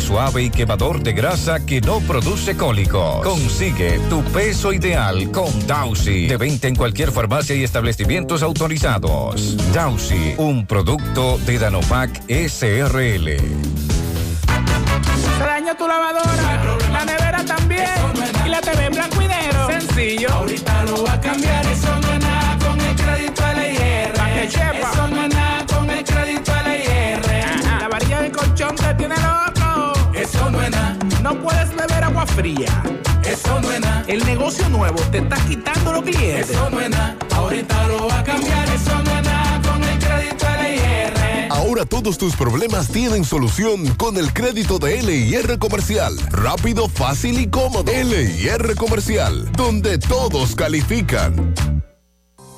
suave y quemador de grasa que no produce cólicos. Consigue tu peso ideal con Dausi. De venta en cualquier farmacia y establecimientos autorizados. Dausi, un producto de Danovac SRL. Se dañó tu lavadora, la nevera también, y la TV en blanco y negro. Sencillo. Ahorita lo va a cambiar, eso no es nada con el crédito LIR. Eso no es nada con el crédito LIR. La varilla de colchón te tiene loco. Eso no es nada. No puedes beber agua fría. Eso no es nada. El negocio nuevo te está quitando los clientes. Eso no es nada. Ahorita lo va a cambiar, eso no es nada con el crédito LIR. Ahora todos tus problemas tienen solución con el crédito de LIR Comercial. Rápido, fácil y cómodo. LIR Comercial, donde todos califican.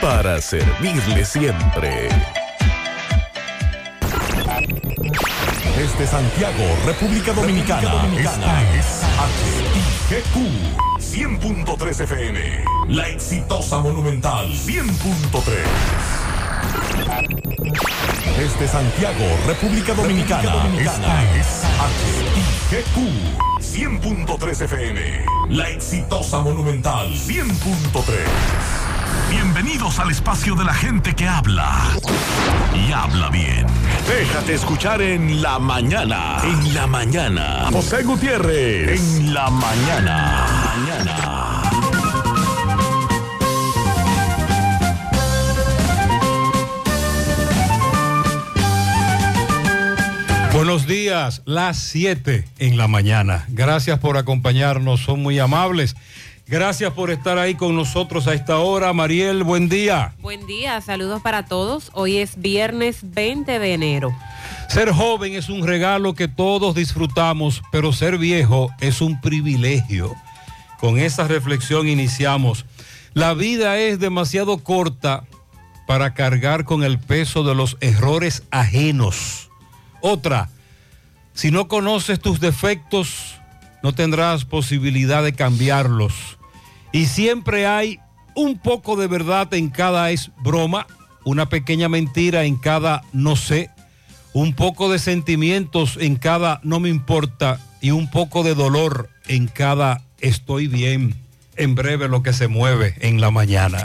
Para servirle siempre. Desde Santiago, República Dominicana. Esta es HIGQ 100.3 FM. La exitosa Monumental 100.3. Desde Santiago, República Dominicana. Esta es HIGQ 100.3 FM. La exitosa Monumental 100.3. Bienvenidos al espacio de la gente que habla y habla bien. Déjate escuchar en la mañana. En la mañana. José Gutiérrez. En la mañana. Mañana. Buenos días, las 7 en la mañana. Gracias por acompañarnos, son muy amables. Gracias por estar ahí con nosotros a esta hora. Mariel, buen día. Buen día, saludos para todos. Hoy es viernes 20 de enero. Ser joven es un regalo que todos disfrutamos, pero ser viejo es un privilegio. Con esa reflexión iniciamos. La vida es demasiado corta para cargar con el peso de los errores ajenos. Otra, si no conoces tus defectos, no tendrás posibilidad de cambiarlos. Y siempre hay un poco de verdad en cada es broma, una pequeña mentira en cada no sé, un poco de sentimientos en cada no me importa y un poco de dolor en cada estoy bien. En breve lo que se mueve en la mañana.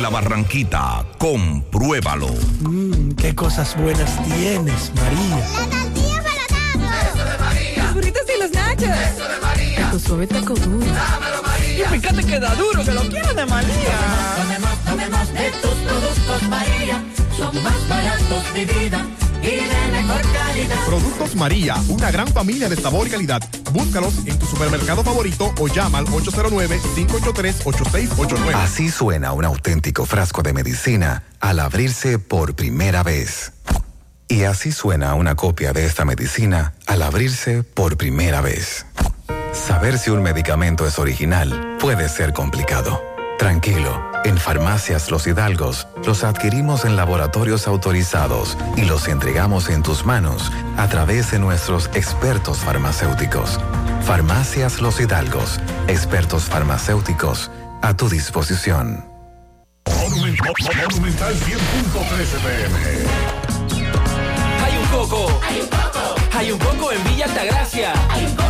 En la Barranquita, compruébalo. Mmm, qué cosas buenas tienes, María. La tortilla para Eso de María. Los burritos y los nachos. Eso de María. Tu suave taco duro. Dámelo, María. Y fíjate que da duro, que lo quiero de María. Tomemos, tomemos de tus productos, María. Son más baratos de vida y de mejor calidad. Productos María, una gran familia de sabor y calidad. Búscalos en tu supermercado favorito o llama al 809-583-8689. Así suena un auténtico frasco de medicina al abrirse por primera vez. Y así suena una copia de esta medicina al abrirse por primera vez. Saber si un medicamento es original puede ser complicado. Tranquilo, en Farmacias Los Hidalgos los adquirimos en laboratorios autorizados y los entregamos en tus manos a través de nuestros expertos farmacéuticos. Farmacias Los Hidalgos, expertos farmacéuticos a tu disposición. Monumental 100.13 pm. Hay un coco. Hay un poco, Hay un coco en Villa Altagracia. hay un poco en Villa Altagracia.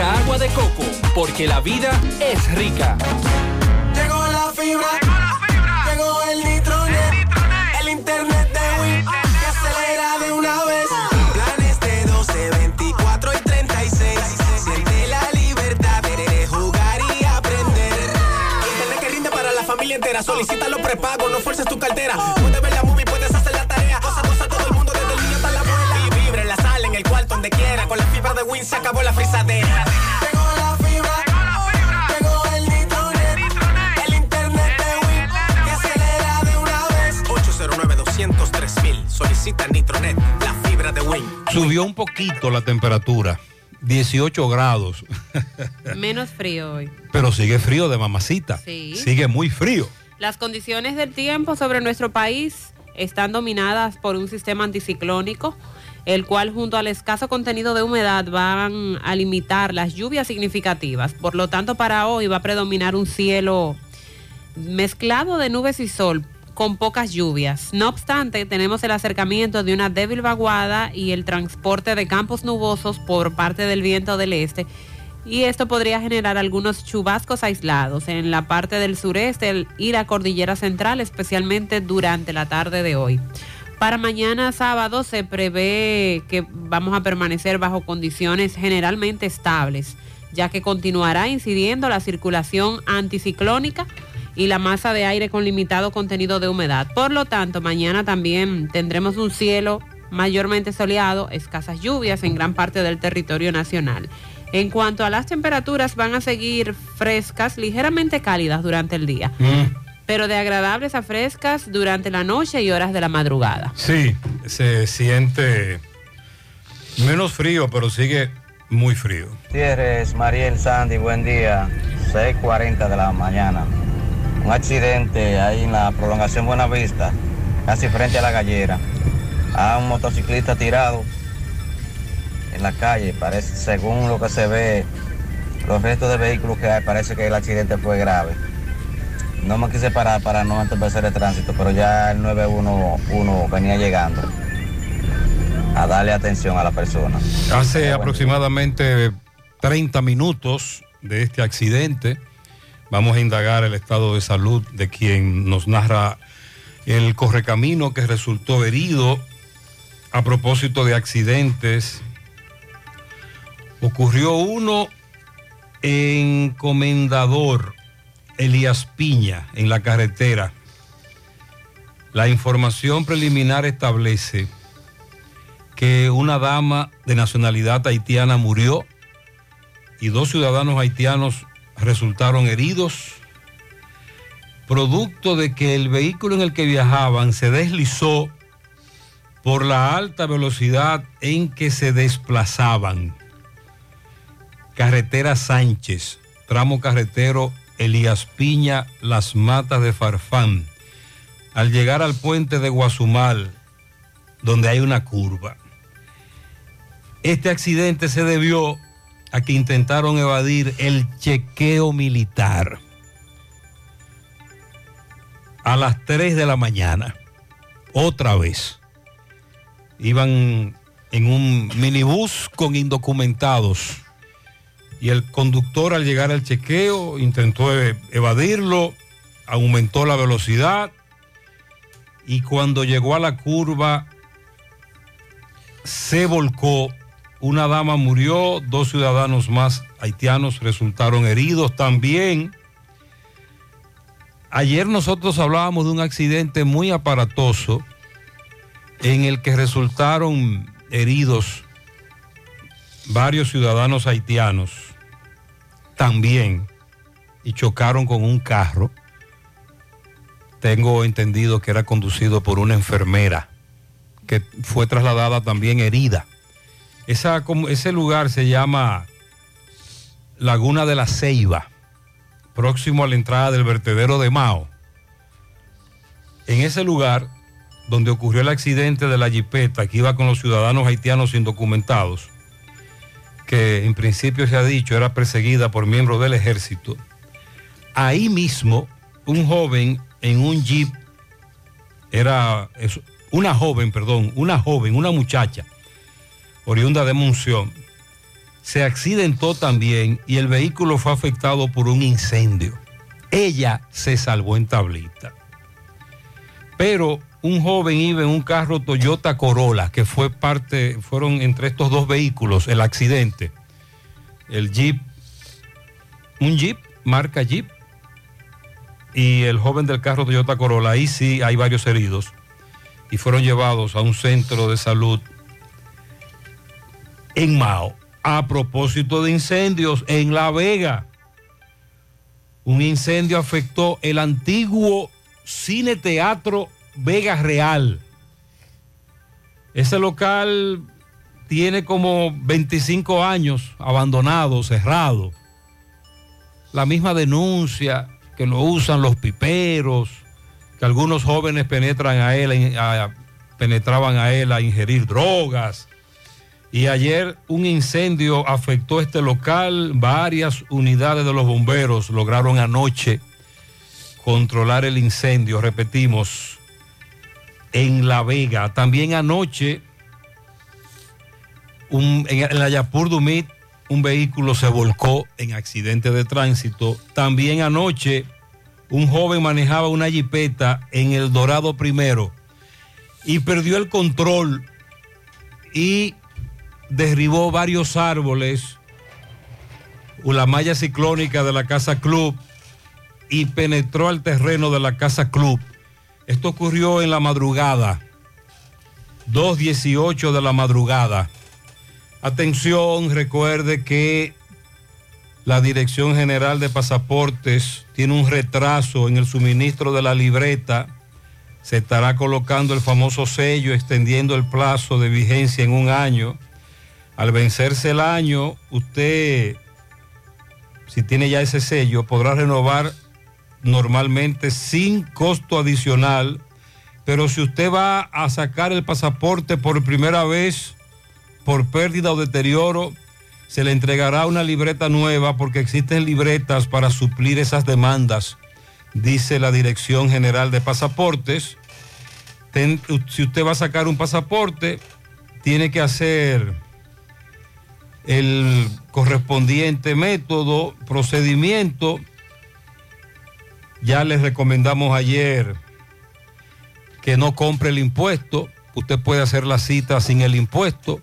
agua de coco, porque la vida es rica. Llegó la fibra. Llegó el nitronet. El internet de Wii. Que acelera de una vez. Planes de 12, 24 y 36. Siente la libertad de jugar y aprender. Internet que rinde para la familia entera. Solicita los prepagos, no fuerces tu cartera. Puedes ver la movie, puedes hacer la tarea. Cosa, cosa, todo el mundo, desde el niño hasta la abuela. Y vibra en la sala, en el cuarto, donde quiera. Con la fibra de Win se acabó la frisadera. Llegó 809-203 Solicita Nitronet, la fibra de Win. Subió un poquito la temperatura, 18 grados, Menos frío hoy. pero sigue frío de mamacita. Sí. Sigue muy frío. Las condiciones del tiempo sobre nuestro país están dominadas por un sistema anticiclónico, el cual junto al escaso contenido de humedad van a limitar las lluvias significativas. Por lo tanto, para hoy va a predominar un cielo mezclado de nubes y sol con pocas lluvias. No obstante, tenemos el acercamiento de una débil vaguada y el transporte de campos nubosos por parte del viento del este. Y esto podría generar algunos chubascos aislados en la parte del sureste y la cordillera central, especialmente durante la tarde de hoy. Para mañana sábado se prevé que vamos a permanecer bajo condiciones generalmente estables, ya que continuará incidiendo la circulación anticiclónica y la masa de aire con limitado contenido de humedad. Por lo tanto, mañana también tendremos un cielo mayormente soleado, escasas lluvias en gran parte del territorio nacional. En cuanto a las temperaturas, van a seguir frescas, ligeramente cálidas durante el día, pero de agradables a frescas durante la noche y horas de la madrugada. Sí, se siente menos frío, pero sigue muy frío. Gutiérrez, Mariel Sandy, buen día. 6.40 de la mañana. Un accidente ahí en la prolongación Buenavista, casi frente a la gallera. A un motociclista tirado en la calle. Parece, según lo que se ve, los restos de vehículos que hay, parece que el accidente fue grave. No me quise parar para no entorpecer el tránsito, pero ya el 911 venía llegando a darle atención a la persona. Hace aproximadamente 30 minutos de este accidente. Vamos a indagar el estado de salud de quien nos narra el correcamino que resultó herido a propósito de accidentes. Ocurrió uno en Comendador, Elías Piña, en la carretera. La información preliminar establece que una dama de nacionalidad haitiana murió y dos ciudadanos haitianos resultaron heridos, producto de que el vehículo en el que viajaban se deslizó por la alta velocidad en que se desplazaban. Carretera Sánchez, tramo carretero Elías Piña, Las Matas de Farfán. Al llegar al puente de Guazumal, donde hay una curva. Este accidente se debió a que intentaron evadir el chequeo militar a las 3 de la mañana, otra vez. Iban en un minibús con indocumentados y el conductor al llegar al chequeo intentó e- evadirlo, aumentó la velocidad y cuando llegó a la curva se volcó, una dama murió, dos ciudadanos más haitianos resultaron heridos también. Ayer nosotros hablábamos de un accidente muy aparatoso en el que resultaron heridos varios ciudadanos haitianos también y chocaron con un carro. Tengo entendido que era conducido por una enfermera que fue trasladada también herida. Esa, ese lugar se llama Laguna de la Ceiba, próximo a la entrada del vertedero de Mao. En ese lugar donde ocurrió el accidente de la jipeta que iba con los ciudadanos haitianos indocumentados, que en principio se ha dicho era perseguida por miembros del ejército, ahí mismo un joven en un jeep, era una joven, perdón, una joven, una muchacha, oriunda de Monción, se accidentó también y el vehículo fue afectado por un incendio. Ella se salvó en tablita. Pero un joven iba en un carro Toyota Corolla, que fue parte, fueron entre estos dos vehículos el accidente. El Jeep, un Jeep, marca Jeep, y el joven del carro Toyota Corolla. Ahí sí hay varios heridos y fueron llevados a un centro de salud en Mao. A propósito de incendios, en La Vega, un incendio afectó el antiguo cine teatro Vega Real. Ese local tiene como 25 años abandonado, cerrado. La misma denuncia que lo usan los piperos, que algunos jóvenes penetran a él, penetraban a él a ingerir drogas. Y ayer un incendio afectó este local, varias unidades de los bomberos lograron anoche controlar el incendio, repetimos, en La Vega. También anoche, en la Yapur Dumit, un vehículo se volcó en accidente de tránsito. También anoche, un joven manejaba una jipeta en el Dorado primero y perdió el control y derribó varios árboles, la malla ciclónica de la Casa Club y penetró al terreno de la Casa Club. Esto ocurrió en la madrugada, 2.18 de la madrugada. Atención, recuerde que la Dirección General de Pasaportes tiene un retraso en el suministro de la libreta. Se estará colocando el famoso sello, extendiendo el plazo de vigencia en un año. Al vencerse el año, usted, si tiene ya ese sello, podrá renovar normalmente sin costo adicional. Pero si usted va a sacar el pasaporte por primera vez, por pérdida o deterioro, se le entregará una libreta nueva porque existen libretas para suplir esas demandas, dice la Dirección General de Pasaportes. Si usted va a sacar un pasaporte, tiene que hacer el correspondiente método, procedimiento. Ya les recomendamos ayer que no compre el impuesto. Usted puede hacer la cita sin el impuesto.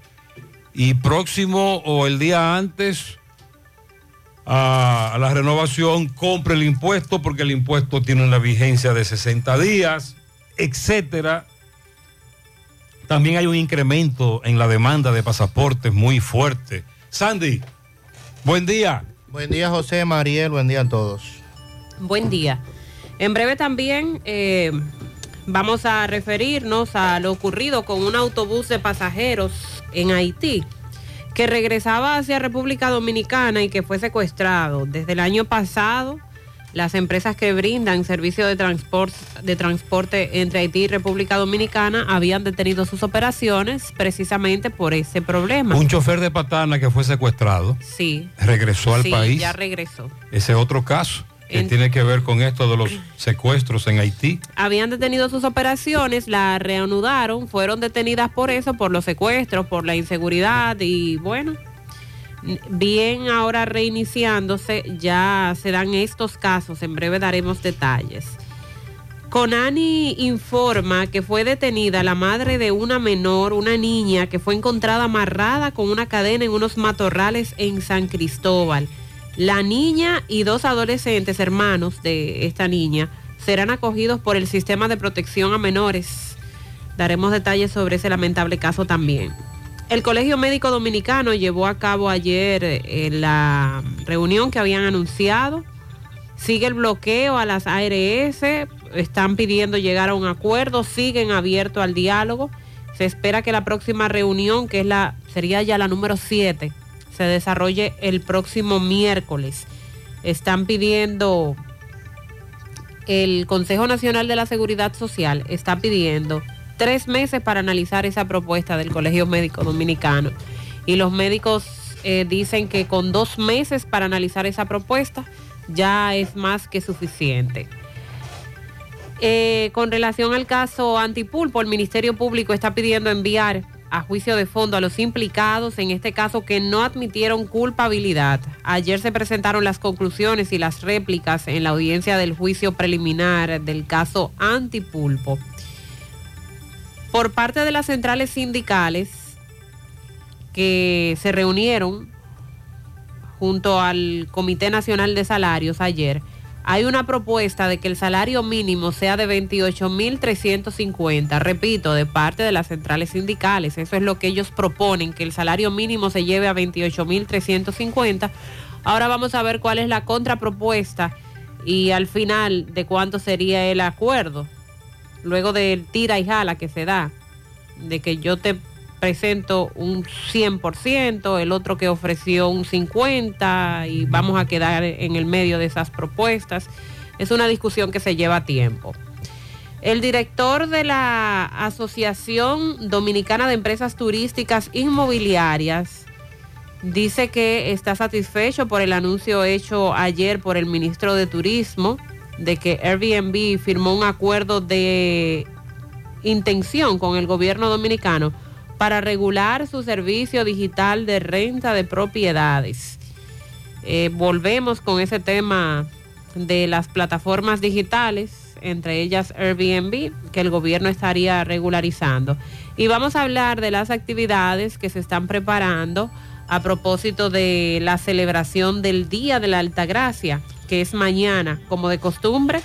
Y próximo o el día antes a, la renovación, compre el impuesto porque el impuesto tiene una vigencia de 60 días, etcétera. También hay un incremento en la demanda de pasaportes muy fuerte. Sandy, buen día. Buen día, José, Mariel, buen día a todos. Buen día. En breve también eh, vamos a referirnos a lo ocurrido con un autobús de pasajeros en Haití que regresaba hacia República Dominicana y que fue secuestrado. Desde el año pasado, las empresas que brindan servicio de transporte, de transporte entre Haití y República Dominicana habían detenido sus operaciones precisamente por ese problema. Un chofer de patana que fue secuestrado Sí. regresó al Sí, país. ya regresó. Ese otro caso que En- tiene que ver con esto de los secuestros en Haití. habían detenido sus operaciones, la reanudaron, fueron detenidas por eso, por los secuestros, por la inseguridad y bueno, bien ahora reiniciándose, ya se dan estos casos, en breve daremos detalles. Conani informa que fue detenida la madre de una menor, una niña, que fue encontrada amarrada con una cadena en unos matorrales en San Cristóbal. La niña y dos adolescentes hermanos de esta niña serán acogidos por el sistema de protección a menores. Daremos detalles sobre ese lamentable caso también. El Colegio Médico Dominicano llevó a cabo ayer eh, la reunión que habían anunciado. Sigue el bloqueo a las ARS, están pidiendo llegar a un acuerdo, siguen abiertos al diálogo. Se espera que la próxima reunión, que es la sería ya la número 7, se desarrolle el próximo miércoles. Están pidiendo el Consejo Nacional de la Seguridad Social está pidiendo tres meses para analizar esa propuesta del Colegio Médico Dominicano. Y los médicos eh, dicen que con dos meses para analizar esa propuesta ya es más que suficiente. Eh, con relación al caso Antipulpo, el Ministerio Público está pidiendo enviar a juicio de fondo a los implicados, en este caso que no admitieron culpabilidad. Ayer se presentaron las conclusiones y las réplicas en la audiencia del juicio preliminar del caso Antipulpo. Por parte de las centrales sindicales que se reunieron junto al Comité Nacional de Salarios ayer, hay una propuesta de que el salario mínimo sea de 28.350, repito, de parte de las centrales sindicales. Eso es lo que ellos proponen, que el salario mínimo se lleve a 28.350. Ahora vamos a ver cuál es la contrapropuesta y al final de cuánto sería el acuerdo. Luego del tira y jala que se da, de que yo te presento un 100%, el otro que ofreció un 50% y vamos a quedar en el medio de esas propuestas. Es una discusión que se lleva tiempo. El director de la Asociación Dominicana de Empresas Turísticas Inmobiliarias dice que está satisfecho por el anuncio hecho ayer por el ministro de Turismo de que Airbnb firmó un acuerdo de intención con el gobierno dominicano para regular su servicio digital de renta de propiedades. Eh, volvemos con ese tema de las plataformas digitales, entre ellas Airbnb, que el gobierno estaría regularizando. Y vamos a hablar de las actividades que se están preparando a propósito de la celebración del Día de la Altagracia, que es mañana. Como de costumbre,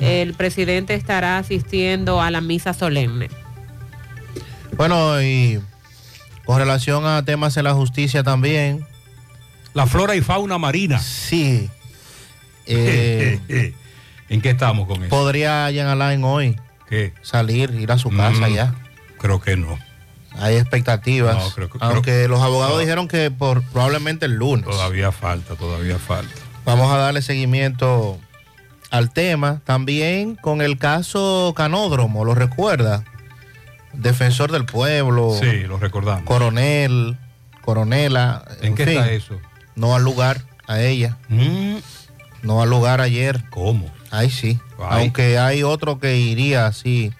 el presidente estará asistiendo a la misa solemne. Bueno, y con relación a temas en la justicia también. La flora y fauna marina. Sí. Eh, ¿En qué estamos con eso? ¿Podría Jan Alain hoy ¿Qué? salir, ir a su casa Mm, ya? Creo que no. Hay expectativas. No, creo que- aunque creo- los abogados no. dijeron que por probablemente el lunes. Todavía falta, todavía falta. Vamos a darle seguimiento al tema. También con el caso Canódromo, ¿lo recuerda? Defensor del pueblo. Sí, lo recordamos. Coronel, coronela. ¿En qué está eso? No al lugar a ella. No al lugar ayer. ¿Cómo? Ahí sí. Ay. Aunque hay otro que iría así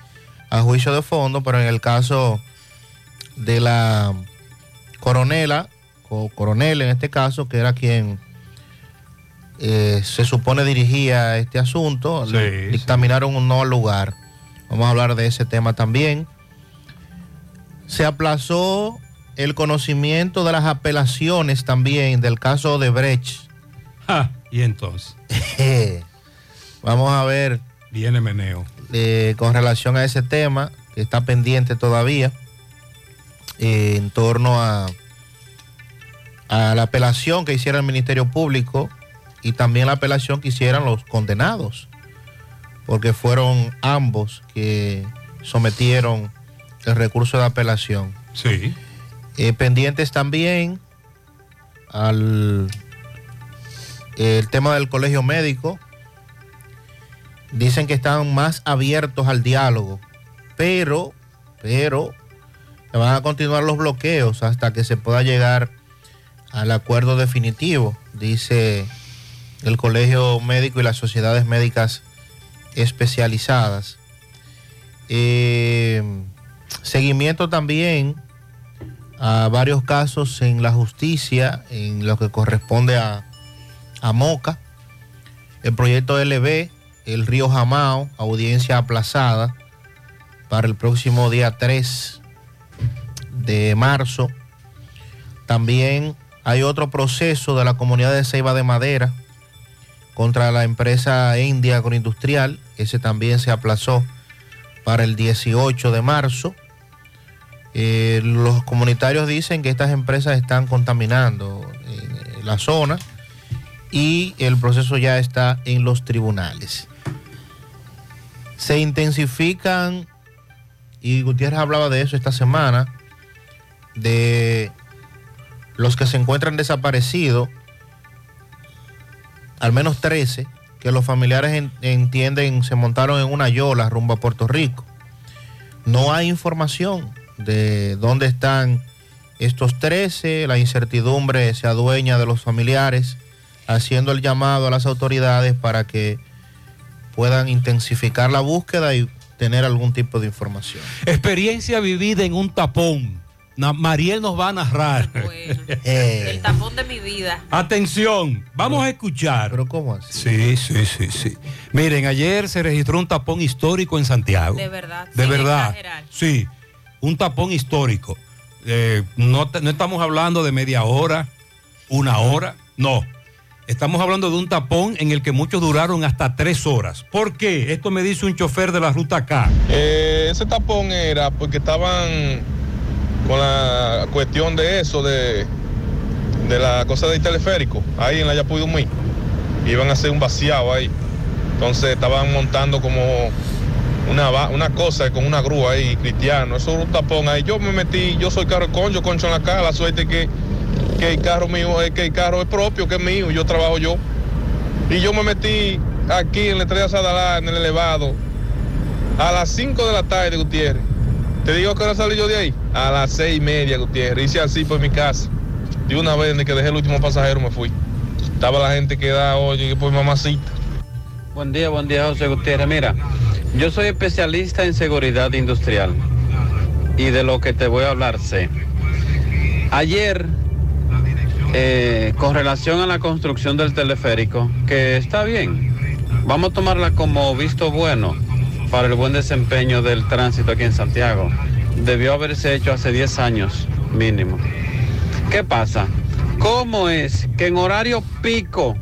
a juicio de fondo, pero en el caso de la coronela, co- coronel en este caso, que era quien eh, se supone dirigía este asunto, Sí, le dictaminaron un no lugar. Vamos a hablar de ese tema también. Se aplazó el conocimiento de las apelaciones también del caso de Brecht. Ah, y entonces. Vamos a ver. Viene meneo. eh, con relación a ese tema, que está pendiente todavía, eh, en torno a, a la apelación que hiciera el Ministerio Público y también la apelación que hicieran los condenados, porque fueron ambos que sometieron el recurso de apelación. Sí. Eh, pendientes también al el tema del colegio médico. Dicen que están más abiertos al diálogo, pero, pero, van a continuar los bloqueos hasta que se pueda llegar al acuerdo definitivo, dice el colegio médico y las sociedades médicas especializadas. Eh, seguimiento también a varios casos en la justicia, en lo que corresponde a, a Moca, el proyecto LB, el río Jamao, audiencia aplazada para el próximo día 3 de marzo. También hay otro proceso de la comunidad de Ceiba de Madera contra la empresa India Agroindustrial, ese también se aplazó para el 18 de marzo. Eh, los comunitarios dicen que estas empresas están contaminando eh, la zona y el proceso ya está en los tribunales. Se intensifican, y Gutiérrez hablaba de eso esta semana, de los que se encuentran desaparecidos, al menos 13, que los familiares en- entienden se montaron en una yola rumbo a Puerto Rico. No hay información de dónde están estos 13, la incertidumbre se adueña de los familiares, haciendo el llamado a las autoridades para que puedan intensificar la búsqueda y tener algún tipo de información. Experiencia vivida en un tapón. Na- Mariel nos va a narrar. El tapón de mi vida. Atención, vamos a escuchar. ¿Pero cómo así? Sí, sí, sí, sí. Miren, ayer se registró un tapón histórico en Santiago. De verdad. De sin verdad. exagerar. Sí, un tapón histórico. Eh, no, te- no estamos hablando de media hora, una hora, no. Estamos hablando de un tapón en el que muchos duraron hasta tres horas. ¿Por qué? Esto me dice un chofer de la ruta K. Eh, ese tapón era porque estaban con la cuestión de eso, de, de la cosa del teleférico, ahí en la Yapuyumí. Iban a hacer un vaciado ahí. Entonces estaban montando como una, una cosa con una grúa ahí, cristiano. Eso era un tapón ahí. Yo me metí, yo soy carro concho, concho en la cara, la suerte que, que el carro mío, es que el carro es propio, que es mío, yo trabajo yo. Y yo me metí aquí en la estrella Sadalá, en el elevado, a las 5 de la tarde, Gutiérrez. Te digo que ahora salí yo de ahí. A las seis y media, Gutiérrez. Hice así por mi casa. De una vez, desde que dejé el último pasajero, me fui. Estaba la gente quedada, oye, por mamacita. Buen día, buen día, José Gutiérrez. Mira, yo soy especialista en seguridad industrial y de lo que te voy a hablar sé. Ayer, eh, con relación a la construcción del teleférico, que está bien, vamos a tomarla como visto bueno para el buen desempeño del tránsito aquí en Santiago. Debió haberse hecho hace 10 años mínimo. ¿Qué pasa? ¿Cómo es que en horario pico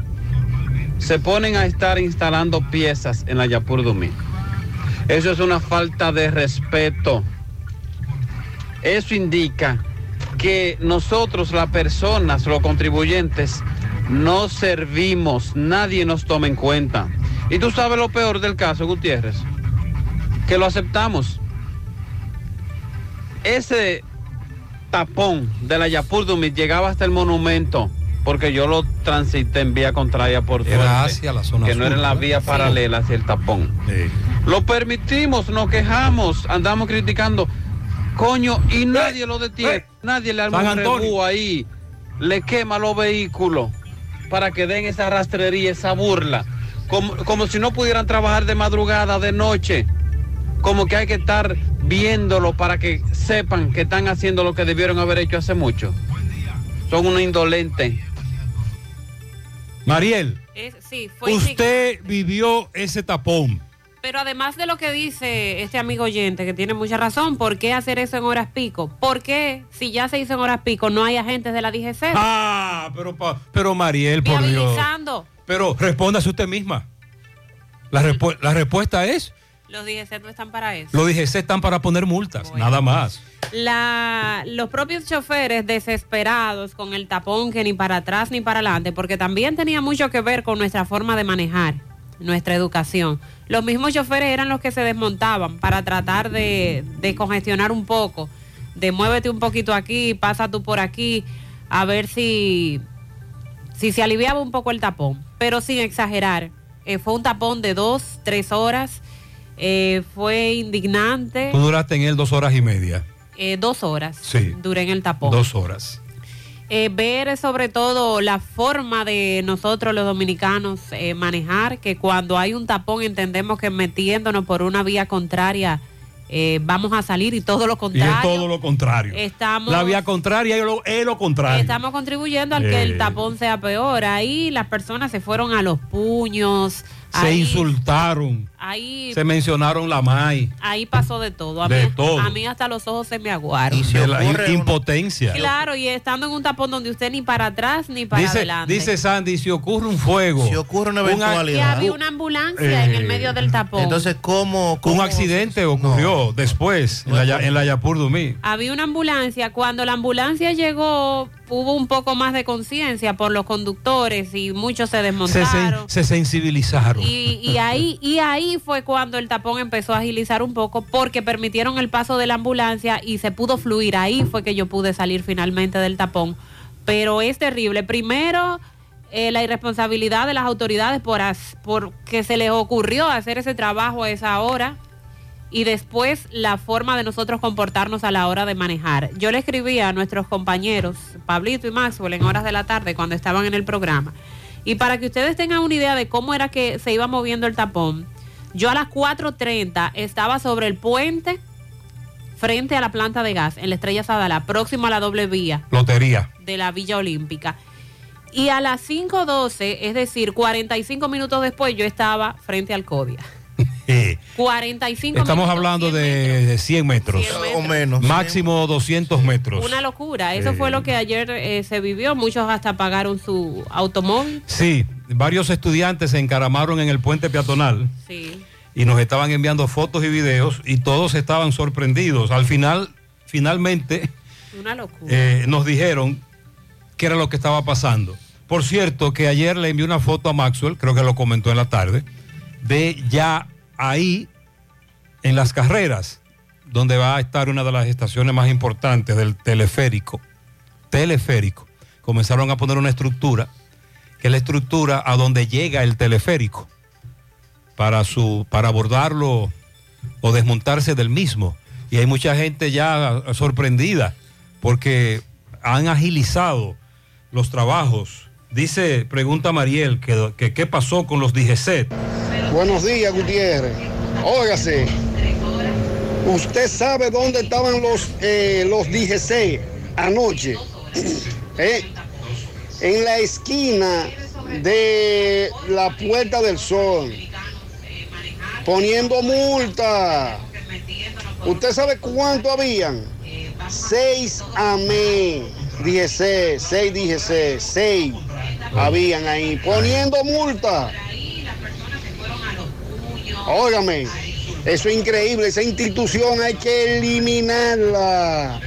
se ponen a estar instalando piezas en la Yapur Dumí? Eso es una falta de respeto. Eso indica que nosotros, las personas, los contribuyentes, no servimos, nadie nos toma en cuenta. Y tú sabes lo peor del caso, Gutiérrez, que lo aceptamos. Ese tapón de la Yapur Dumí llegaba hasta el monumento, porque yo lo transité en vía contraria por Era suerte, hacia la zona que no sur, era en la ¿no? vía paralela hacia el tapón. Lo permitimos, nos quejamos, andamos criticando. Coño, y nadie lo detiene, nadie le arma un ahí, le quema los vehículos para que den esa rastrería, esa burla. Como, como si no pudieran trabajar de madrugada, de noche. Como que hay que estar viéndolo para que sepan que están haciendo lo que debieron haber hecho hace mucho. son unos indolentes. Mariel, Es- sí, fue usted vivió ese tapón. Pero además de lo que dice este amigo oyente, que tiene mucha razón, ¿por qué hacer eso en horas pico? ¿Por qué, si ya se hizo en horas pico, no hay agentes de la DGC? Ah, pero, pero Mariel, por Dios. Pero respóndase usted misma. La respuesta es, Los DGC no están para eso. los DGC están para poner multas, nada más. La, los propios choferes desesperados con el tapón que ni para atrás ni para adelante, porque también tenía mucho que ver con nuestra forma de manejar, nuestra educación. Los mismos choferes eran los que se desmontaban para tratar de, de congestionar un poco, de muévete un poquito aquí, pasa tú por aquí, a ver si, si se aliviaba un poco el tapón, pero sin exagerar. Eh, fue un tapón de dos, tres horas, eh, fue indignante. Tú duraste en él dos horas y media. Eh, dos horas Sí. duré en el tapón. Dos horas. Eh, ver sobre todo la forma de nosotros los dominicanos eh, manejar, que cuando hay un tapón entendemos que metiéndonos por una vía contraria vamos a salir y todo lo Y es contrario. todo lo contrario. Estamos, La vía contraria es lo, es lo contrario. estamos contribuyendo al que el tapón sea peor. Ahí las personas se fueron a los puños. Se ahí, insultaron. Ahí, Se mencionaron la MAI. ahí pasó de todo. A, De mí, todo. a mí hasta los ojos se me aguaron. La impotencia. Claro, y estando en un tapón donde usted ni para atrás ni para Dice, adelante. dice Sandy, si ocurre un fuego. Si ocurre una eventualidad. que había una ambulancia en el Eh, medio del tapón. Entonces, ¿cómo? Un accidente ocurrió después en la, en la Yapur Dumí. había una ambulancia. Cuando la ambulancia llegó, hubo un poco más de conciencia por los conductores y muchos se Se, sen- desmontaron. se sensibilizaron. Y, y ahí y ahí fue cuando el tapón empezó a agilizar un poco porque permitieron el paso de la ambulancia y se pudo fluir. Ahí fue que yo pude salir finalmente del tapón. Pero es terrible. Primero, eh, la irresponsabilidad de las autoridades por, que se les ocurrió hacer ese trabajo a esa hora. Y después la forma de nosotros comportarnos a la hora de manejar. Yo le escribí a nuestros compañeros, Pablito y Maxwell, en horas de la tarde cuando estaban en el programa. Y para que ustedes tengan una idea de cómo era que se iba moviendo el tapón, yo a las 4.30 estaba sobre el puente frente a la planta de gas en la Estrella Sadala, próximo a la doble vía Lotería. de la Villa Olímpica. Y a las 5.12, es decir, 45 minutos después, yo estaba frente al CODIA. Eh, 45 estamos minutos, hablando de, de 100 metros. 100 metros. O menos. Máximo 200 metros. Una locura. Eso Eh. fue lo que ayer eh, se vivió. Muchos hasta pagaron su automóvil. Sí, varios estudiantes se encaramaron en el puente peatonal Sí. Y nos estaban enviando fotos y videos y todos estaban sorprendidos. Al final, finalmente, Una eh, nos dijeron qué era lo que estaba pasando. Por cierto, que ayer le envié una foto a Maxwell, creo que lo comentó en la tarde, de ya ahí en las carreras, donde va a estar una de las estaciones más importantes del teleférico. Teleférico. Comenzaron a poner una estructura, que es la estructura a donde llega el teleférico, para, su, para abordarlo o desmontarse del mismo. Y hay mucha gente ya sorprendida porque han agilizado los trabajos. Dice, pregunta Mariel, que, que qué pasó con los DGC. Buenos días, Gutiérrez. Óigase, ¿usted sabe dónde estaban los, eh, los DGC anoche? ¿Eh? En la esquina de la Puerta del Sol, poniendo multa. ¿Usted sabe cuánto habían? Seis amén. DGC, seis seis habían ahí, poniendo multa. Óigame, eso es increíble, esa institución hay que eliminarla.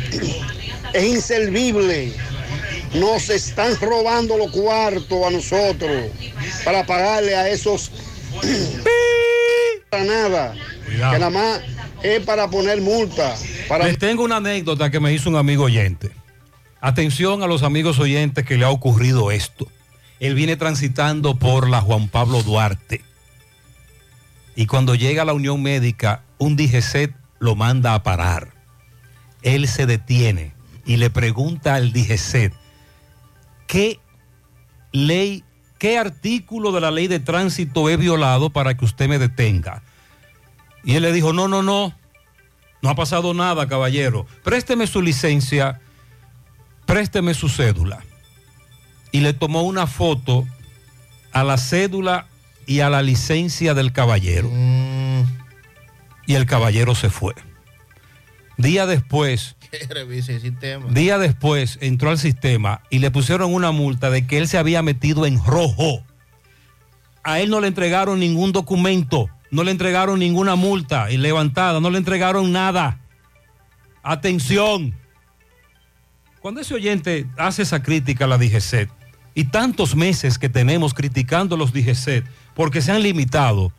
Es inservible. Nos están robando los cuartos a nosotros para pagarle a esos para nada. Cuidado. Que nada más es para poner multa. Para... Les tengo una anécdota que me hizo un amigo oyente. Atención a los amigos oyentes que le ha ocurrido esto. Él viene transitando por la Juan Pablo Duarte. Y cuando llega a la Unión Médica, un DGCET lo manda a parar. Él se detiene y le pregunta al DGCET, ¿qué ley, qué artículo de la ley de tránsito he violado para que usted me detenga? Y él le dijo, no, no, no, no ha pasado nada, caballero. Présteme su licencia, présteme su cédula. y le tomó una foto a la cédula y a la licencia del caballero. Y el caballero se fue. Día después, Día después entró al sistema y le pusieron una multa de que él se había metido en rojo. A él no le entregaron ningún documento, no le entregaron ninguna multa y levantada, no le entregaron nada. Atención. Cuando ese oyente hace esa crítica a la DGCET y tantos meses que tenemos criticando a los DGCET porque se han limitado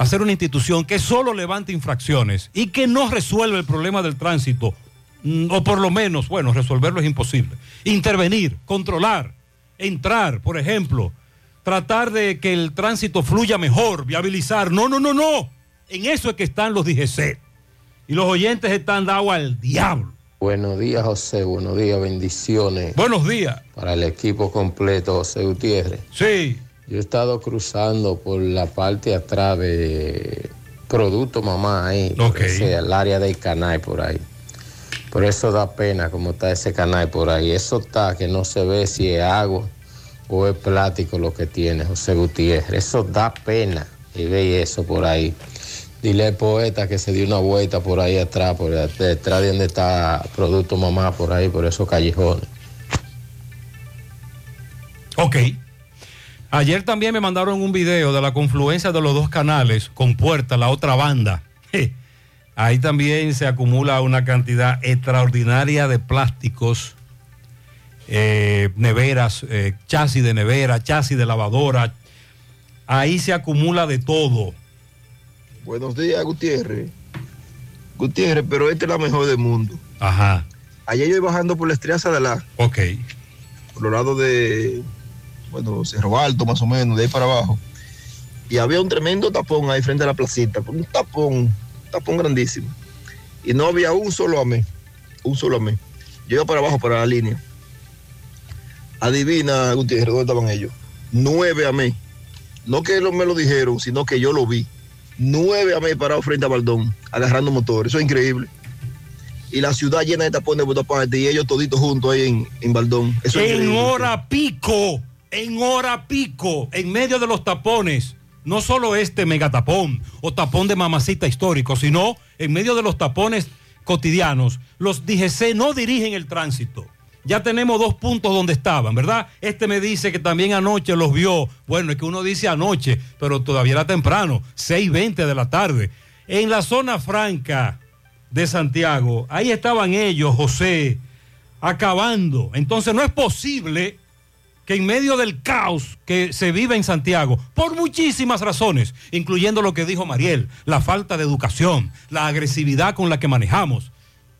a ser una institución que solo levanta infracciones y que no resuelve el problema del tránsito, mm, o por lo menos, bueno, resolverlo es imposible. Intervenir, controlar, entrar, por ejemplo, tratar de que el tránsito fluya mejor, viabilizar. No, no, no, no. En eso es que están los DGC. Y los oyentes están dados al diablo. Buenos días, José. Buenos días, bendiciones. Buenos días. Para el equipo completo, José Gutiérrez. Sí. Yo he estado cruzando por la parte de atrás de Producto Mamá ahí. Ok. o sea, el área del canal por ahí. Por eso da pena como está ese canal por ahí. Eso está que no se ve si es agua o es plástico lo que tiene José Gutiérrez. Eso da pena y ve eso por ahí. Dile al poeta que se dio una vuelta por ahí atrás, por detrás de donde está Producto Mamá, por ahí, por esos callejones. Ok. Ayer también me mandaron un video de la confluencia de los dos canales con puerta, la otra banda. Ahí también se acumula una cantidad extraordinaria de plásticos, eh, neveras, eh, chasis de nevera, chasis de lavadora. Ahí se acumula de todo. Buenos días, Gutiérrez. Gutiérrez, pero esta es la mejor del mundo. Ajá. Ayer yo iba bajando por la estrella Sadalá, Ok. por los lados de, bueno, Cerro Alto, más o menos, de ahí para abajo. Y había un tremendo tapón ahí frente a la placita, un tapón, un tapón grandísimo. Y no había un solo amé, un solo amé. Yo iba para abajo, para la línea. Adivina, Gutiérrez, ¿dónde estaban ellos? Nueve amé. No que me lo dijeron, sino que yo lo vi. Nueve amé parados frente a Baldón, agarrando motores. Eso es increíble. Y la ciudad llena de tapones por todas partes y ellos toditos juntos ahí en, en Baldón. Eso es en hora pico, en hora pico, en medio de los tapones. No solo este megatapón o tapón de mamacita histórico, sino en medio de los tapones cotidianos. Los DGC no dirigen el tránsito. Ya tenemos dos puntos donde estaban, ¿verdad? Este me dice que también anoche los vio. Bueno, es que uno dice anoche, pero todavía era temprano, 6.20 de la tarde. En la zona franca de Santiago, ahí estaban ellos, José, acabando. Entonces no es posible que en medio del caos que se vive en Santiago, por muchísimas razones, incluyendo lo que dijo Mariel, la falta de educación, la agresividad con la que manejamos,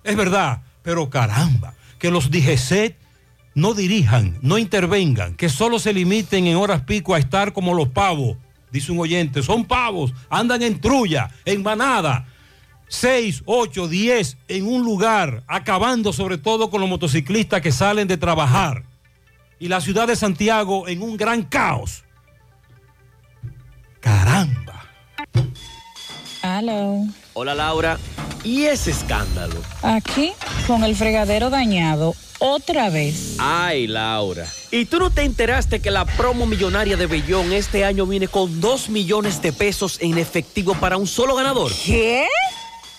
es verdad, pero caramba, que los DGCET no dirijan, no intervengan, que solo se limiten en horas pico a estar como los pavos, dice un oyente, son pavos, andan en trulla, en manada, 6, 8, 10 en un lugar, acabando sobre todo con los motociclistas que salen de trabajar. Y la ciudad de Santiago en un gran caos. Caramba. Aló. Hola Laura, ¿y ese escándalo? Aquí, con el fregadero dañado, otra vez. Ay Laura, ¿y tú no te enteraste que la promo millonaria de Bellón este año viene con 2 millones de pesos en efectivo para un solo ganador? ¿Qué?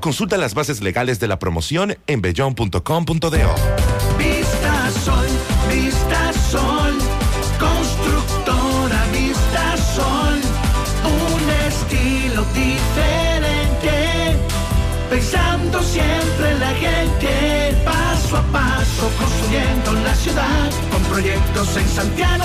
Consulta las bases legales de la promoción en bellón.com.do. Vista Sol, Vista Sol, constructora Vista Sol, un estilo diferente, pensando siempre en la gente, paso a paso construyendo la ciudad, con proyectos en Santiago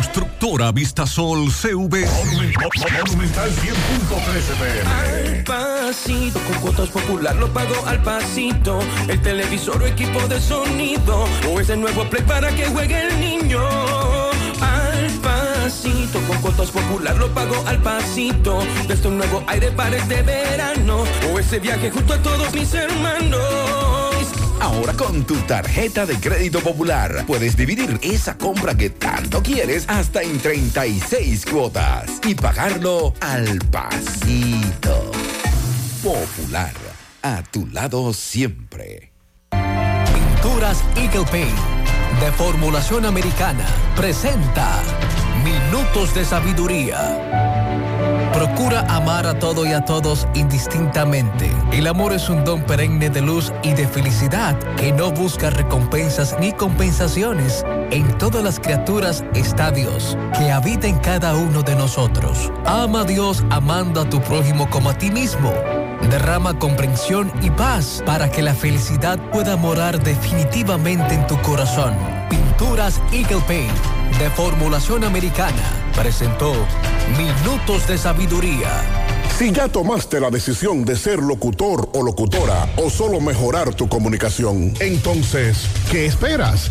Constructora Vista Sol CV. Monumental 100.13 Al pasito, con cuotas popular lo pago al pasito. El televisor o equipo de sonido. O ese nuevo play para que juegue el niño. Al pasito, con cuotas popular lo pago al pasito. Desde un nuevo aire para este verano. O ese viaje junto a todos mis hermanos. Ahora con tu tarjeta de crédito popular puedes dividir esa compra que tanto quieres hasta en 36 cuotas y pagarlo al pasito. Popular, a tu lado siempre. Pinturas Eagle Paint de formulación americana presenta Minutos de Sabiduría. Procura amar a todo y a todos indistintamente. El amor es un don perenne de luz y de felicidad que no busca recompensas ni compensaciones. En todas las criaturas está Dios, que habita en cada uno de nosotros. Ama a Dios amando a tu prójimo como a ti mismo. Derrama comprensión y paz para que la felicidad pueda morar definitivamente en tu corazón. Pinturas Eagle Paint de formulación americana presentó Minutos de Sabiduría. Si ya tomaste la decisión de ser locutor o locutora o solo mejorar tu comunicación, Entonces, ¿qué esperas?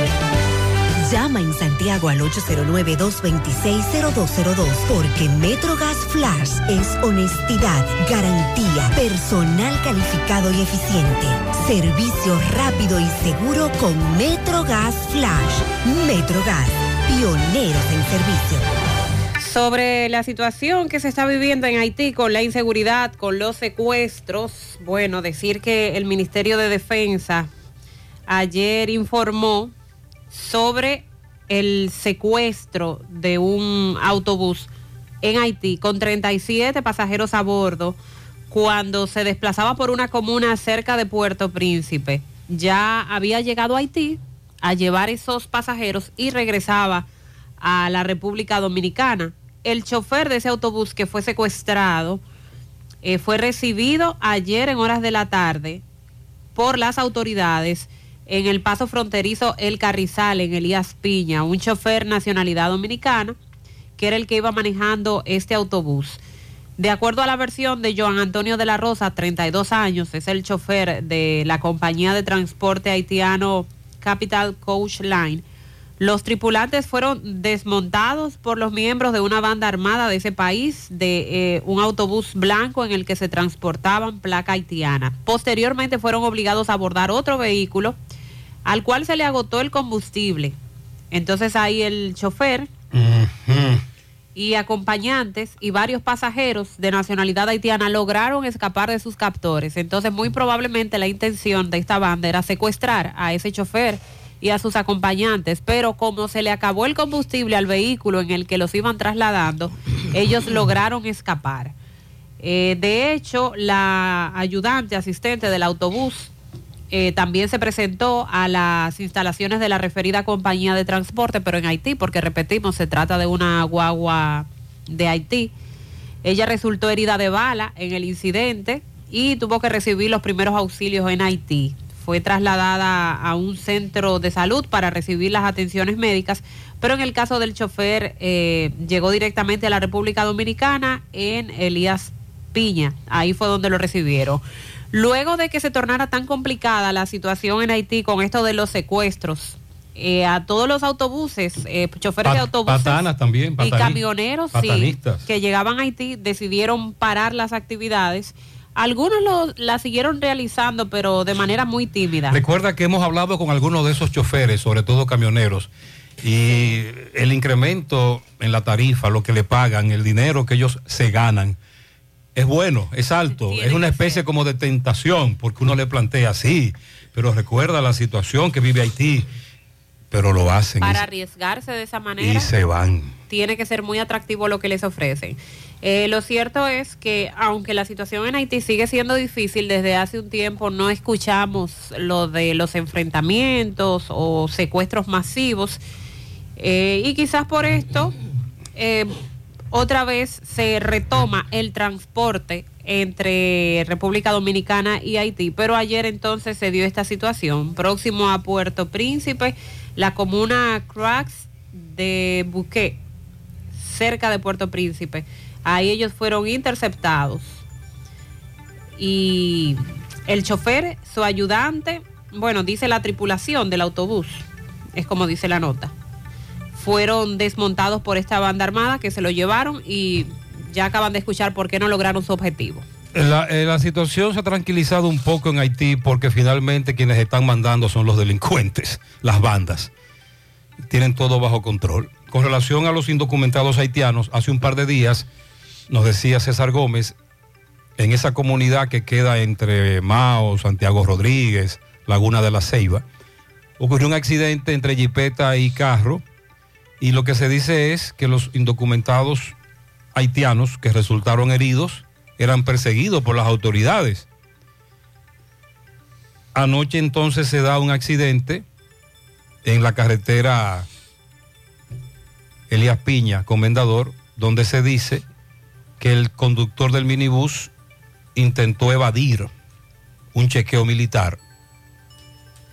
Llama en Santiago al 809-226-0202 porque MetroGas Flash es honestidad, garantía, personal calificado y eficiente, servicio rápido y seguro con MetroGas Flash. MetroGas, pioneros en servicio. Sobre la situación que se está viviendo en Haití con la inseguridad, con los secuestros, bueno, decir que el Ministerio de Defensa ayer informó sobre el secuestro de un autobús en Haití con 37 pasajeros a bordo cuando se desplazaba por una comuna cerca de Puerto Príncipe. Ya había llegado a Haití a llevar esos pasajeros y regresaba a la República Dominicana. El chofer de ese autobús que fue secuestrado eh, fue recibido ayer en horas de la tarde por las autoridades en el paso fronterizo El Carrizal, en Elías Piña, un chofer nacionalidad dominicana, que era el que iba manejando este autobús. De acuerdo a la versión de Joan Antonio de la Rosa, 32 años, es el chofer de la compañía de transporte haitiano Capital Coach Line. Los tripulantes fueron desmontados por los miembros de una banda armada de ese país, de eh, un autobús blanco en el que se transportaban placa haitiana. Posteriormente fueron obligados a abordar otro vehículo al cual se le agotó el combustible. Entonces ahí el chofer y acompañantes y varios pasajeros de nacionalidad haitiana lograron escapar de sus captores. Entonces muy probablemente la intención de esta banda era secuestrar a ese chofer y a sus acompañantes, pero como se le acabó el combustible al vehículo en el que los iban trasladando, ellos lograron escapar. Eh, de hecho, la ayudante asistente del autobús eh, también se presentó a las instalaciones de la referida compañía de transporte, pero en Haití, porque repetimos, se trata de una guagua de Haití. Ella resultó herida de bala en el incidente y tuvo que recibir los primeros auxilios en Haití. Fue trasladada a un centro de salud para recibir las atenciones médicas, pero en el caso del chofer eh, llegó directamente a la República Dominicana en Elías Piña. Ahí fue donde lo recibieron. Luego de que se tornara tan complicada la situación en Haití con esto de los secuestros, eh, a todos los autobuses, eh, choferes de autobuses patanas también, y camioneros sí, que llegaban a Haití decidieron parar las actividades Algunos lo- la siguieron realizando, pero de manera muy tímida. Recuerda que hemos hablado con algunos de esos choferes, sobre todo camioneros, y el incremento en la tarifa, lo que le pagan, el dinero que ellos se ganan, es bueno, es alto, es una especie como de tentación, porque uno le plantea sí, pero recuerda la situación que vive Haití, pero lo hacen Para y- arriesgarse de esa y, manera. se van. tiene que ser muy atractivo lo que les ofrecen. Eh, lo cierto es que aunque la situación en Haití sigue siendo difícil, desde hace un tiempo no escuchamos lo de los enfrentamientos o secuestros masivos eh, y quizás por esto eh, otra vez se retoma el transporte entre República Dominicana y Haití, pero ayer entonces se dio esta situación. Próximo a Puerto Príncipe, la comuna Cracks de Buquet, cerca de Puerto Príncipe. Ahí ellos fueron interceptados. Y el chofer, su ayudante, bueno, dice la tripulación del autobús, es como dice la nota, fueron desmontados por esta banda armada que se lo llevaron y ya acaban de escuchar por qué no lograron su objetivo. La, eh, la situación se ha tranquilizado un poco en Haití porque finalmente quienes están mandando son los delincuentes, las bandas. Tienen todo bajo control. Con relación a los indocumentados haitianos, hace un par de días nos decía César Gómez, en esa comunidad que queda entre Mao, Santiago Rodríguez, Laguna de la Ceiba, ocurrió un accidente entre jipeta y carro y lo que se dice es que los indocumentados haitianos que resultaron heridos eran perseguidos por las autoridades. Anoche entonces se da un accidente en la carretera Elías Piña, Comendador, donde se dice que el conductor del minibús intentó evadir un chequeo militar,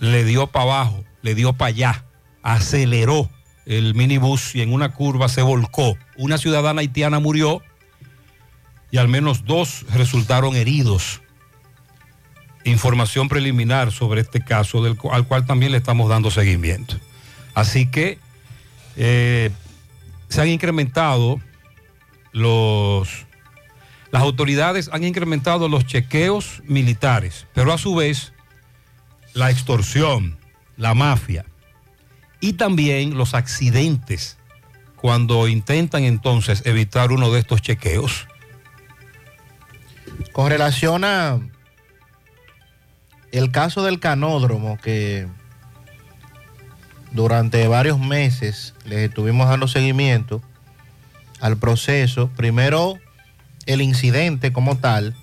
le dio para abajo, le dio para allá, aceleró el minibús y en una curva se volcó. Una ciudadana haitiana murió y al menos dos resultaron heridos. Información preliminar sobre este caso, del, al cual también le estamos dando seguimiento. Así que eh, se han incrementado los... Las autoridades han incrementado los chequeos militares, pero a su vez la extorsión, la mafia y también los accidentes cuando intentan entonces evitar uno de estos chequeos. Con relación a el caso del canódromo que durante varios meses les estuvimos dando seguimiento al proceso, primero el incidente como tal,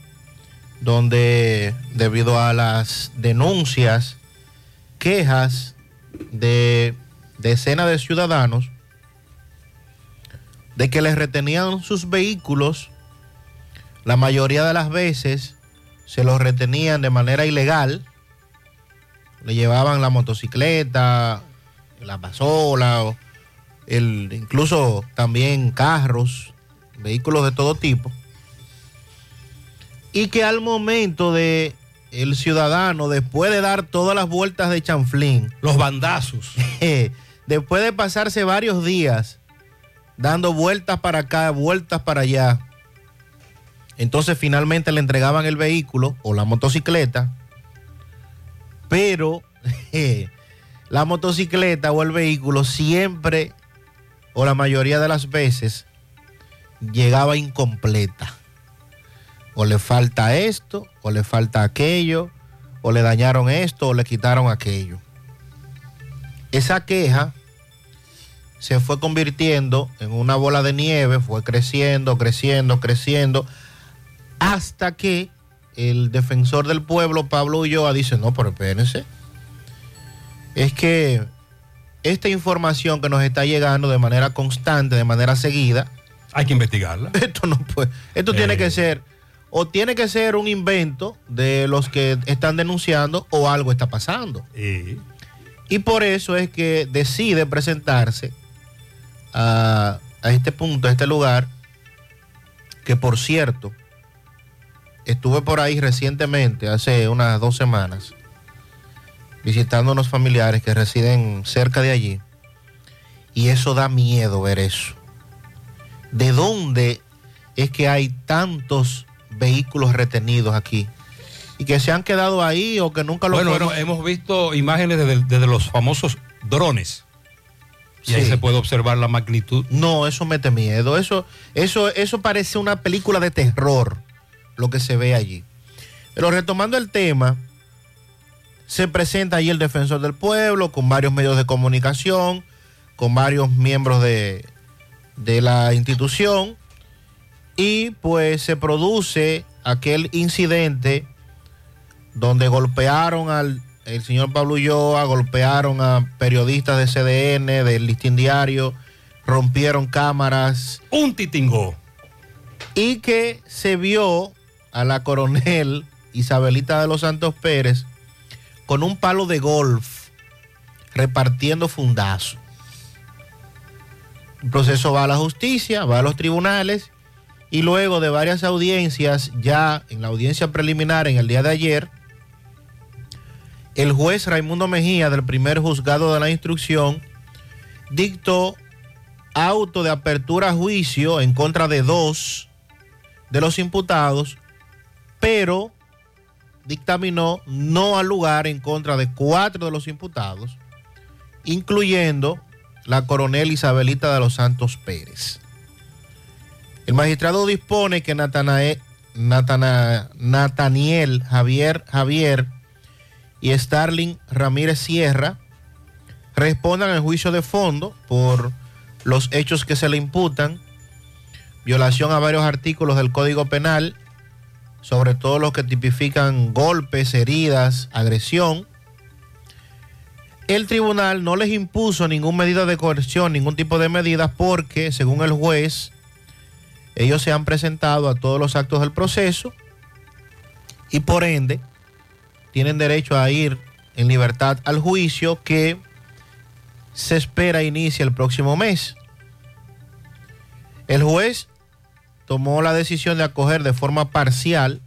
donde debido a las denuncias, quejas de decenas de ciudadanos, de que les retenían sus vehículos, la mayoría de las veces se los retenían de manera ilegal, le llevaban la motocicleta, la pasola, el, incluso también carros, vehículos de todo tipo, y que al momento de el ciudadano, después de dar todas las vueltas de chanflín, los bandazos, después de pasarse varios días dando vueltas para acá, vueltas para allá, entonces finalmente le entregaban el vehículo o la motocicleta, pero la motocicleta o el vehículo siempre o la mayoría de las veces llegaba incompleta. O le falta esto, o le falta aquello, o le dañaron esto, o le quitaron aquello. Esa queja se fue convirtiendo en una bola de nieve, fue creciendo, creciendo, creciendo, hasta que el defensor del pueblo, Pablo Ulloa, dice, no, pero espérense, es que esta información que nos está llegando de manera constante, de manera seguida, hay que investigarla. Esto no puede, esto tiene Eh. que ser, o tiene que ser un invento de los que están denunciando, o algo está pasando. Y por eso es que decide presentarse a, a este punto, a este lugar, que por cierto, estuve por ahí recientemente, hace unas dos semanas, visitando unos familiares que residen cerca de allí. Y eso da miedo ver eso. ¿De dónde es que hay tantos vehículos retenidos aquí y que se han quedado ahí o que nunca lo Bueno, fueron. hemos, hemos visto imágenes desde, desde los famosos drones. Y ahí Sí. se puede observar la magnitud. No, eso mete miedo. Eso, eso, eso parece una película de terror, lo que se ve allí. Pero retomando el tema, se presenta allí el defensor del pueblo con varios medios de comunicación, con varios miembros de, de la institución, y pues se produce aquel incidente donde golpearon al el señor Pablo Ulloa, golpearon a periodistas de CDN, del Listín Diario, rompieron cámaras. Un titingo. Y que se vio a la coronel Isabelita de los Santos Pérez con un palo de golf repartiendo fundazo. El proceso va a la justicia, va a los tribunales y luego de varias audiencias, ya en la audiencia preliminar en el día de ayer, el juez Raimundo Mejía del primer juzgado de la instrucción dictó auto de apertura a juicio en contra de dos de los imputados, pero dictaminó no al lugar en contra de cuatro de los imputados, incluyendo la coronel Isabelita de los Santos Pérez. El magistrado dispone que Natanae- Natana- Nataniel Javier Javier y Starling Ramírez Sierra respondan al juicio de fondo por los hechos que se le imputan, violación a varios artículos del Código Penal, sobre todo los que tipifican golpes, heridas, agresión. El tribunal no les impuso ninguna medida de coerción, ningún tipo de medidas, porque, según el juez, ellos se han presentado a todos los actos del proceso y por ende tienen derecho a ir en libertad al juicio que se espera inicie el próximo mes. El juez tomó la decisión de acoger de forma parcial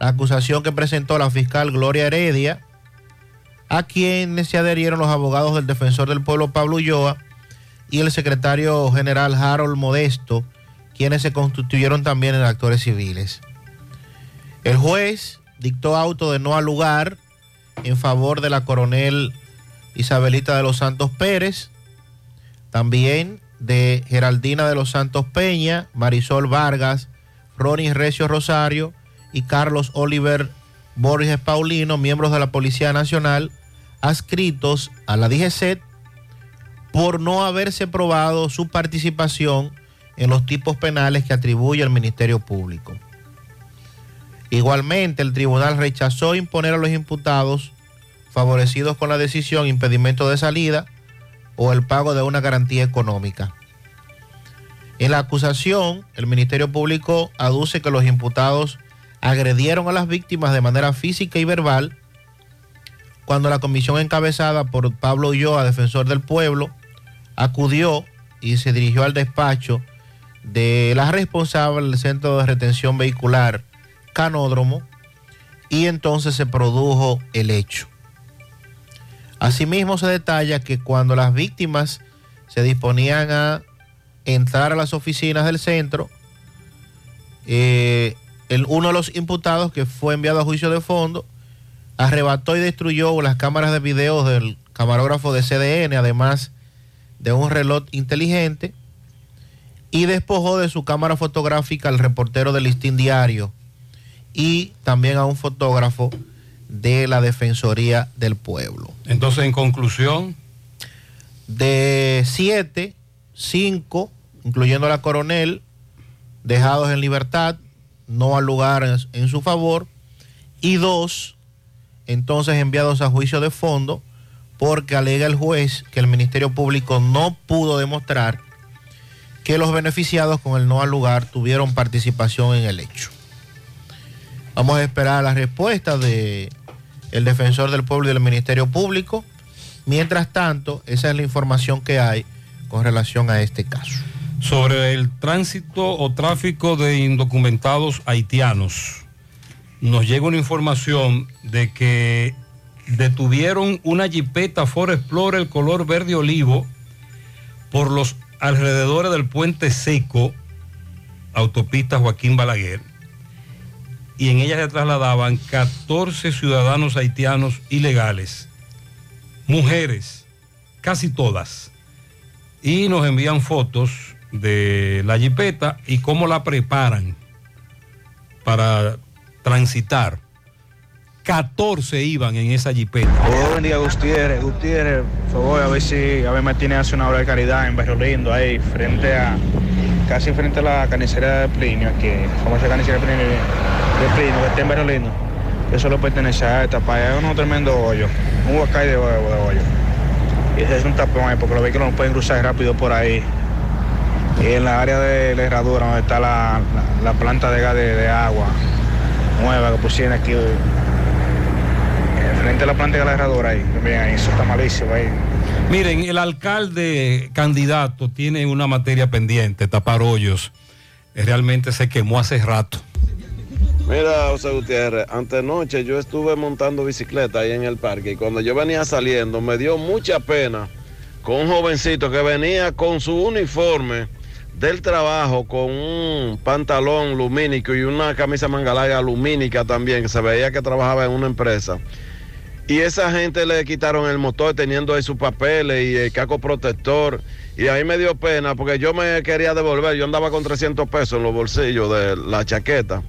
la acusación que presentó la fiscal Gloria Heredia, a quien se adherieron los abogados del defensor del pueblo Pablo Ulloa y el secretario general Harold Modesto, quienes se constituyeron también en actores civiles. El juez dictó auto de no al lugar en favor de la coronel Isabelita de los Santos Pérez, también de Geraldina de los Santos Peña, Marisol Vargas, Ronnie Recio Rosario y Carlos Oliver Borges Paulino, miembros de la Policía Nacional, adscritos a la DGCET por no haberse probado su participación en los tipos penales que atribuye el Ministerio Público. Igualmente, el tribunal rechazó imponer a los imputados favorecidos con la decisión impedimento de salida o el pago de una garantía económica. En la acusación, el Ministerio Público aduce que los imputados agredieron a las víctimas de manera física y verbal cuando la comisión encabezada por Pablo Ulloa, defensor del pueblo, acudió y se dirigió al despacho de la responsable del Centro de Retención Vehicular Canódromo y entonces se produjo el hecho. Asimismo se detalla que cuando las víctimas se disponían a entrar a las oficinas del centro, eh, el- uno de los imputados que fue enviado a juicio de fondo arrebató y destruyó las cámaras de video del camarógrafo de CDN, además de un reloj inteligente, y despojó de su cámara fotográfica al reportero del Listín Diario y también a un fotógrafo de la Defensoría del Pueblo. Entonces, en conclusión, De siete, cinco, incluyendo a la coronel, dejados en libertad, no al lugar en, en su favor, y dos, entonces enviados a juicio de fondo, porque alega el juez que el Ministerio Público no pudo demostrar que los beneficiados con el no al lugar tuvieron participación en el hecho. Vamos a esperar la respuesta de el defensor del pueblo y del Ministerio Público. Mientras tanto, esa es la información que hay con relación a este caso. sobre el tránsito o tráfico de indocumentados haitianos, nos llega una información de que detuvieron una jipeta Ford Explorer color verde olivo por los alrededores del puente seco, autopista Joaquín Balaguer, y en ella se trasladaban 14 ciudadanos haitianos ilegales, mujeres, casi todas, y nos envían fotos de la jipeta y cómo la preparan para transitar. 14 iban en esa jipeta. Buen día, Gutiérrez. Gutiérrez, por favor, a ver si a ver me tiene hace una obra de caridad en Barrio Lindo, ahí, frente a, casi frente a la carnicera de Plinio, aquí, famosa carnicera de Plinio, de Plinio, que está en Barrio Lindo. Eso lo pertenece a esta, para allá es un tremendo hoyo, un huacay de de hoyo. Y ese es un tapón ahí, porque los vehículos no pueden cruzar rápido por ahí. Y en la área de la herradura, donde está la, la- la planta de gas de, agua nueva que pusieron aquí, frente a la planta de la herradura ahí, también ahí, eso está malísimo ahí. Miren, el alcalde candidato tiene una materia pendiente, tapar hoyos. Realmente se quemó hace rato. Mira, José Gutiérrez, antenoche yo estuve montando bicicleta ahí en el parque y cuando yo venía saliendo me dio mucha pena con un jovencito que venía con su uniforme del trabajo, con un pantalón lumínico y una camisa manga larga lumínica también, que se veía que trabajaba en una empresa. Y esa gente le quitaron el motor teniendo ahí sus papeles y el caco protector. Y ahí me dio pena porque yo me quería devolver. Yo andaba con 300 pesos en los bolsillos de la chaqueta.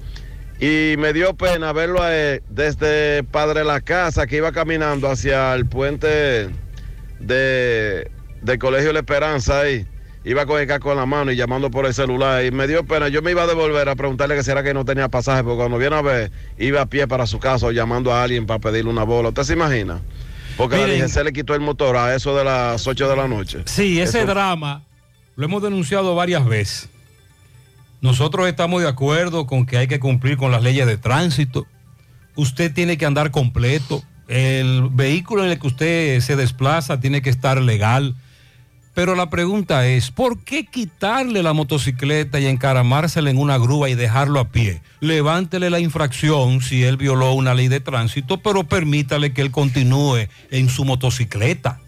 Y me dio pena verlo a él desde Padre La Casa, que iba caminando hacia el puente de, del Colegio La Esperanza ahí. Iba con el casco en la mano y llamando por el celular. Y me dio pena. Yo me iba a devolver a preguntarle que si era que no tenía pasaje, porque cuando viene a ver, iba a pie para su casa o llamando a alguien para pedirle una bola. ¿Usted se imagina? Porque Miren. la DGC le quitó el motor a eso de las 8 de la noche. Sí, ese Eso- drama lo hemos denunciado varias veces. Nosotros estamos de acuerdo con que hay que cumplir con las leyes de tránsito. Usted tiene que andar completo. El vehículo en el que usted se desplaza tiene que estar legal. Pero la pregunta es, ¿por qué quitarle la motocicleta y encaramársela en una grúa y dejarlo a pie? Levántele la infracción si él violó una ley de tránsito, pero permítale que él continúe en su motocicleta.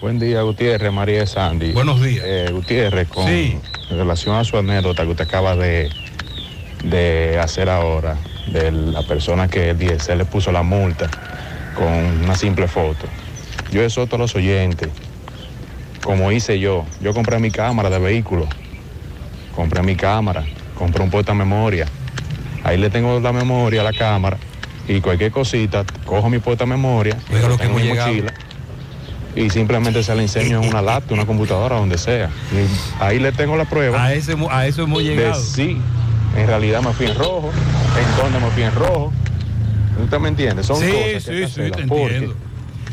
Buen día, Gutiérrez, María Sandy. Buenos días. Eh, Gutiérrez, con Sí. en relación a su anécdota que usted acaba de, de hacer ahora, de la persona que DSL le puso la multa con una simple foto. Yo exhorto a los oyentes, como hice yo, yo compré mi cámara de vehículo, compré mi cámara, compré un puerta memoria. Ahí le tengo la memoria a la cámara y cualquier cosita, cojo mi puerta memoria, lo tengo hemos mi llegado. mochila y simplemente se la enseño en una laptop, una computadora, donde sea. Y ahí le tengo la prueba. A, ese, a eso hemos de llegado. sí, en realidad me fui en rojo, en dónde me fui en rojo. ¿Usted me entiende? Son Sí, cosas que sí, sí, te entiendo.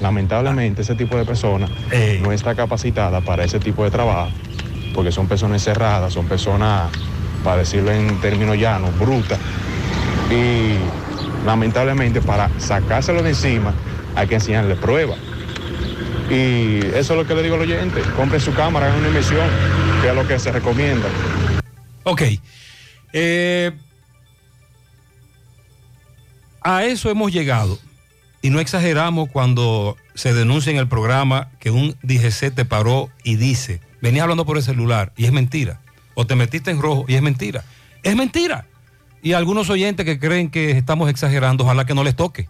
Lamentablemente ese tipo de personas no está capacitada para ese tipo de trabajo, porque son personas encerradas, son personas, para decirlo en términos llanos, brutas. Y lamentablemente para sacárselo de encima hay que enseñarle pruebas. Y eso es lo que le digo al oyente, compre su cámara, hagan una emisión, que es lo que se recomienda. Ok. Eh, a eso hemos llegado. Y no exageramos cuando se denuncia en el programa que un DGC te paró y dice, venía hablando por el celular y es mentira. O te metiste en rojo y es mentira. Es mentira. Y algunos oyentes que creen que estamos exagerando, ojalá que no les toque.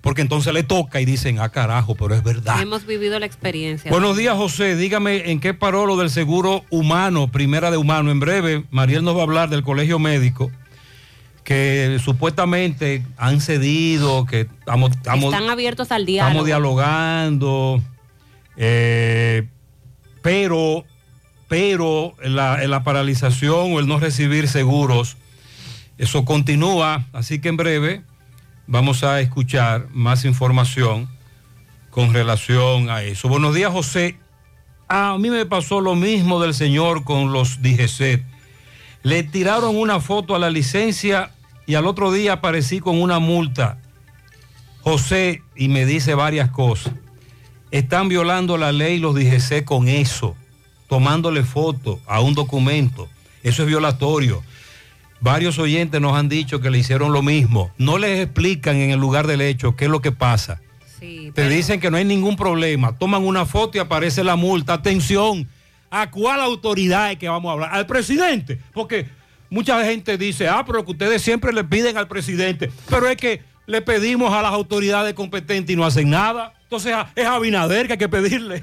Porque entonces le toca y dicen, ah carajo, pero es verdad. Hemos vivido la experiencia. Buenos días, José. Dígame en qué paró lo del seguro humano, primera de humano. En breve, Mariel nos va a hablar del colegio médico, que supuestamente han cedido, que estamos, estamos, Están abiertos al diálogo. estamos dialogando, eh, pero, pero la, la paralización o el no recibir seguros, eso continúa. Así que en breve vamos a escuchar más información con relación a eso. Buenos días, José. A mí me pasó lo mismo del señor con los DGC. Le tiraron una foto a la licencia y al otro día aparecí con una multa. José, y me dice varias cosas. Están violando la ley los DGC con eso, tomándole foto a un documento. Eso es violatorio. Varios oyentes nos han dicho que le hicieron lo mismo. No les explican en el lugar del hecho qué es lo que pasa. Te dicen que no hay ningún problema. Toman una foto y aparece la multa. Atención, ¿a cuál autoridad es que vamos a hablar? Al presidente. Porque mucha gente dice, ah, pero que ustedes siempre le piden al presidente. Pero es que le pedimos a las autoridades competentes y no hacen nada. Entonces es a Abinader que hay que pedirle.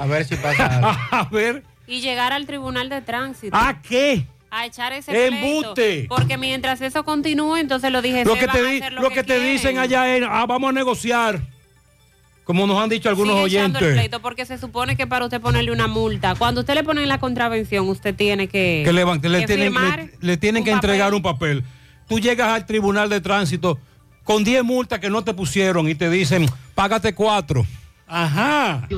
A ver si pasa algo. a ver, Y llegar al tribunal de tránsito. ¿a qué? A echar ese ¡Embuste! pleito. Porque mientras eso continúe, entonces lo dije, Lo que te, di- lo que te dicen allá es, ah, vamos a negociar. Como nos han dicho algunos Sigue echando el oyentes. pleito porque se supone que para usted ponerle una multa, cuando usted le pone la contravención, usted tiene que, que le, van- le que tienen, firmar le- le tienen un que entregar papel. un papel. Tú llegas al tribunal de tránsito con 10 multas que no te pusieron y te dicen, págate cuatro. Ajá.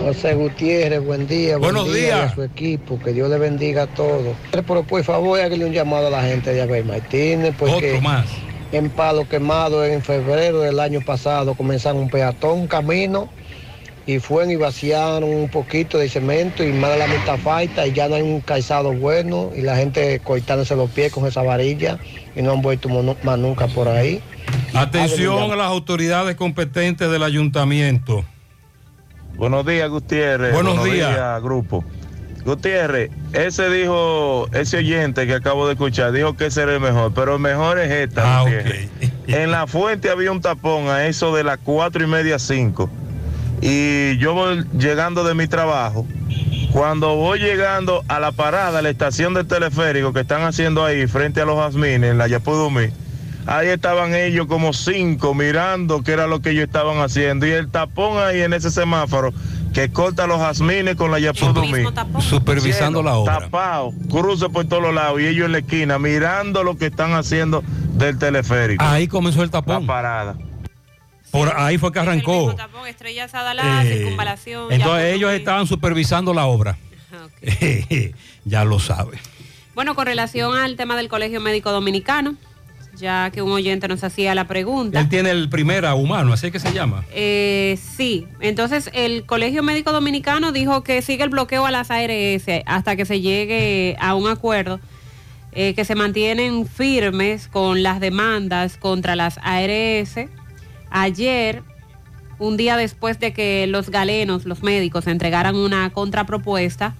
José Gutiérrez, buen día. buen Buenos día días. A su equipo, que Dios le bendiga a todos. Pero por favor, hágale un llamado a la gente de Abel Martínez, porque Otro más. En Palo Quemado, en febrero del año pasado, comenzaron un peatón, un camino, y fueron y vaciaron un poquito de cemento y más de la mitad falta, y ya no hay un calzado bueno, y la gente cortándose los pies con esa varilla, y no han vuelto más nunca por ahí. Atención a las autoridades competentes del ayuntamiento. Buenos días, Gutiérrez. Buenos días. grupo. Gutiérrez, ese dijo, ese oyente que acabo de escuchar, dijo que ese era el mejor, pero el mejor es esta. Ah, Gutiérrez. En la fuente había un tapón a eso de las cuatro y media, cinco. Y yo voy llegando de mi trabajo. Cuando voy llegando a la parada, a la estación del teleférico que están haciendo ahí frente a los jazmines, en la Yapudumí, ahí estaban ellos como cinco mirando qué era lo que ellos estaban haciendo. Y el tapón ahí en ese semáforo que corta los jazmines con la Yapudumí. Supervisando Lleno, la obra. Tapado, cruce por todos los lados y ellos en la esquina mirando lo que están haciendo del teleférico. Ahí comenzó el tapón. La parada. Por ahí fue que arrancó. Tapón, Estrella Sadalá, Eh, circunvalación. Entonces ellos estaban supervisando la obra. ya lo sabe. Bueno, con relación al tema del Colegio Médico Dominicano, ya que un oyente nos hacía la pregunta. Él tiene el primera humano, así es que se llama. Eh, sí, entonces el Colegio Médico Dominicano dijo que sigue el bloqueo a las ARS hasta que se llegue a un acuerdo, eh, que se mantienen firmes con las demandas contra las ARS. Ayer, un día después de que los galenos, los médicos, entregaran una contrapropuesta,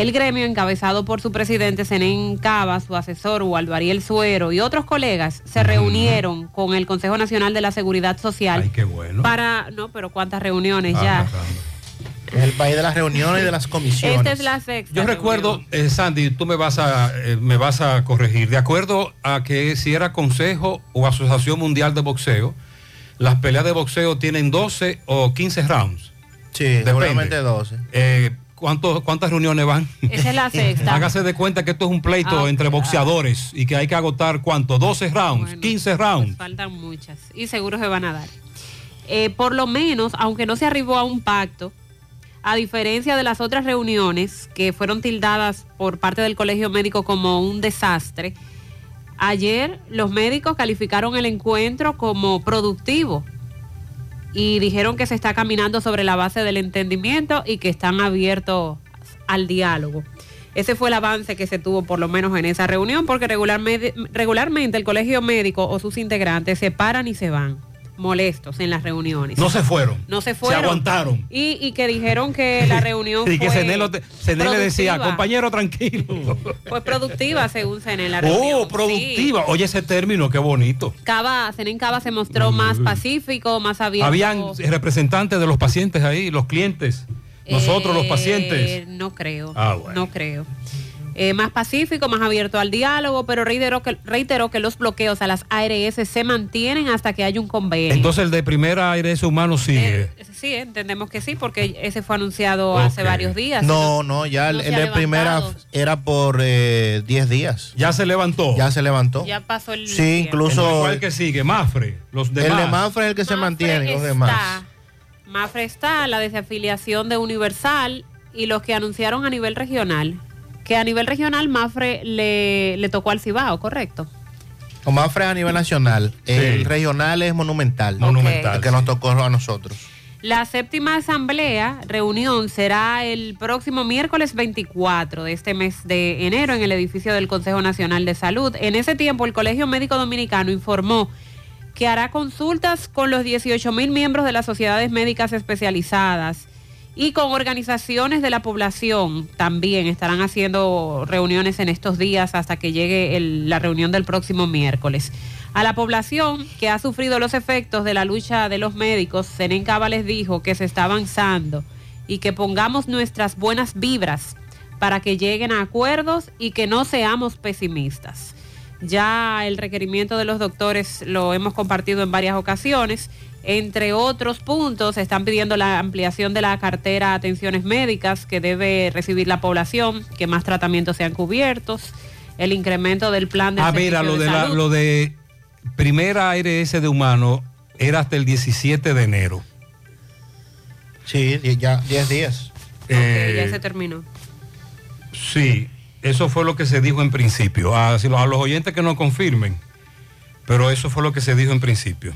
el gremio, encabezado por su presidente Zenén Cava, su asesor Waldo Ariel Suero y otros colegas, se reunieron con el Consejo Nacional de la Seguridad Social Ay, qué bueno. para, no, pero cuántas reuniones Ah, ya. Es el país de las reuniones y de las comisiones. Esta es la sexta. Yo recuerdo, eh, Sandy, tú me vas a eh, me vas a corregir. De acuerdo a que si era Consejo o Asociación Mundial de Boxeo, las peleas de boxeo tienen 12 o 15 rounds. Sí, seguramente 12. Eh, ¿cuántos- ¿Cuántas reuniones van? Esa es la sexta. Hágase de cuenta que esto es un pleito Ah, entre boxeadores y que hay que agotar cuánto, 12 rounds, 15 rounds. Faltan muchas y seguro se van a dar. Eh, por lo menos, aunque no se arribó a un pacto, a diferencia de las otras reuniones que fueron tildadas por parte del Colegio Médico como un desastre, ayer los médicos calificaron el encuentro como productivo y dijeron que se está caminando sobre la base del entendimiento y que están abiertos al diálogo. Ese fue el avance que se tuvo por lo menos en esa reunión, porque regularmente, regularmente el colegio médico o sus integrantes se paran y se van, molestos en las reuniones. No se fueron. No se fueron. Se aguantaron. Y, y que dijeron que la reunión Y que Cenel le decía, compañero, tranquilo. Fue productiva, según Cenel, la reunión. Oh, productiva. Oye, ese término, qué bonito. Cava, Cenén Cava se mostró más pacífico, más abierto. Habían representantes de los pacientes ahí, los clientes. Nosotros, los Eh, pacientes. No creo. Ah, bueno. No creo. Eh, más pacífico, más abierto al diálogo, pero reiteró que, reiteró que los bloqueos a las ARS se mantienen hasta que haya un convenio. Entonces el de primera aire humano sigue. Eh, sí, entendemos que sí, porque ese fue anunciado hace varios días. No, no, ya el, No de primera era por eh, 10 días. Ya se levantó. Ya se levantó. Ya pasó el. Sí, incluso ¿Cuál que sigue? Mafre. Los el de Mafre es el que se mantiene, los demás. Mafre está, la desafiliación de Universal y los que anunciaron a nivel regional. Que a nivel regional Mafre le, le tocó al Cibao, ¿correcto? O Mafre a nivel nacional. El regional es monumental. Monumental, que nos tocó a nosotros. La séptima asamblea, reunión, será el próximo miércoles 24 de este mes de enero en el edificio del Consejo Nacional de Salud. En ese tiempo, el Colegio Médico Dominicano informó que hará consultas con los 18 mil miembros de las sociedades médicas especializadas Y con organizaciones de la población también estarán haciendo reuniones en estos días hasta que llegue el- la reunión del próximo miércoles. A la población que ha sufrido los efectos de la lucha de los médicos, Senen Cava les dijo que se está avanzando y que pongamos nuestras buenas vibras para que lleguen a acuerdos y que no seamos pesimistas. Ya el requerimiento de los doctores lo hemos compartido en varias ocasiones. Entre otros puntos, están pidiendo la ampliación de la cartera de atenciones médicas que debe recibir la población, que más tratamientos sean cubiertos, el incremento del plan de Ah, mira, lo de, la- lo de primera ARS de humano era hasta el 17 de enero. Sí, ya 10 días. Ok, ya se terminó. Sí, eso fue lo que se dijo en principio. A, los- a los oyentes que no confirmen, pero eso fue lo que se dijo en principio.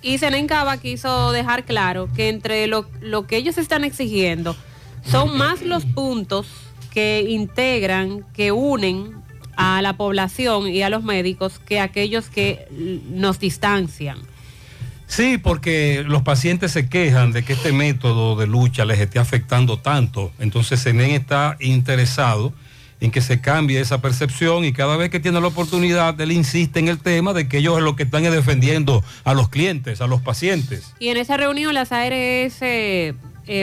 Y Senencaba quiso dejar claro que entre lo, lo que ellos están exigiendo son más los puntos que integran, que unen a la población y a los médicos que aquellos que nos distancian. Sí, porque los pacientes se quejan de que este método de lucha les esté afectando tanto. Entonces Senen está interesado en que se cambie esa percepción y cada vez que tiene la oportunidad, él insiste en el tema de que ellos es lo que están es defendiendo a los clientes, a los pacientes. Y en esa reunión las ARS eh,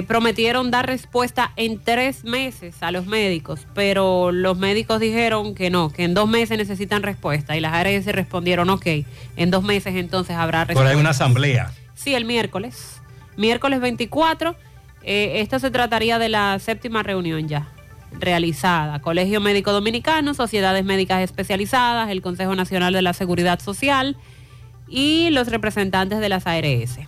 prometieron dar respuesta en tres meses a los médicos, pero los médicos dijeron que no, que en dos meses necesitan respuesta y las ARS respondieron, ok, en dos meses entonces habrá Pero respuesta. hay una asamblea. Sí, el miércoles. Miércoles 24. eh, esto se trataría de la séptima reunión ya realizada. Colegio Médico Dominicano, Sociedades Médicas Especializadas, el Consejo Nacional de la Seguridad Social y los representantes de las ARS.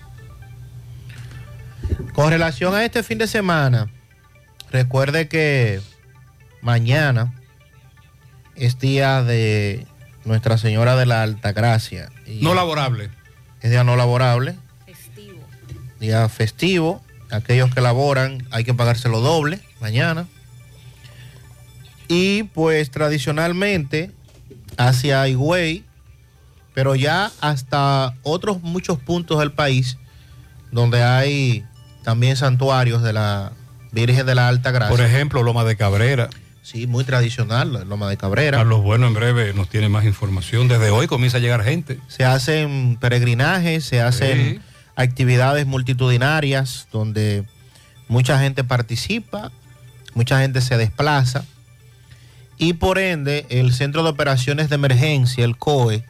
Con relación a este fin de semana, recuerde que mañana es día de Nuestra Señora de la Alta Gracia. Y No laborable. Es día no laborable. Día festivo. Aquellos que laboran hay que pagárselo doble mañana. Y pues tradicionalmente hacia Higüey, pero ya hasta otros muchos puntos del país donde hay también santuarios de la Virgen de la Alta Gracia. Por ejemplo, Loma de Cabrera. Sí, muy tradicional, Loma de Cabrera. Carlos Bueno en breve nos tiene más información. Desde hoy comienza a llegar gente. Se hacen peregrinajes, se hacen Sí. actividades multitudinarias donde mucha gente participa, mucha gente se desplaza y por ende el Centro de Operaciones de Emergencia, el COE,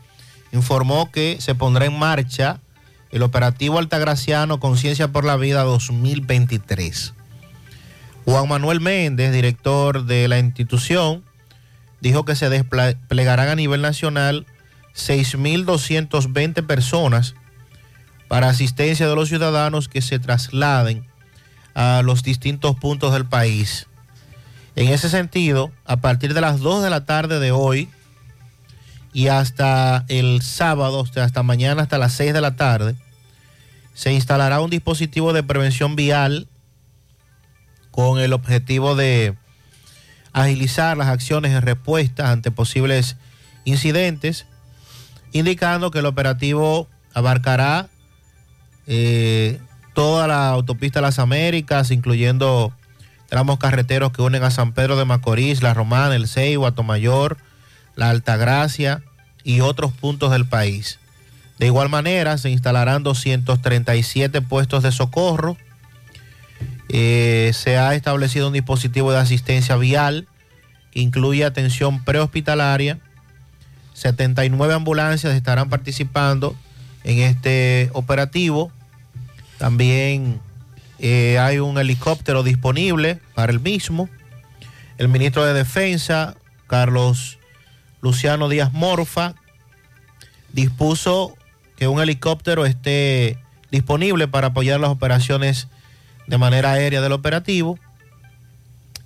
informó que se pondrá en marcha el operativo Altagraciano Conciencia por la Vida 2023. Juan Manuel Méndez, director de la institución, dijo que se desplegarán a nivel nacional 6.220 personas para asistencia de los ciudadanos que se trasladen a los distintos puntos del país. En ese sentido, a partir de las 2 de la tarde de hoy y hasta el sábado, hasta mañana, hasta las 6 de la tarde, se instalará un dispositivo de prevención vial con el objetivo de agilizar las acciones en respuesta ante posibles incidentes, indicando que el operativo abarcará eh, toda la autopista Las Américas, incluyendo tramos carreteros que unen a San Pedro de Macorís, La Romana, El Ceibo, Atomayor, La Altagracia y otros puntos del país. De igual manera, se instalarán 237 puestos de socorro. Eh, se ha establecido un dispositivo de asistencia vial que incluye atención prehospitalaria. 79 ambulancias estarán participando en este operativo. También eh, hay un helicóptero disponible para el mismo. El ministro de Defensa, Carlos Luciano Díaz Morfa, dispuso que un helicóptero esté disponible para apoyar las operaciones de manera aérea del operativo.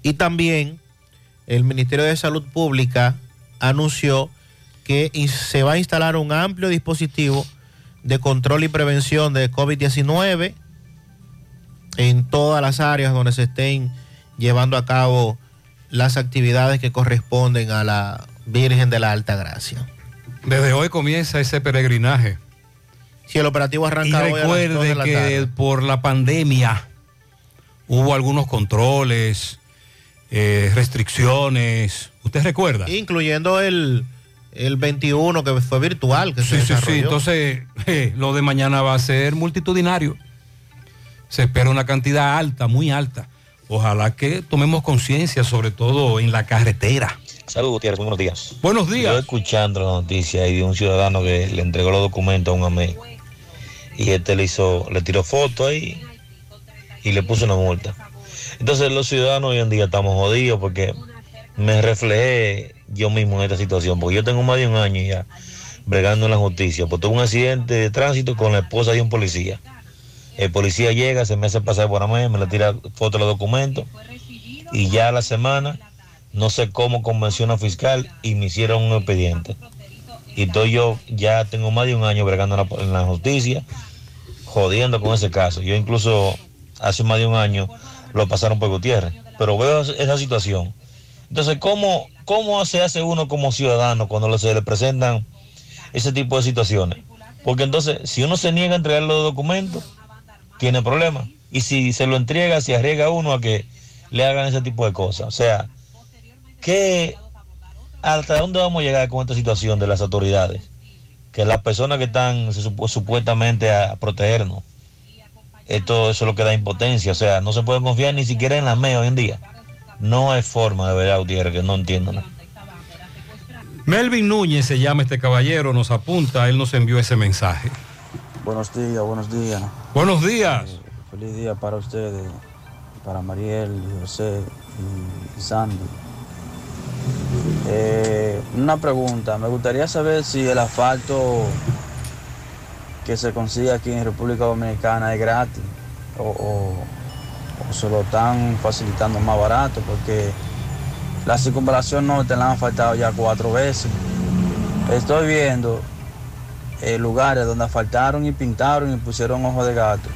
Y también el Ministerio de Salud Pública anunció que se va a instalar un amplio dispositivo de control y prevención de COVID-19 en todas las áreas donde se estén llevando a cabo las actividades que corresponden a la Virgen de la Alta Gracia. Desde hoy comienza ese peregrinaje. Si el operativo Y arranca hoy a las dos de recuerde la que por la pandemia hubo algunos controles, eh, restricciones. ¿Usted recuerda? Incluyendo el, el 21 que fue virtual. Que Sí, se sí, sí. Entonces, eh, lo de mañana va a ser multitudinario. Se espera una cantidad alta, muy alta. Ojalá que tomemos conciencia, sobre todo en la carretera. Saludos, Gutiérrez, buenos días. Buenos días. Yo escuchando la noticia de un ciudadano que le entregó los documentos a un amigo y este le hizo, le tiró foto ahí y le puso una multa. Entonces los ciudadanos hoy en día estamos jodidos porque me reflejé yo mismo en esta situación, porque yo tengo más de un año ya bregando en la justicia, pues tuve un accidente de tránsito con la esposa de un policía. El policía llega, se me hace pasar por mí, me le tira foto de los documentos y ya a la semana no sé cómo convenció a una fiscal y me hicieron un expediente. Y estoy yo ya tengo más de un año bregando en la, en la justicia, jodiendo con ese caso. Yo incluso hace más de un año lo pasaron por Gutiérrez, pero veo esa situación. Entonces, ¿cómo, cómo se hace uno como ciudadano cuando se le presentan ese tipo de situaciones? Porque entonces, si uno se niega a entregar los documentos, tiene problemas. Y si se lo entrega, se arriesga uno a que le hagan ese tipo de cosas. O sea, ¿qué, ¿hasta dónde vamos a llegar con esta situación de las autoridades? Que las personas que están supuestamente a protegernos, esto eso es lo que da impotencia. O sea, no se puede confiar ni siquiera en la MEA hoy en día. No hay forma de verdad, Gutiérrez, que no entiendo. ¿no? Melvin Núñez se llama este caballero, nos apunta, él nos envió ese mensaje. Buenos días, buenos días. Buenos días. Feliz día para ustedes, para Mariel, José y, Sandy. Eh, una pregunta, me gustaría saber si el asfalto que se consigue aquí en República Dominicana es gratis o, o- o se lo están facilitando más barato porque la circunvalación norte la han faltado ya cuatro veces. Estoy viendo eh, lugares donde asfaltaron y pintaron y pusieron ojo de gato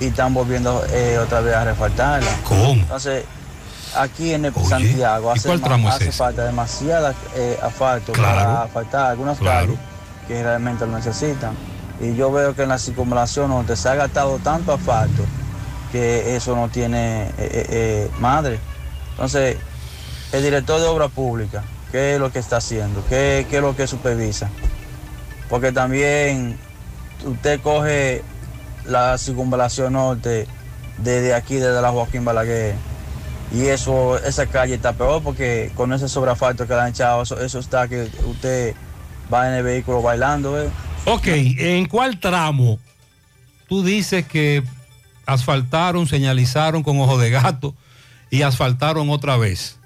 y están volviendo eh, otra vez a refaltarla. ¿Cómo? Entonces, aquí en el Santiago ¿y hace, falta demasiada eh, asfalto Claro. para asfaltar algunas Claro. calles que realmente lo necesitan. Y yo veo que en la circunvalación donde se ha gastado tanto asfalto que eso no tiene eh, madre. Entonces, el director de obra pública, ¿qué es lo que está haciendo? ¿Qué, qué es lo que supervisa? Porque también usted coge la circunvalación norte desde aquí, desde la Joaquín Balaguer, y eso, esa calle está peor porque con ese sobreasfalto que le han echado, eso, eso está que usted va en el vehículo bailando, ¿eh? Ok, ¿en cuál tramo tú dices que asfaltaron, señalizaron con ojo de gato y asfaltaron otra vez?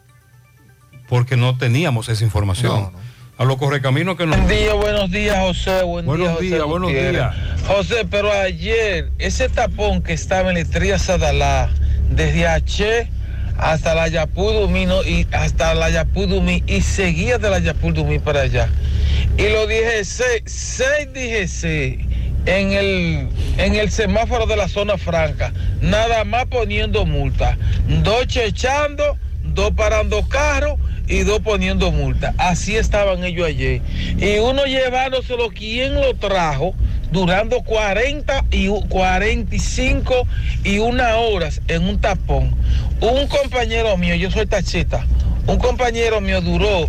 Porque no teníamos esa información. A lo correcamino que nos... Buen día, buenos días, José. Buen Buenos día, José días, buenos Gutiérrez. días. José, pero ayer, ese tapón que estaba en la estrella Sadalá, desde H hasta la Yapudumi, ¿no? y hasta la Yapudumi, y seguía de la Yapudumi para allá. Y lo dije, seis, seis DGC en el, en el semáforo de la zona franca, nada más poniendo multa. Dos chechando, dos parando carros y dos poniendo multa. Así estaban ellos ayer. Y uno llevándoselo, ¿quién lo trajo? Durando 40 y u- 45 y una horas en un tapón. Un compañero mío, yo soy taxista, un compañero mío duró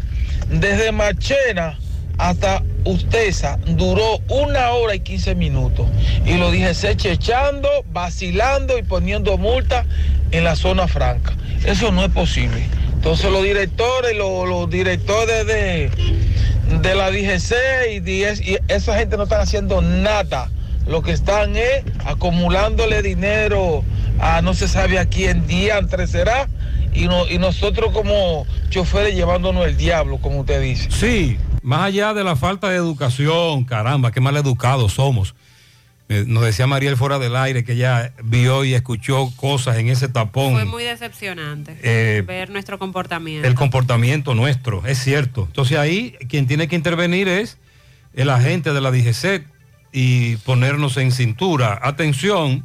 desde Marchena hasta Ustesa, duró una hora y 15 minutos. Y lo dije, se chechando, vacilando y poniendo multa en la zona franca. Eso no es posible. Entonces los directores, los, los directores de, de la DGC y, y esa gente no están haciendo nada. Lo que están es acumulándole dinero a no se sabe a quién día será y, no- y nosotros como choferes llevándonos el diablo, como usted dice. Sí, más allá de la falta de educación, caramba, qué mal educados somos. Nos decía Mariel fuera del aire que ella vio y escuchó cosas en ese tapón. Fue muy decepcionante Eh, ver nuestro comportamiento. el comportamiento nuestro, es cierto. Entonces ahí quien tiene que intervenir es el agente de la DGC y ponernos en cintura. Atención,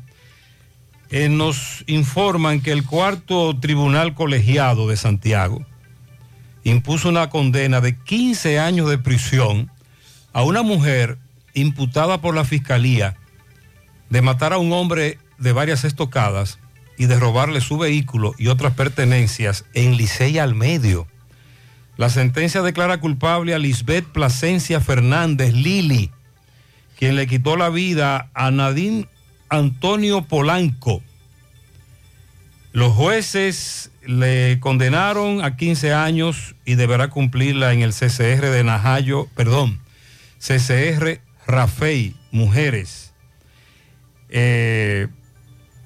eh, nos informan que el cuarto tribunal colegiado de Santiago impuso una condena de 15 años de prisión a una mujer imputada por la fiscalía de matar a un hombre de varias estocadas y de robarle su vehículo y otras pertenencias en Licey al Medio. La sentencia declara culpable a Lisbeth Plasencia Fernández Lili, quien le quitó la vida a Nadine Antonio Polanco. Los jueces le condenaron a 15 años y deberá cumplirla en el CCR de Najayo, perdón, CCR Rafey, Mujeres. Eh,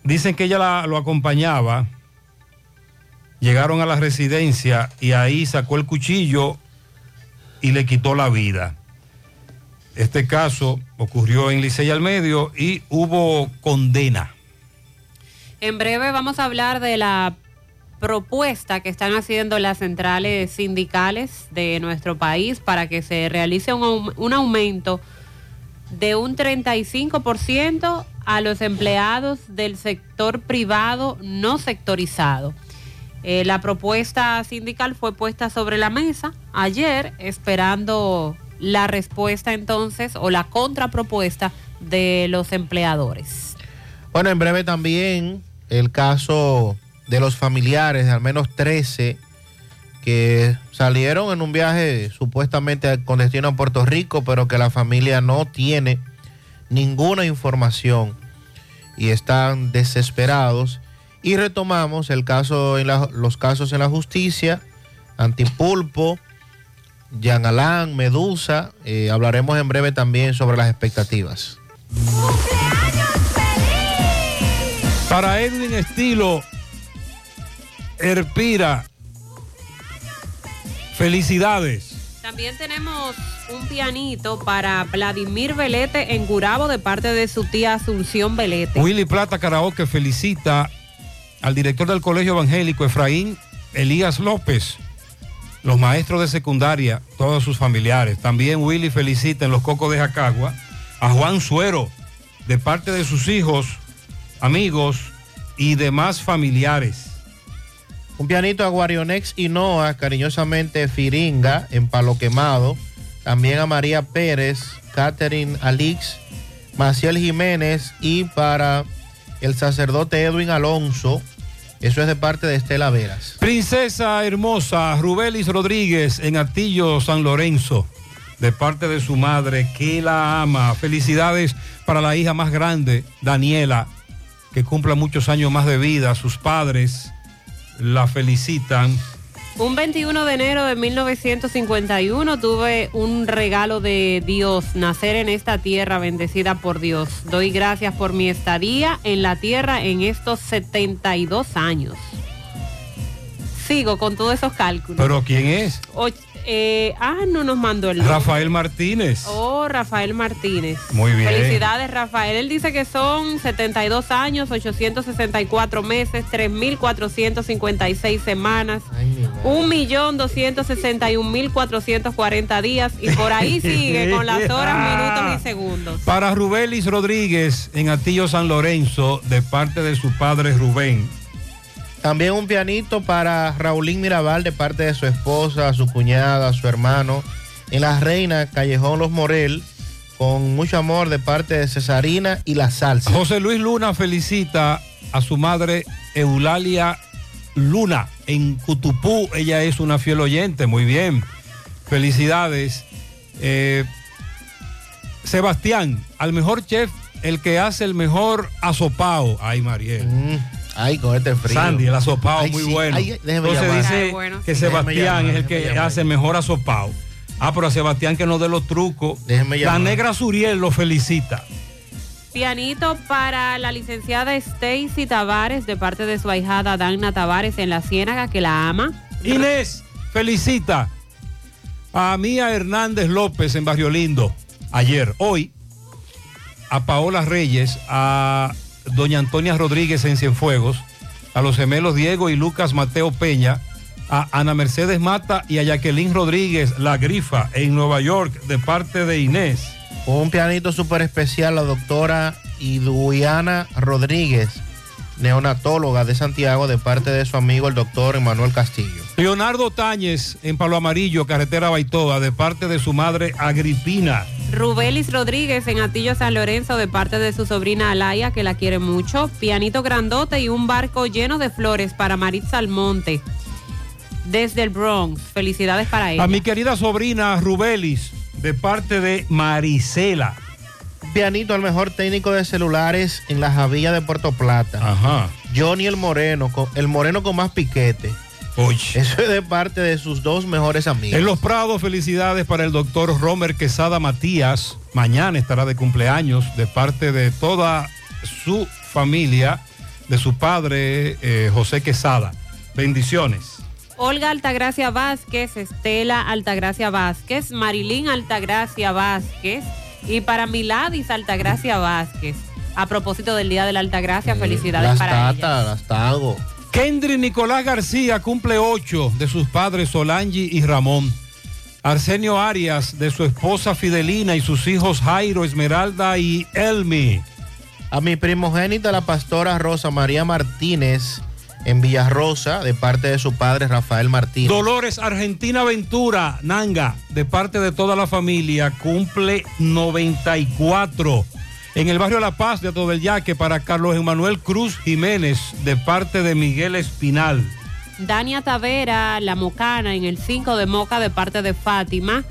dicen que ella la- lo acompañaba, llegaron a la residencia y ahí sacó el cuchillo y le quitó la vida. Este caso ocurrió en Licey al Medio y hubo condena. En breve vamos a hablar de la propuesta que están haciendo las centrales sindicales de nuestro país para que se realice un, aum- un aumento de un 35% a los empleados del sector privado no sectorizado. Eh, la propuesta sindical fue puesta sobre la mesa ayer, esperando la respuesta entonces o la contrapropuesta de los empleadores. Bueno, en breve también el caso de los familiares de al menos 13 que salieron en un viaje supuestamente con destino a Puerto Rico, pero que la familia no tiene ninguna información y están desesperados. Y retomamos el caso en los casos en la justicia, Antipulpo, Jean Alain, Medusa. eh, hablaremos en breve también sobre las expectativas. Para Edwin Estilo, Erpira, felicidades. También tenemos un pianito para Vladimir Velete en Gurabo de parte de su tía Asunción Velete. Willy Plata Karaoke felicita al director del Colegio Evangélico Efraín Elías López, los maestros de secundaria, todos sus familiares. También Willy felicita en los Cocos de Jacagua a Juan Suero, de parte de sus hijos, amigos y demás familiares. Un pianito a Guarionex y Noah, cariñosamente Firinga, en Palo Quemado. También a María Pérez, Catherine Alix, Maciel Jiménez y para el sacerdote Edwin Alonso. Eso es de parte de Estela Veras. Princesa hermosa Rubelis Rodríguez en Atillo, San Lorenzo, de parte de su madre que la ama. Felicidades para la hija más grande, Daniela, que cumpla muchos años más de vida. Sus padres la felicitan. Un 21 de enero de 1951 tuve un regalo de Dios, nacer en esta tierra bendecida por Dios. Doy gracias por mi estadía en la tierra en estos 72 años. Sigo con todos esos cálculos. ¿Pero quién es? Eh, ah, no nos mandó el nombre. Rafael Martínez. Oh, Rafael Martínez. Muy bien. Felicidades, Rafael. Él dice que son 72 años, 864 meses, 3.456 semanas, 1.261.440 días y por ahí sigue con las horas, minutos y segundos. Para Rubelis Rodríguez en Atillo, San Lorenzo, de parte de su padre Rubén. También un pianito para Raulín Mirabal de parte de su esposa, su cuñada, su hermano. En La Reina, Callejón Los Morel, con mucho amor de parte de Cesarina y la salsa. José Luis Luna felicita a su madre Eulalia Luna en Cutupú. Ella es una fiel oyente, muy bien. Felicidades. Eh, Sebastián, al mejor chef, el que hace el mejor asopao. Ay, Mariel. Ay, con este frío. Sandy, el asopao Ay, muy sí. bueno. Ay, Entonces llamar. dice bueno, que sí. Sebastián es el que hace mejor asopao. Ah, pero a Sebastián que nos dé los trucos. Déjeme La llamar. negra Suriel lo felicita. Pianito para la licenciada Stacy Tavares de parte de su ahijada Dagna Tavares en la Ciénaga que la ama. Inés felicita a Mía Hernández López en Barrio Lindo ayer, hoy, a Paola Reyes, a Doña Antonia Rodríguez en Cienfuegos, a los gemelos Diego y Lucas Mateo Peña, a Ana Mercedes Mata y a Jacqueline Rodríguez, la grifa, en Nueva York, de parte de Inés. Un pianito súper especial, la doctora Iduiana Rodríguez, neonatóloga de Santiago, de parte de su amigo el doctor Emanuel Castillo. Leonardo Táñez en Palo Amarillo, carretera Baitoa, de parte de su madre Agripina. Rubelis Rodríguez en Atillo San Lorenzo de parte de su sobrina Alaya, que la quiere mucho. Pianito grandote y un barco lleno de flores para Maritza Almonte. Desde el Bronx. Felicidades para ella. A mi querida sobrina Rubelis, de parte de Marisela. Pianito al mejor técnico de celulares en la Javilla de Puerto Plata. Ajá. Johnny el Moreno, el Moreno con más piquete. Eso es de parte de sus dos mejores amigos. En Los Prados, felicidades para el doctor Romer Quesada Matías. Mañana estará de cumpleaños de parte de toda su familia, de su padre eh, José Quesada. Bendiciones. Olga Altagracia Vázquez, Estela Altagracia Vázquez, Marilín Altagracia Vázquez y para Miladis Altagracia Vázquez. A propósito del Día de la Altagracia, felicidades las para ella. tatas, las tago. Kendry Nicolás García cumple ocho de sus padres Solangi y Ramón. Arsenio Arias de su esposa Fidelina y sus hijos Jairo, Esmeralda y Elmi. A mi primogénita, la pastora Rosa María Martínez, en Villarrosa, de parte de su padre Rafael Martínez. Dolores Argentina Ventura, Nanga, de parte de toda la familia, cumple 94. En el barrio La Paz de Todo el Yaque para Carlos Emanuel Cruz Jiménez, de parte de Miguel Espinal. Dania Tavera, La Mocana, en el 5 de Moca de parte de Fátima.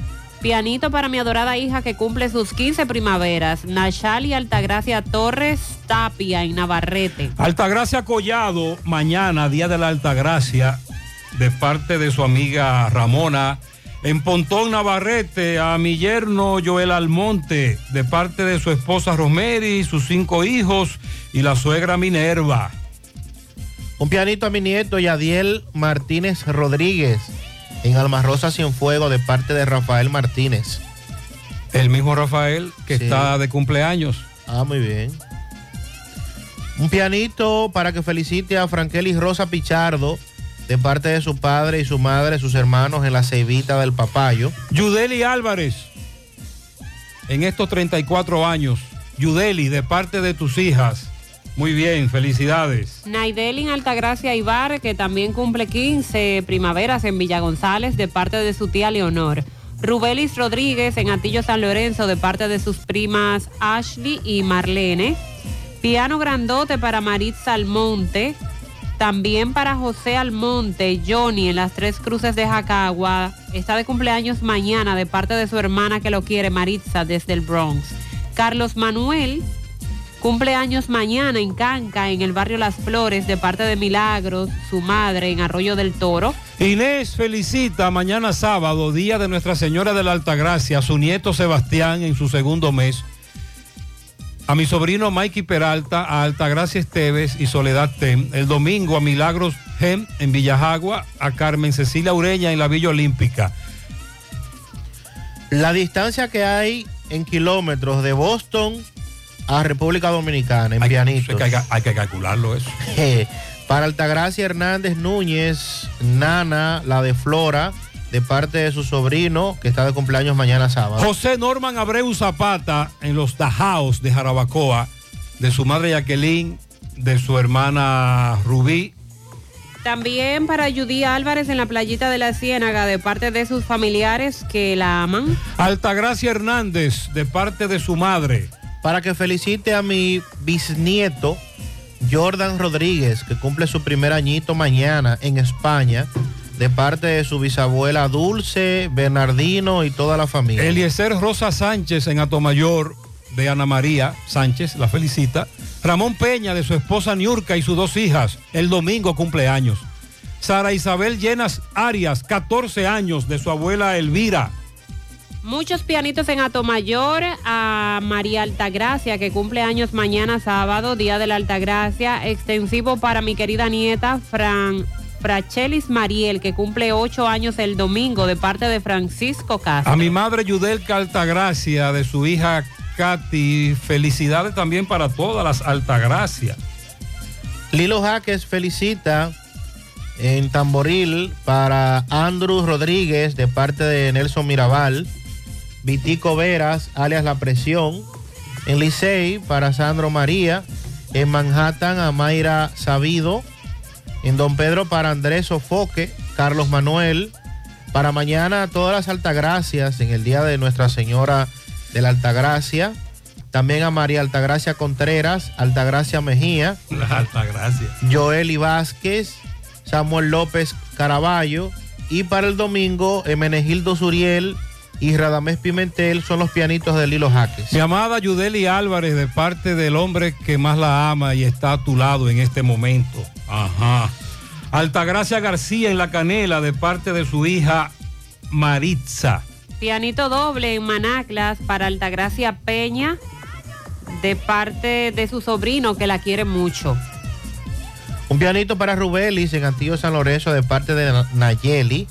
Pianito para mi adorada hija que cumple sus 15 primaveras. Nachali Altagracia Torres Tapia en Navarrete. Altagracia Collado, mañana, Día de la Altagracia, de parte de su amiga Ramona. En Pontón Navarrete, a mi yerno Joel Almonte, de parte de su esposa Rosemary, sus cinco hijos y la suegra Minerva. Un pianito a mi nieto Yadiel Martínez Rodríguez, en Almarrosa Cienfuego, de parte de Rafael Martínez. El mismo Rafael que Sí. está de cumpleaños. Ah, muy bien. Un pianito para que felicite a Frankelis Rosa Pichardo, de parte de su padre y su madre, sus hermanos en la ceibita del papayo. Yudeli Álvarez, en estos 34 años. Yudeli, de parte de tus hijas. Muy bien, felicidades. Naidelin Altagracia Ibar, que también cumple 15 primaveras en Villa González de parte de su tía Leonor. Rubelis Rodríguez en Atillo San Lorenzo de parte de sus primas Ashley y Marlene. Piano grandote para Maritza Almonte. También para José Almonte, Johnny en las Tres Cruces de Jacagua. Está de cumpleaños mañana de parte de su hermana que lo quiere, Maritza, desde el Bronx. Carlos Manuel Cumpleaños mañana en Canca, en el barrio Las Flores, de parte de Milagros, su madre, en Arroyo del Toro. Inés felicita mañana sábado, día de Nuestra Señora de la Altagracia, a su nieto Sebastián en su segundo mes. A mi sobrino Mikey Peralta, a Altagracia Esteves y Soledad Tem. El domingo a Milagros Gem en Villajagua, a Carmen Cecilia Ureña en la Villa Olímpica. La distancia que hay en kilómetros de Boston a República Dominicana, en pianitos. Hay que, hay que calcularlo eso. Para Altagracia Hernández Núñez, Nana, la de Flora, de parte de su sobrino, que está de cumpleaños mañana sábado. José Norman Abreu Zapata en los Dajaos de Jarabacoa, de su madre Jacqueline, de su hermana Rubí. También para Judy Álvarez en la playita de la Ciénaga, de parte de sus familiares que la aman. Altagracia Hernández, de parte de su madre. Para que felicite a mi bisnieto, Jordan Rodríguez, que cumple su primer añito mañana en España, de parte de su bisabuela Dulce, Bernardino y toda la familia. Eliezer Rosa Sánchez en Atomayor, de Ana María Sánchez, la felicita. Ramón Peña, de su esposa Niurka y sus dos hijas, el domingo cumpleaños. Sara Isabel Llenas Arias, 14 años, de su abuela Elvira. Muchos pianitos en Atomayor a María Altagracia, que cumple años mañana sábado, Día de la Altagracia. Extensivo para mi querida nieta Fran, Frachelis Mariel, que cumple ocho años el domingo, de parte de Francisco Castro. A mi madre Yudelka Altagracia, de su hija Katy, felicidades también para todas las Altagracias. Lilo Jaques felicita en Tamboril para Andrew Rodríguez de parte de Nelson Mirabal, Vitico Veras, alias La Presión, en Licey para Sandro María En Manhattan, a Mayra Sabido. En Don Pedro para Andrés Sofoque, Carlos Manuel. Para mañana, todas las Altagracias en el Día de Nuestra Señora de la Altagracia. También a María Altagracia Contreras, Altagracia Mejía. La Altagracia. Joeli Vázquez, Samuel López Caraballo. Y para el domingo, Emenegildo Suriel y Radamés Pimentel son los pianitos de Lilo Jaques. Mi amada Yudeli Álvarez, de parte del hombre que más la ama y está a tu lado en este momento. Ajá. Altagracia García en la canela, de parte de su hija Maritza. Pianito doble en Manaclas para Altagracia Peña, de parte de su sobrino que la quiere mucho. Un pianito para Rubelis en Antillo San Lorenzo de parte de Nayeli.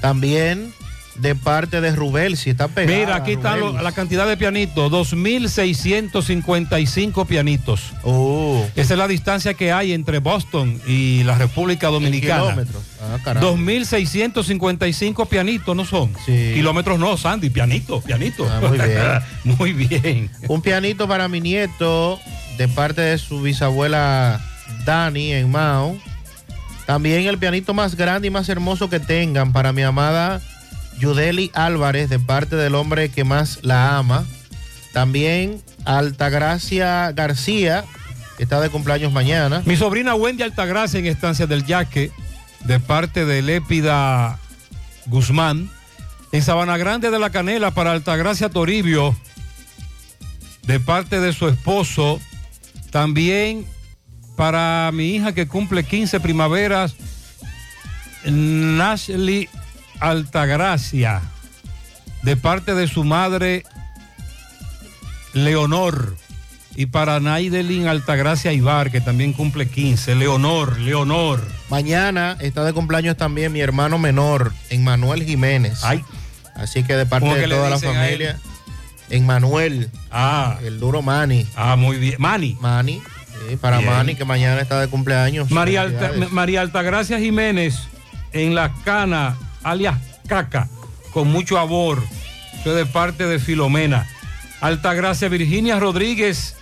También de parte de Rubel, si está pegado. Mira, aquí está lo- la cantidad de pianitos, 2.655 pianitos. Oh. Esa es la distancia que hay entre Boston y la República Dominicana. kilómetros. Ah, caramba. 2.655 pianitos, ¿no son? Kilómetros no, Sandy, pianito, pianito. Ah, muy bien. muy bien. Un pianito para mi nieto de parte de su bisabuela Dani en Mao. También el pianito más grande y más hermoso que tengan para mi amada Yudeli Álvarez de parte del hombre que más la ama. También Altagracia García, que está de cumpleaños mañana. Mi sobrina Wendy Altagracia en Estancia del Yaque, de parte de Lépida Guzmán. En Sabana Grande de la Canela para Altagracia Toribio, de parte de su esposo. También para mi hija que cumple 15 primaveras, Nashley Altagracia, de parte de su madre Leonor. Y para Naidelin Altagracia Ibar, que también cumple 15. Leonor, Leonor. Mañana está de cumpleaños también mi hermano menor, Emmanuel Jiménez. Así que de parte ¿Cómo de toda la familia, Emmanuel. Ah. El duro Mani. Ah, muy bien. Mani. Mani. sí, para Bien. Mani, que mañana está de cumpleaños. María, Alta-. María Altagracia Jiménez en La Cana, alias Caca, con mucho amor. Eso es de parte de Filomena. Altagracia Virginia Rodríguez,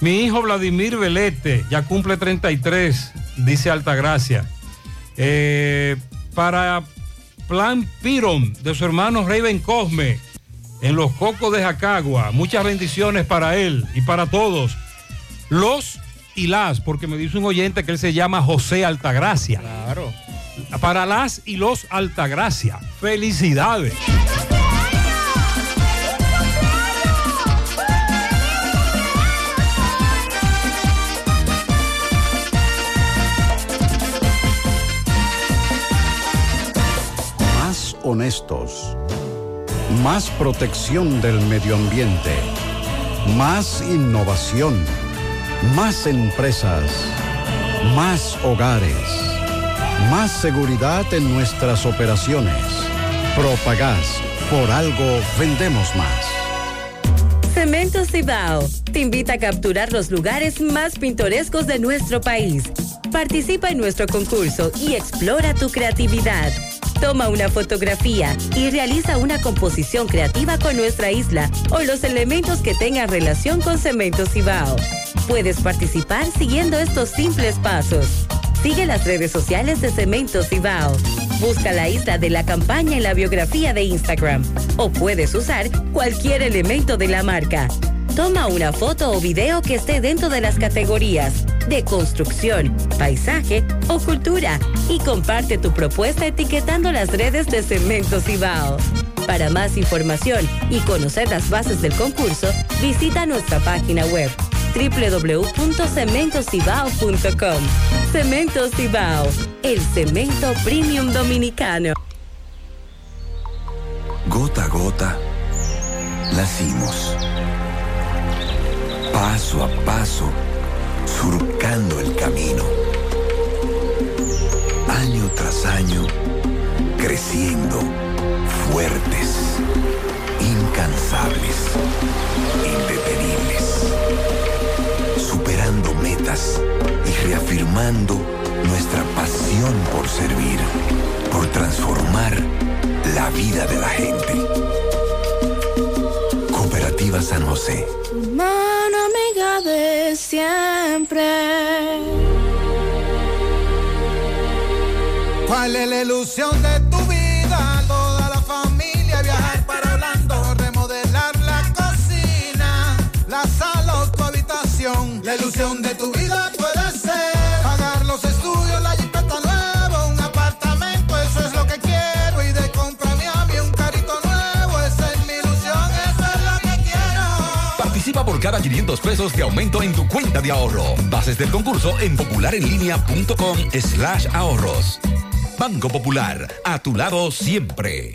mi hijo Vladimir Velete, ya cumple 33, dice Altagracia. Eh, para Plan Piron, de su hermano Raven Cosme, en los Cocos de Jacagua. Muchas bendiciones para él y para todos. Los y las, porque me dice un oyente que él se llama José Altagracia. Claro. Para las y los Altagracia. Felicidades. Más honestos. Más protección del medio ambiente. Más innovación. Más empresas. Más hogares. Más seguridad en nuestras operaciones. Propagás. Por algo vendemos más. Cemento Cibao te invita a capturar los lugares más pintorescos de nuestro país. Participa en nuestro concurso y explora tu creatividad. Toma una fotografía y realiza una composición creativa con nuestra isla o los elementos que tengan relación con Cemento Cibao. Puedes participar siguiendo estos simples pasos. Sigue las redes sociales de Cemento Cibao. Busca la isla de la campaña en la biografía de Instagram. O puedes usar cualquier elemento de la marca. Toma una foto o video que esté dentro de las categorías de construcción, paisaje o cultura y comparte tu propuesta etiquetando las redes de Cemento Cibao. Para más información y conocer las bases del concurso, visita nuestra página web www.cementocibao.com. Cemento Cibao, el cemento premium dominicano. Gota a gota, nacimos. Paso a paso, surcando el camino. Año tras año, creciendo, fuertes, incansables, indetenibles. Superando metas y reafirmando nuestra pasión por servir, por transformar la vida de la gente. Cooperativa San José. Mano amiga de siempre. ¿Cuál es la ilusión de La ilusión de tu vida puede ser pagar los estudios, la jipeta nueva, un apartamento, eso es lo que quiero. Y de compra mi a mí un carrito nuevo, esa es mi ilusión, eso es lo que quiero. Participa por cada 500 pesos de aumento en tu cuenta de ahorro. Bases del concurso en popularenlinea.com slash ahorros. Banco Popular, a tu lado siempre.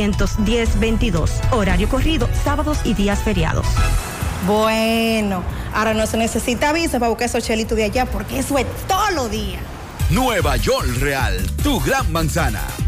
1-210-22. Horario corrido, sábados y días feriados. Bueno, ahora no se necesita visa para buscar esos chelitos de allá porque eso es todos los días. Nueva York Real, tu gran manzana.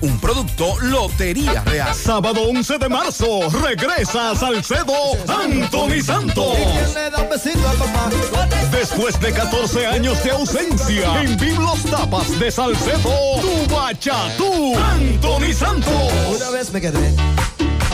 Un producto Lotería Real. Sábado 11 de marzo, regresa a Salcedo Anthony Santos. Después de 14 años de ausencia, en Biblos Tapas de Salcedo, tu bachatú, Anthony Santos. Una vez me quedé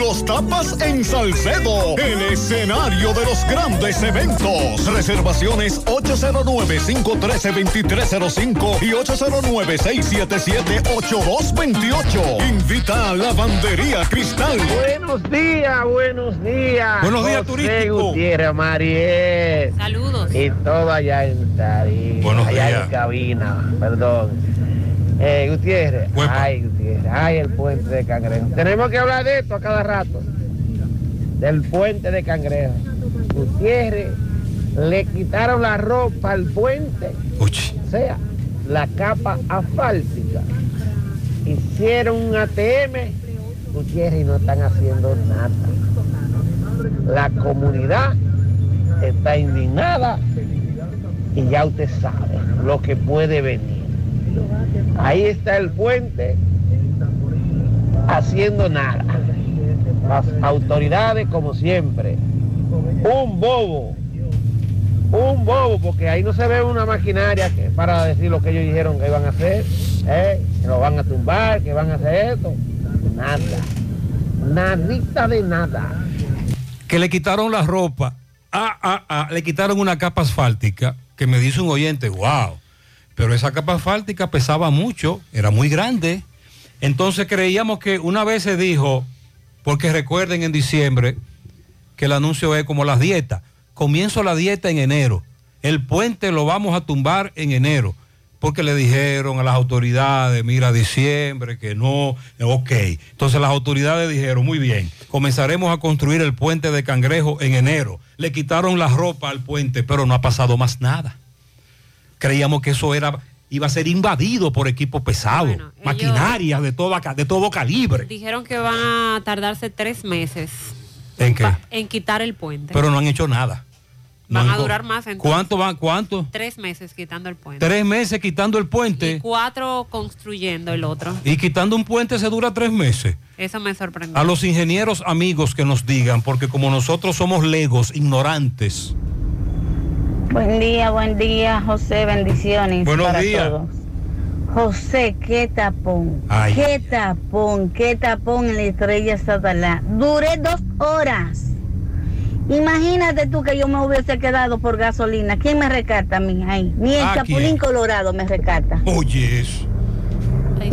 Biblos Tapas en Salcedo. El escenario de los grandes eventos. Reservaciones 809-513-2305 y 809-677-8228. Invita a Lavandería Cristal. Buenos días, buenos días. Buenos días, turístico. Gutiérrez, Mariel. Saludos. Y todo allá en. Buenos allá días. en cabina, perdón. Eh, Gutiérrez. Ay, Gutiérrez. Ay, el puente de Cangrejo. Tenemos que hablar de esto a cada rato. Del puente de Cangrejo. Gutiérrez, le quitaron la ropa al puente. O sea, la capa asfáltica. Hicieron un ATM. Gutiérrez y no están haciendo nada. La comunidad está indignada y ya usted sabe lo que puede venir. Ahí está el puente haciendo nada. Las autoridades, como siempre, un bobo, un bobo, porque ahí no se ve una maquinaria que, para decir lo que ellos dijeron que iban a hacer, ¿eh? que lo van a tumbar, que van a hacer esto. Nada, nadita de nada. que le quitaron la ropa, ah, ah, ah, le quitaron una capa asfáltica, que me dice un oyente, wow, pero esa capa asfáltica pesaba mucho, era muy grande. Entonces creíamos que una vez se dijo, porque recuerden en diciembre que el anuncio es como las dietas, comienzo la dieta en enero. El puente lo vamos a tumbar en enero. Porque le dijeron a las autoridades, mira, diciembre, que no, ok. Entonces las autoridades dijeron, muy bien, comenzaremos a construir el puente de Cangrejo en enero. Le quitaron la ropa al puente, pero no ha pasado más nada. Creíamos que eso era, iba a ser invadido por equipos pesados, maquinarias de, toda, ca- de todo calibre. Dijeron que van a tardarse tres meses ¿En qué? en quitar el puente. Pero no han hecho nada. Van a durar más entonces. ¿Cuánto van? ¿Cuánto? Tres meses quitando el puente. Tres meses quitando el puente. Cuatro construyendo el otro. Y quitando un puente se dura tres meses. Eso me sorprendió. A los ingenieros amigos que nos digan, porque como nosotros somos legos, ignorantes. Buen día, buen día, José, bendiciones. Buenos para días. todos. José, qué tapón, Ay. qué tapón, qué tapón en la estrella Sadalá. Duré dos horas. Imagínate tú que yo me hubiese quedado por gasolina. ¿Quién me rescata a mí ahí? Ni el ¿A Chapulín? Colorado me rescata. Oye, eso.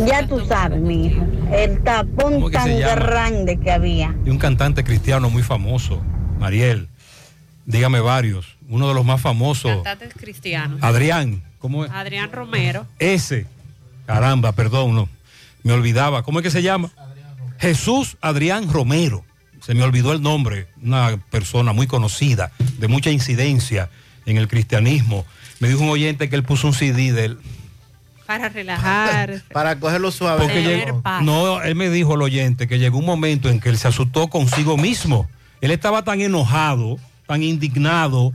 Ya tú sabes, mi hija. El tapón ¿Cómo que tan grande que había. Y un cantante cristiano muy famoso, Mariel. Dígame varios. Uno de los más famosos, Cantantes cristianos. Adrián. ¿Cómo es? Adrián Romero. Ese. Caramba, perdón, no. Me olvidaba. ¿Cómo es que se llama? Jesús Adrián Romero. Se me olvidó el nombre. Una persona muy conocida, de mucha incidencia en el cristianismo. Me dijo un oyente que él puso un CD de él. Para relajar. Para cogerlo suave. Porque llegó- no, él me dijo el oyente que llegó un momento en que él se asustó consigo mismo. Él estaba tan enojado, tan indignado,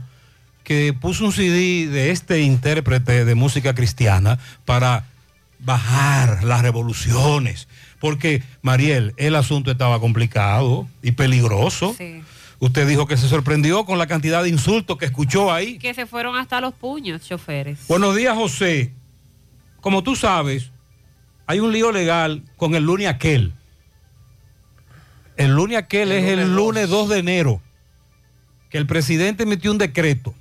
que puso un CD de este intérprete de música cristiana para bajar las revoluciones. Porque, Mariel, el asunto estaba complicado y peligroso. Usted dijo que se sorprendió con la cantidad de insultos que escuchó ahí. Que se fueron hasta los puños, choferes. Buenos días, José. Como tú sabes, hay un lío legal con el lunes aquel. El lunes aquel es el lunes 2 de enero, que el presidente emitió un decreto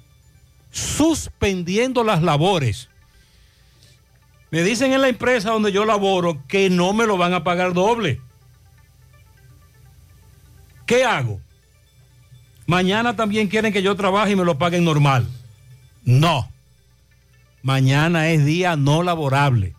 suspendiendo las labores. Me dicen en la empresa donde yo laboro que no me lo van a pagar doble. ¿Qué hago? Mañana también quieren que yo trabaje y me lo paguen normal. No. Mañana es día no laborable.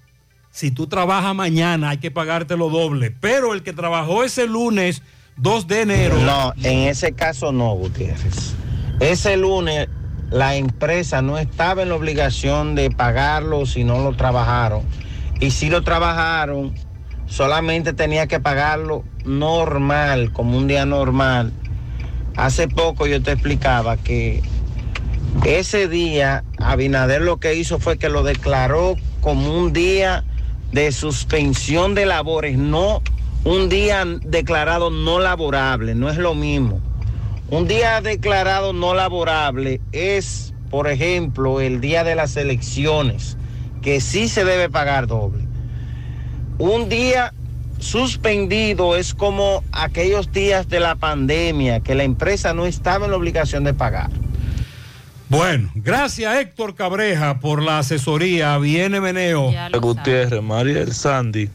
Si tú trabajas mañana hay que pagártelo doble. Pero el que trabajó ese lunes 2 de enero. No, en ese caso no, Gutiérrez. Ese lunes la empresa no estaba en la obligación de pagarlo si no lo trabajaron. Y si lo trabajaron, solamente tenía que pagarlo normal, como un día normal. Hace poco yo te explicaba que ese día Abinader lo que hizo fue que lo declaró como un día de suspensión de labores, no un día declarado no laborable, no es lo mismo. Un día declarado no laborable es, por ejemplo, el día de las elecciones, que sí se debe pagar doble. Un día suspendido es como aquellos días de la pandemia, que la empresa no estaba en la obligación de pagar. Bueno, gracias Héctor Cabreja por la asesoría. Viene Meneo. Gutiérrez, María el Sandy.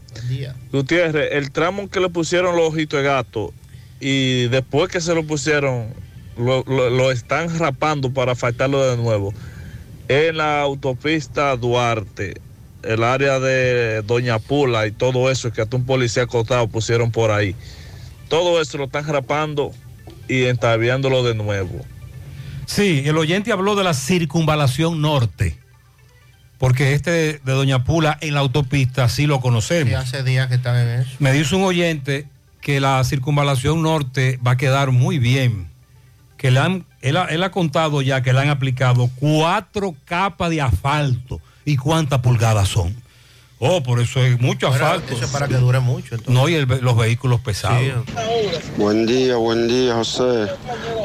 Gutiérrez, el tramo que le pusieron los ojitos de gato y después que se lo pusieron, lo, lo- lo están rapando para faltarlo de nuevo. En la autopista Duarte, el área de Doña Pula y todo eso que hasta un policía acostado pusieron por ahí. Todo eso lo están rapando y entaviándolo de nuevo. Sí, el oyente habló de la circunvalación norte. Porque este de, de Doña Pula en la autopista sí lo conocemos. Sí, hace días que están en eso. Me dice un oyente que la circunvalación norte va a quedar muy bien. Que le han, él, ha, él ha contado ya que le han aplicado cuatro capas de asfalto. ¿Y cuántas pulgadas son? Oh, por eso es mucho asfalto. Eso es para que dure mucho. entonces. No, y el los vehículos pesados. Buen día, buen día, José.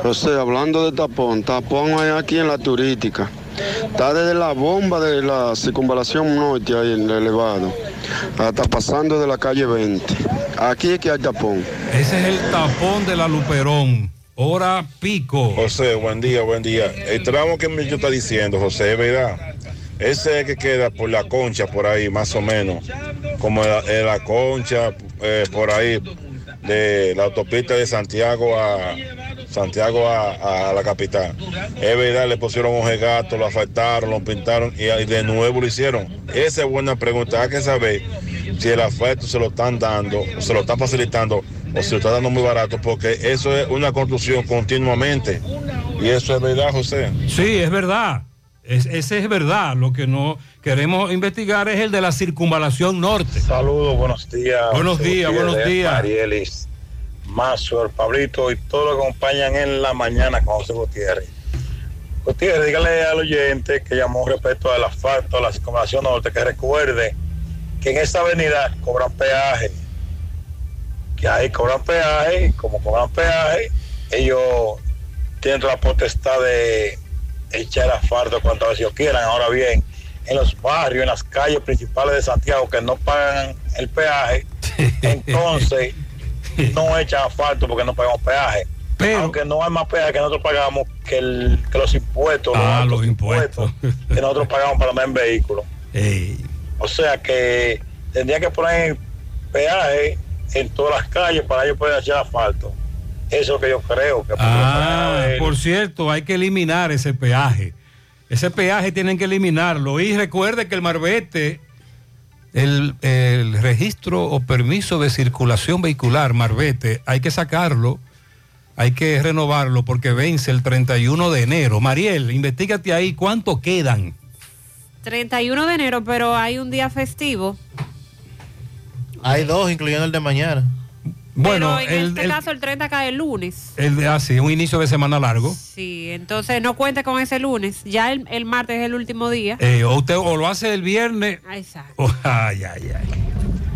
José, hablando de tapón, tapón hay aquí en la turística. Está desde la bomba de la circunvalación norte ahí en el elevado, hasta pasando de la calle 20. Aquí es que hay tapón. Ese es el tapón de la Luperón. Hora pico. José, buen día, buen día. El tramo que me yo está diciendo, José, es verdad. Ese que queda por la concha, por ahí, más o menos. Como la, la concha, eh, por ahí, de la autopista de Santiago a Santiago a, a la capital. Es verdad, le pusieron un gato, lo afectaron, lo pintaron y, y de nuevo lo hicieron. Esa es buena pregunta. Hay que saber si el afecto se lo están dando, o se lo están facilitando o se lo está dando muy barato, porque eso es una construcción continuamente. Y eso es verdad, José. Sí, es verdad. Es- ese es verdad. Lo que no queremos investigar es el de la circunvalación norte. Saludos, buenos días. Buenos días, buenos días. Marielis, Mazo, el Pablito y todos que acompañan en la mañana con José Gutiérrez. Gutiérrez, dígale al oyente que llamó respecto al asfalto, a la circunvalación norte, que recuerde que en esa avenida cobran peaje. Que ahí cobran peaje, y como cobran peaje, ellos tienen la potestad de echar asfalto cuantas veces ellos quieran. Ahora bien, en los barrios, en las calles principales de Santiago que no pagan el peaje, entonces no echan asfalto porque no pagamos peaje. Aunque no hay más peaje que nosotros pagamos que, el- que los impuestos, Ah, los impuestos. que nosotros pagamos para andar en vehículos. O sea que tendría que poner peaje en todas las calles para ellos poder echar asfalto. Eso que yo creo. Que Ah, por cierto, hay que eliminar ese peaje. Ese peaje tienen que eliminarlo. Y recuerde que el Marbete, el, el registro o permiso de circulación vehicular, Marbete, hay que sacarlo, hay que renovarlo porque vence el 31 de enero. Mariel, investigate ahí cuánto quedan. 31 de enero, pero hay un día festivo. Hay dos, incluyendo el de mañana. Bueno, pero en el, este el- caso el 30 cae el lunes. el ah, sí, un inicio de semana largo. Sí, entonces no cuente con ese lunes. Ya el, el martes es el último día. Eh, o, usted, o lo hace el viernes. Ah, Exacto. o- ay, ay, ay.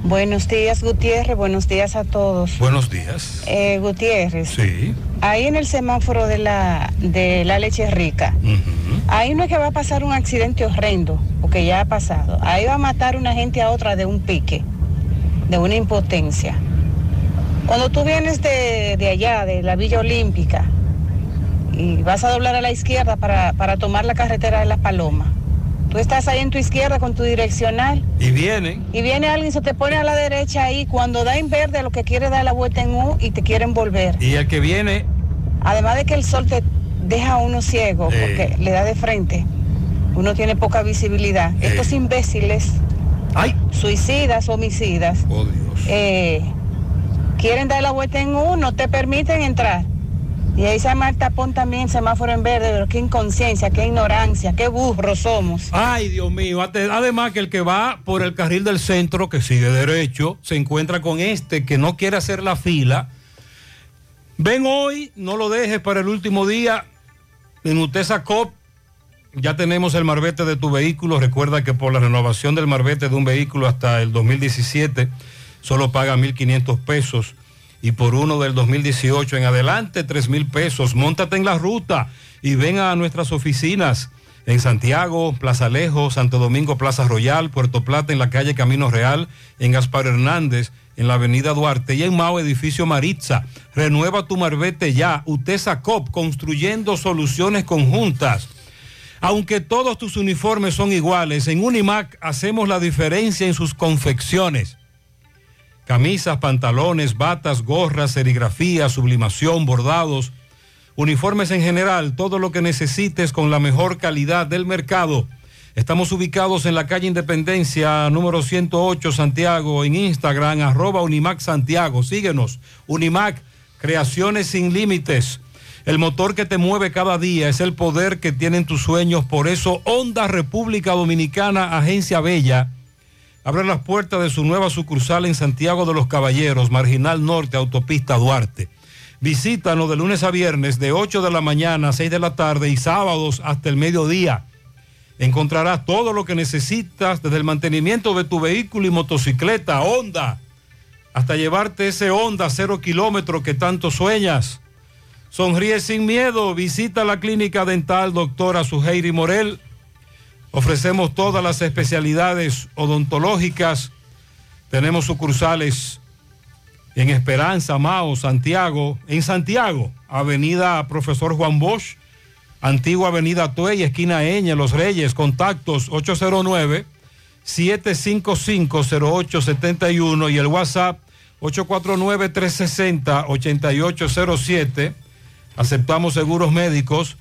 Buenos días, Gutiérrez. Buenos días a todos. Buenos días. Eh, Gutiérrez, Sí. ahí en el semáforo de la, de la leche rica, ahí no es que va a pasar un accidente horrendo, porque ya ha pasado. Ahí va a matar una gente a otra de un pique, de una impotencia. Cuando tú vienes de, de allá, de la Villa Olímpica, y vas a doblar a la izquierda para, para tomar la carretera de Las Palomas, tú estás ahí en tu izquierda con tu direccional Y vienen. y viene alguien, se te pone a la derecha ahí, cuando da en verde lo que quiere dar la vuelta en U y te quieren volver. Y el que viene, Además de que el sol te deja a uno ciego, porque le da de frente, uno tiene poca visibilidad. Estos imbéciles, suicidas, homicidas, eh, quieren dar la vuelta en U, no te permiten entrar. Y ahí se llama el tapón también, semáforo en verde, pero qué inconsciencia, qué ignorancia, qué burros somos. Ay, Dios mío. Además que el que va por el carril del centro, que sigue derecho, se encuentra con este que no quiere hacer la fila. Ven hoy, no lo dejes para el último día. En Utesa Cop ya tenemos el marbete de tu vehículo. Recuerda que por la renovación del marbete de un vehículo hasta el 2017 solo paga 1.500 pesos. Y por uno del 2018 en adelante, 3 mil pesos. Móntate en la ruta y ven a nuestras oficinas en Santiago, Plaza Alejo, Santo Domingo, Plaza Royal, Puerto Plata, en la calle Camino Real, en Gaspar Hernández, en la avenida Duarte y en Mao, edificio Maritza. Renueva tu marbete ya. Utesa Cop, construyendo soluciones conjuntas. Aunque todos tus uniformes son iguales, en Unimac hacemos la diferencia en sus confecciones. Camisas, pantalones, batas, gorras, serigrafía, sublimación, bordados, uniformes en general, todo lo que necesites con la mejor calidad del mercado. Estamos ubicados en la calle Independencia, número 108, Santiago, en Instagram, arroba Unimac Santiago. Síguenos, Unimac, creaciones sin límites. El motor que te mueve cada día es el poder que tienen tus sueños. Por eso, Honda República Dominicana, Agencia Bella, abre las puertas de su nueva sucursal en Santiago de los Caballeros, Marginal Norte, Autopista Duarte. Visítanos de lunes a viernes de 8 de la mañana a 6 de la tarde y sábados hasta el mediodía. Encontrarás todo lo que necesitas desde el mantenimiento de tu vehículo y motocicleta Honda hasta llevarte ese Honda cero kilómetro que tanto sueñas. Sonríe sin miedo, visita la clínica dental doctora Suheiri Morel. Ofrecemos todas las especialidades odontológicas. Tenemos sucursales en Esperanza, Mao, Santiago. En Santiago, Avenida Profesor Juan Bosch, Antigua Avenida Tuey, esquina Eña, Los Reyes, contactos 809-755-0871 y el WhatsApp 849-360-8807. Aceptamos seguros médicos.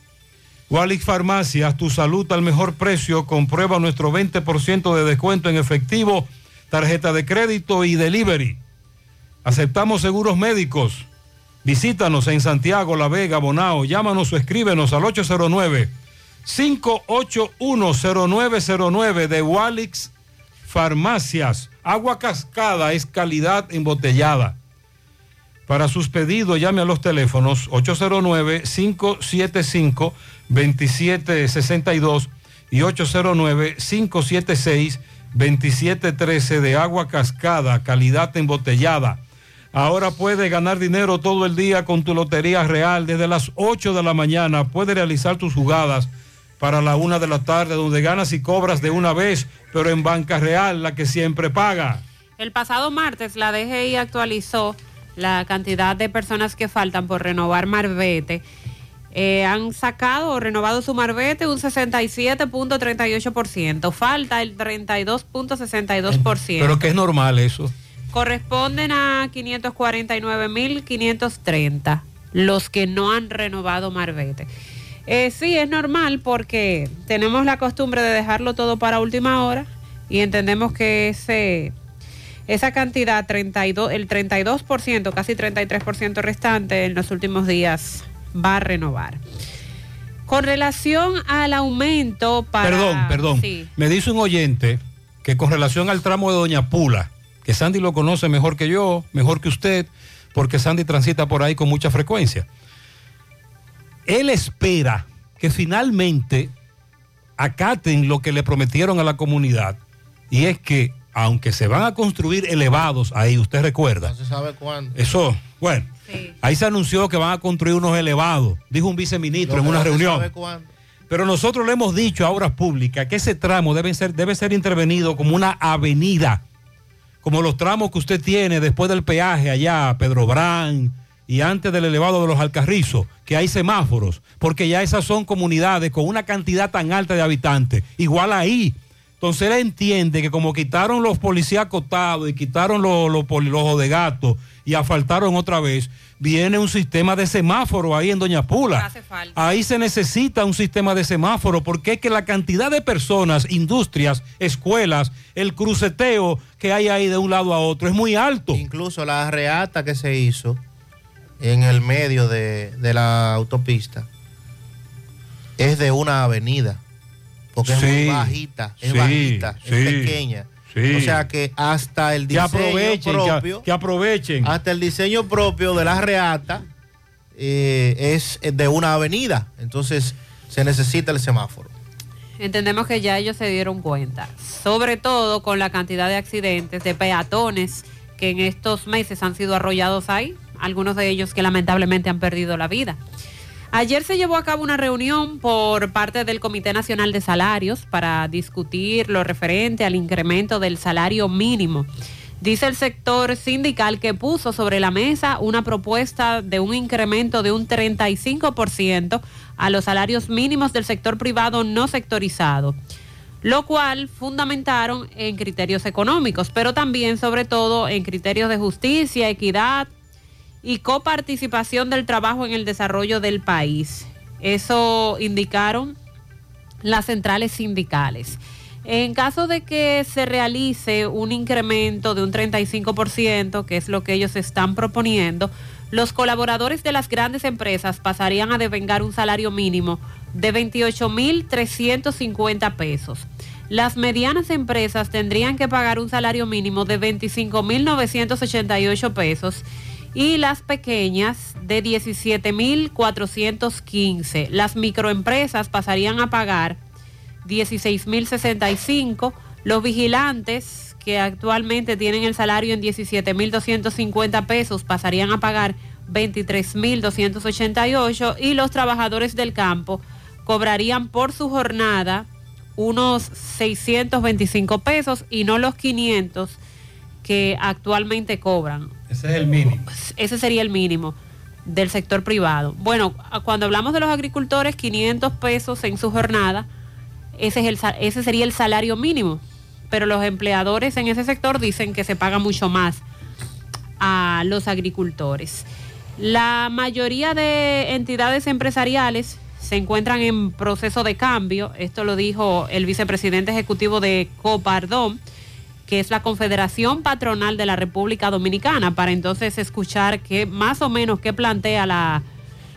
Walix Farmacias, tu salud al mejor precio. Comprueba nuestro 20% de descuento en efectivo, tarjeta de crédito y delivery. Aceptamos seguros médicos. Visítanos en Santiago, La Vega, Bonao. Llámanos o escríbenos al 809-581-0909 de Walix Farmacias. Agua cascada es calidad embotellada. Para sus pedidos, llame a los teléfonos 809-575-2762 y 809-576-2713 de agua cascada, calidad embotellada. Ahora puedes ganar dinero todo el día con tu Lotería Real. Desde las 8 de la mañana puedes realizar tus jugadas para la una de la tarde, donde ganas y cobras de una vez, pero en Banca Real, la que siempre paga. El pasado martes la DGI actualizó la cantidad de personas que faltan por renovar Marbete. Eh, han sacado o renovado su Marbete un 67.38%. Falta el 32.62%. Pero que es normal eso. Corresponden a 549.530 los que no han renovado Marbete. Eh, sí, es normal porque tenemos la costumbre de dejarlo todo para última hora y entendemos que ese, esa cantidad, 32, el 32%, casi 33% restante en los últimos días va a renovar. Con relación al aumento para... Perdón, perdón. Sí. Me dice un oyente que con relación al tramo de Doña Pula, que Sandy lo conoce mejor que yo, mejor que usted, porque Sandy transita por ahí con mucha frecuencia. Él espera que finalmente acaten lo que le prometieron a la comunidad y es que aunque se van a construir elevados ahí, usted recuerda, No se sabe cuándo. eso, bueno, ahí se anunció que van a construir unos elevados, dijo un viceministro Lo en una no se reunión. sabe cuándo. Pero nosotros le hemos dicho a Obras Públicas que ese tramo debe ser, debe ser intervenido como una avenida, como los tramos que usted tiene después del peaje allá, Pedro Brán y antes del elevado de los Alcarrizos, que hay semáforos, porque ya esas son comunidades con una cantidad tan alta de habitantes. Igual ahí. Entonces él entiende que como quitaron los policías acotados y quitaron los, los, poli- los ojos de gato y asfaltaron otra vez, viene un sistema de semáforo ahí en Doña Pula. Ahí se necesita un sistema de semáforo porque es que la cantidad de personas, industrias, escuelas, el cruceteo que hay ahí de un lado a otro es muy alto. Incluso la reata que se hizo en el medio de, de la autopista es de una avenida. Porque es muy bajita, es sí, bajita, sí, es pequeña. sí. O sea que hasta el Que diseño que- propio, que aprovechen. Hasta el diseño propio de la reata eh, es de una avenida. Entonces se necesita el semáforo. Entendemos que ya ellos se dieron cuenta, sobre todo con la cantidad de accidentes, de peatones que en estos meses han sido arrollados ahí, algunos de ellos que lamentablemente han perdido la vida. Ayer se llevó a cabo una reunión por parte del Comité Nacional de Salarios para discutir lo referente al incremento del salario mínimo. Dice el sector sindical que puso sobre la mesa una propuesta de un incremento de un 35% a los salarios mínimos del sector privado no sectorizado, lo cual fundamentaron en criterios económicos, pero también sobre todo en criterios de justicia, equidad y coparticipación del trabajo en el desarrollo del país. Eso indicaron las centrales sindicales. En caso de que se realice un incremento de un 35%, que es lo que ellos están proponiendo, los colaboradores de las grandes empresas pasarían a devengar un salario mínimo de 28.350 pesos. Las medianas empresas tendrían que pagar un salario mínimo de 25.988 pesos y las pequeñas de 17.415. Las microempresas pasarían a pagar 16.065. Los vigilantes que actualmente tienen el salario en 17.250 pesos pasarían a pagar 23.288 y los trabajadores del campo cobrarían por su jornada unos 625 pesos y no los 500 que actualmente cobran. Ese es el mínimo. Ese sería el mínimo del sector privado. Bueno, cuando hablamos de los agricultores, 500 pesos en su jornada, ese, es el, ese sería el salario mínimo. Pero los empleadores en ese sector dicen que se paga mucho más a los agricultores. La mayoría de entidades empresariales se encuentran en proceso de cambio. Esto lo dijo el vicepresidente ejecutivo de Copardón, que es la Confederación Patronal de la República Dominicana, para entonces escuchar qué más o menos qué plantea la,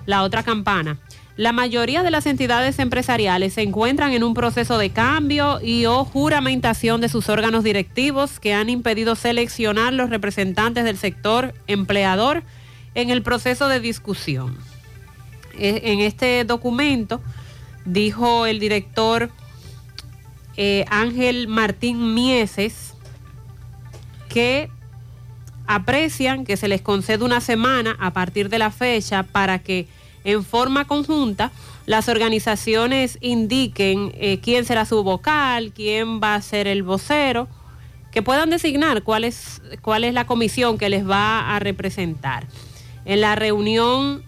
la otra campana. La mayoría de las entidades empresariales se encuentran en un proceso de cambio y o juramentación de sus órganos directivos que han impedido seleccionar los representantes del sector empleador en el proceso de discusión. E- En este documento dijo el director eh, Ángel Martín Mieses que aprecian que se les concede una semana a partir de la fecha para que en forma conjunta las organizaciones indiquen eh, quién será su vocal, quién va a ser el vocero, que puedan designar cuál es, cuál es la comisión que les va a representar. En la reunión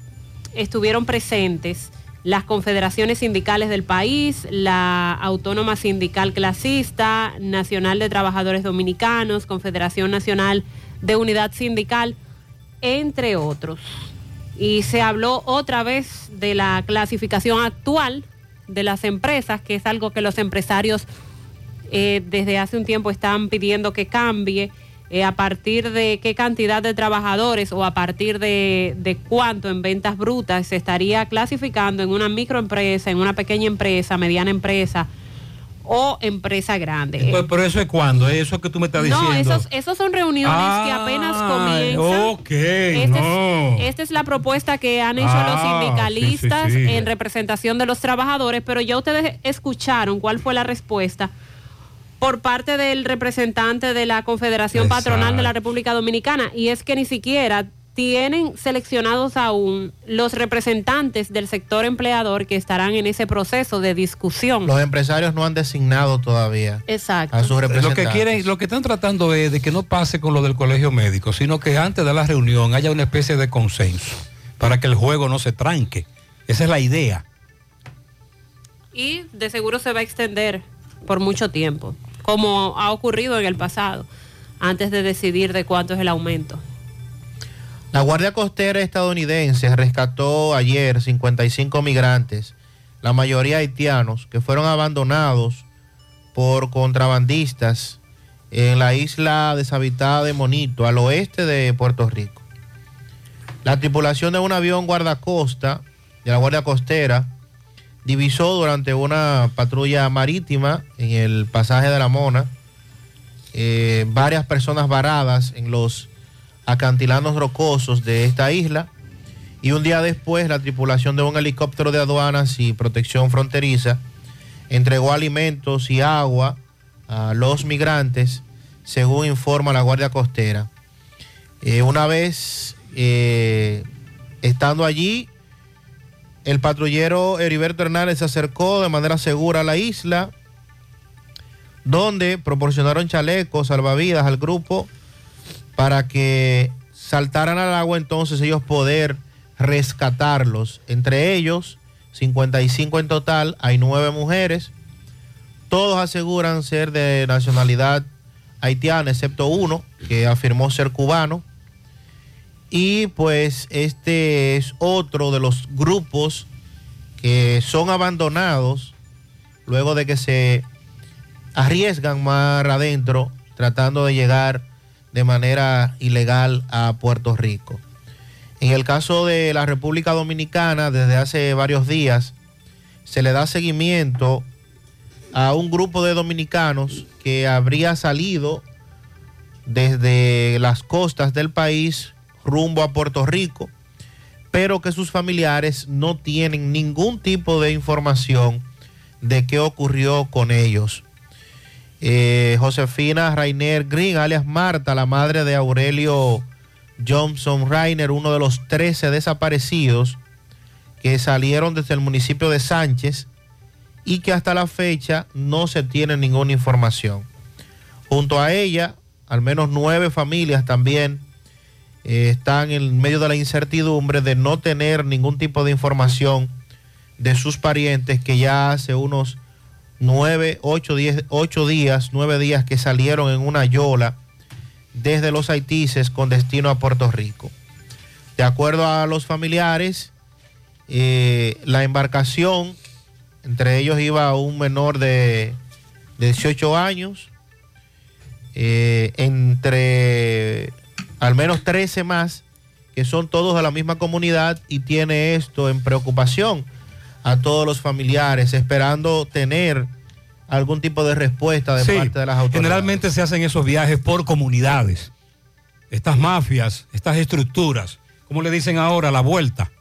estuvieron presentes las confederaciones sindicales del país, la Autónoma Sindical Clasista, Nacional de Trabajadores Dominicanos, Confederación Nacional de Unidad Sindical, entre otros. Y se habló otra vez de la clasificación actual de las empresas, que es algo que los empresarios eh, desde hace un tiempo están pidiendo que cambie. Eh, a partir de qué cantidad de trabajadores o a partir de, de cuánto en ventas brutas se estaría clasificando en una microempresa, en una pequeña empresa, mediana empresa o empresa grande. Pues, pero eso es cuando, eso que tú me estás diciendo. No, esos, esos son reuniones que apenas Ay, comienzan. ok, Este no. es- esta es la propuesta que han hecho Ah, los sindicalistas sí, sí, sí. en representación de los trabajadores, pero ya ustedes escucharon cuál fue la respuesta por parte del representante de la Confederación Patronal de la República Dominicana, y es que ni siquiera tienen seleccionados aún los representantes del sector empleador que estarán en ese proceso de discusión. Los empresarios no han designado todavía Exacto. a sus Lo representantes. que quieren, lo que están tratando es de que no pase con lo del colegio médico, sino que antes de la reunión haya una especie de consenso para que el juego no se tranque. Esa es la idea. y de seguro se va a extender por mucho tiempo, como ha ocurrido en el pasado, antes de decidir de cuánto es el aumento. La Guardia Costera estadounidense rescató ayer 55 migrantes, la mayoría haitianos, que fueron abandonados por contrabandistas en la isla deshabitada de Monito, al oeste de Puerto Rico. La tripulación de un avión guardacosta de la Guardia Costera divisó durante una patrulla marítima en el pasaje de la Mona eh, varias personas varadas en los acantilados rocosos de esta isla y un día después la tripulación de un helicóptero de aduanas y protección fronteriza entregó alimentos y agua a los migrantes según informa la Guardia Costera. Eh, una vez eh, estando allí, el patrullero Heriberto Hernández se acercó de manera segura a la isla, donde proporcionaron chalecos, salvavidas al grupo para que saltaran al agua, entonces ellos poder rescatarlos. Entre ellos, 55 en total, hay nueve mujeres. Todos aseguran ser de nacionalidad haitiana, excepto uno, que afirmó ser cubano. Y pues este es otro de los grupos que son abandonados luego de que se arriesgan más adentro tratando de llegar de manera ilegal a Puerto Rico. En el caso de la República Dominicana, desde hace varios días, se le da seguimiento a un grupo de dominicanos que habría salido desde las costas del país rumbo a Puerto Rico, pero que sus familiares no tienen ningún tipo de información de qué ocurrió con ellos. Eh, Josefina Rainer Green, alias Marta, la madre de Aurelio Johnson Rainer, uno de los 13 desaparecidos que salieron desde el municipio de Sánchez y que hasta la fecha no se tiene ninguna información. Junto a ella, al menos nueve familias también eh, están en medio de la incertidumbre de no tener ningún tipo de información de sus parientes que ya hace unos nueve, ocho, diez, ocho días, nueve días que salieron en una yola desde los Haitises con destino a Puerto Rico. De acuerdo a los familiares, eh, la embarcación, entre ellos iba un menor de, de 18 años, eh, entre al menos 13 más, que son todos de la misma comunidad y tiene esto en preocupación a todos los familiares, esperando tener algún tipo de respuesta de Sí, parte de las autoridades. Generalmente se hacen esos viajes por comunidades. Estas mafias, estas estructuras, como le dicen ahora, la vuelta.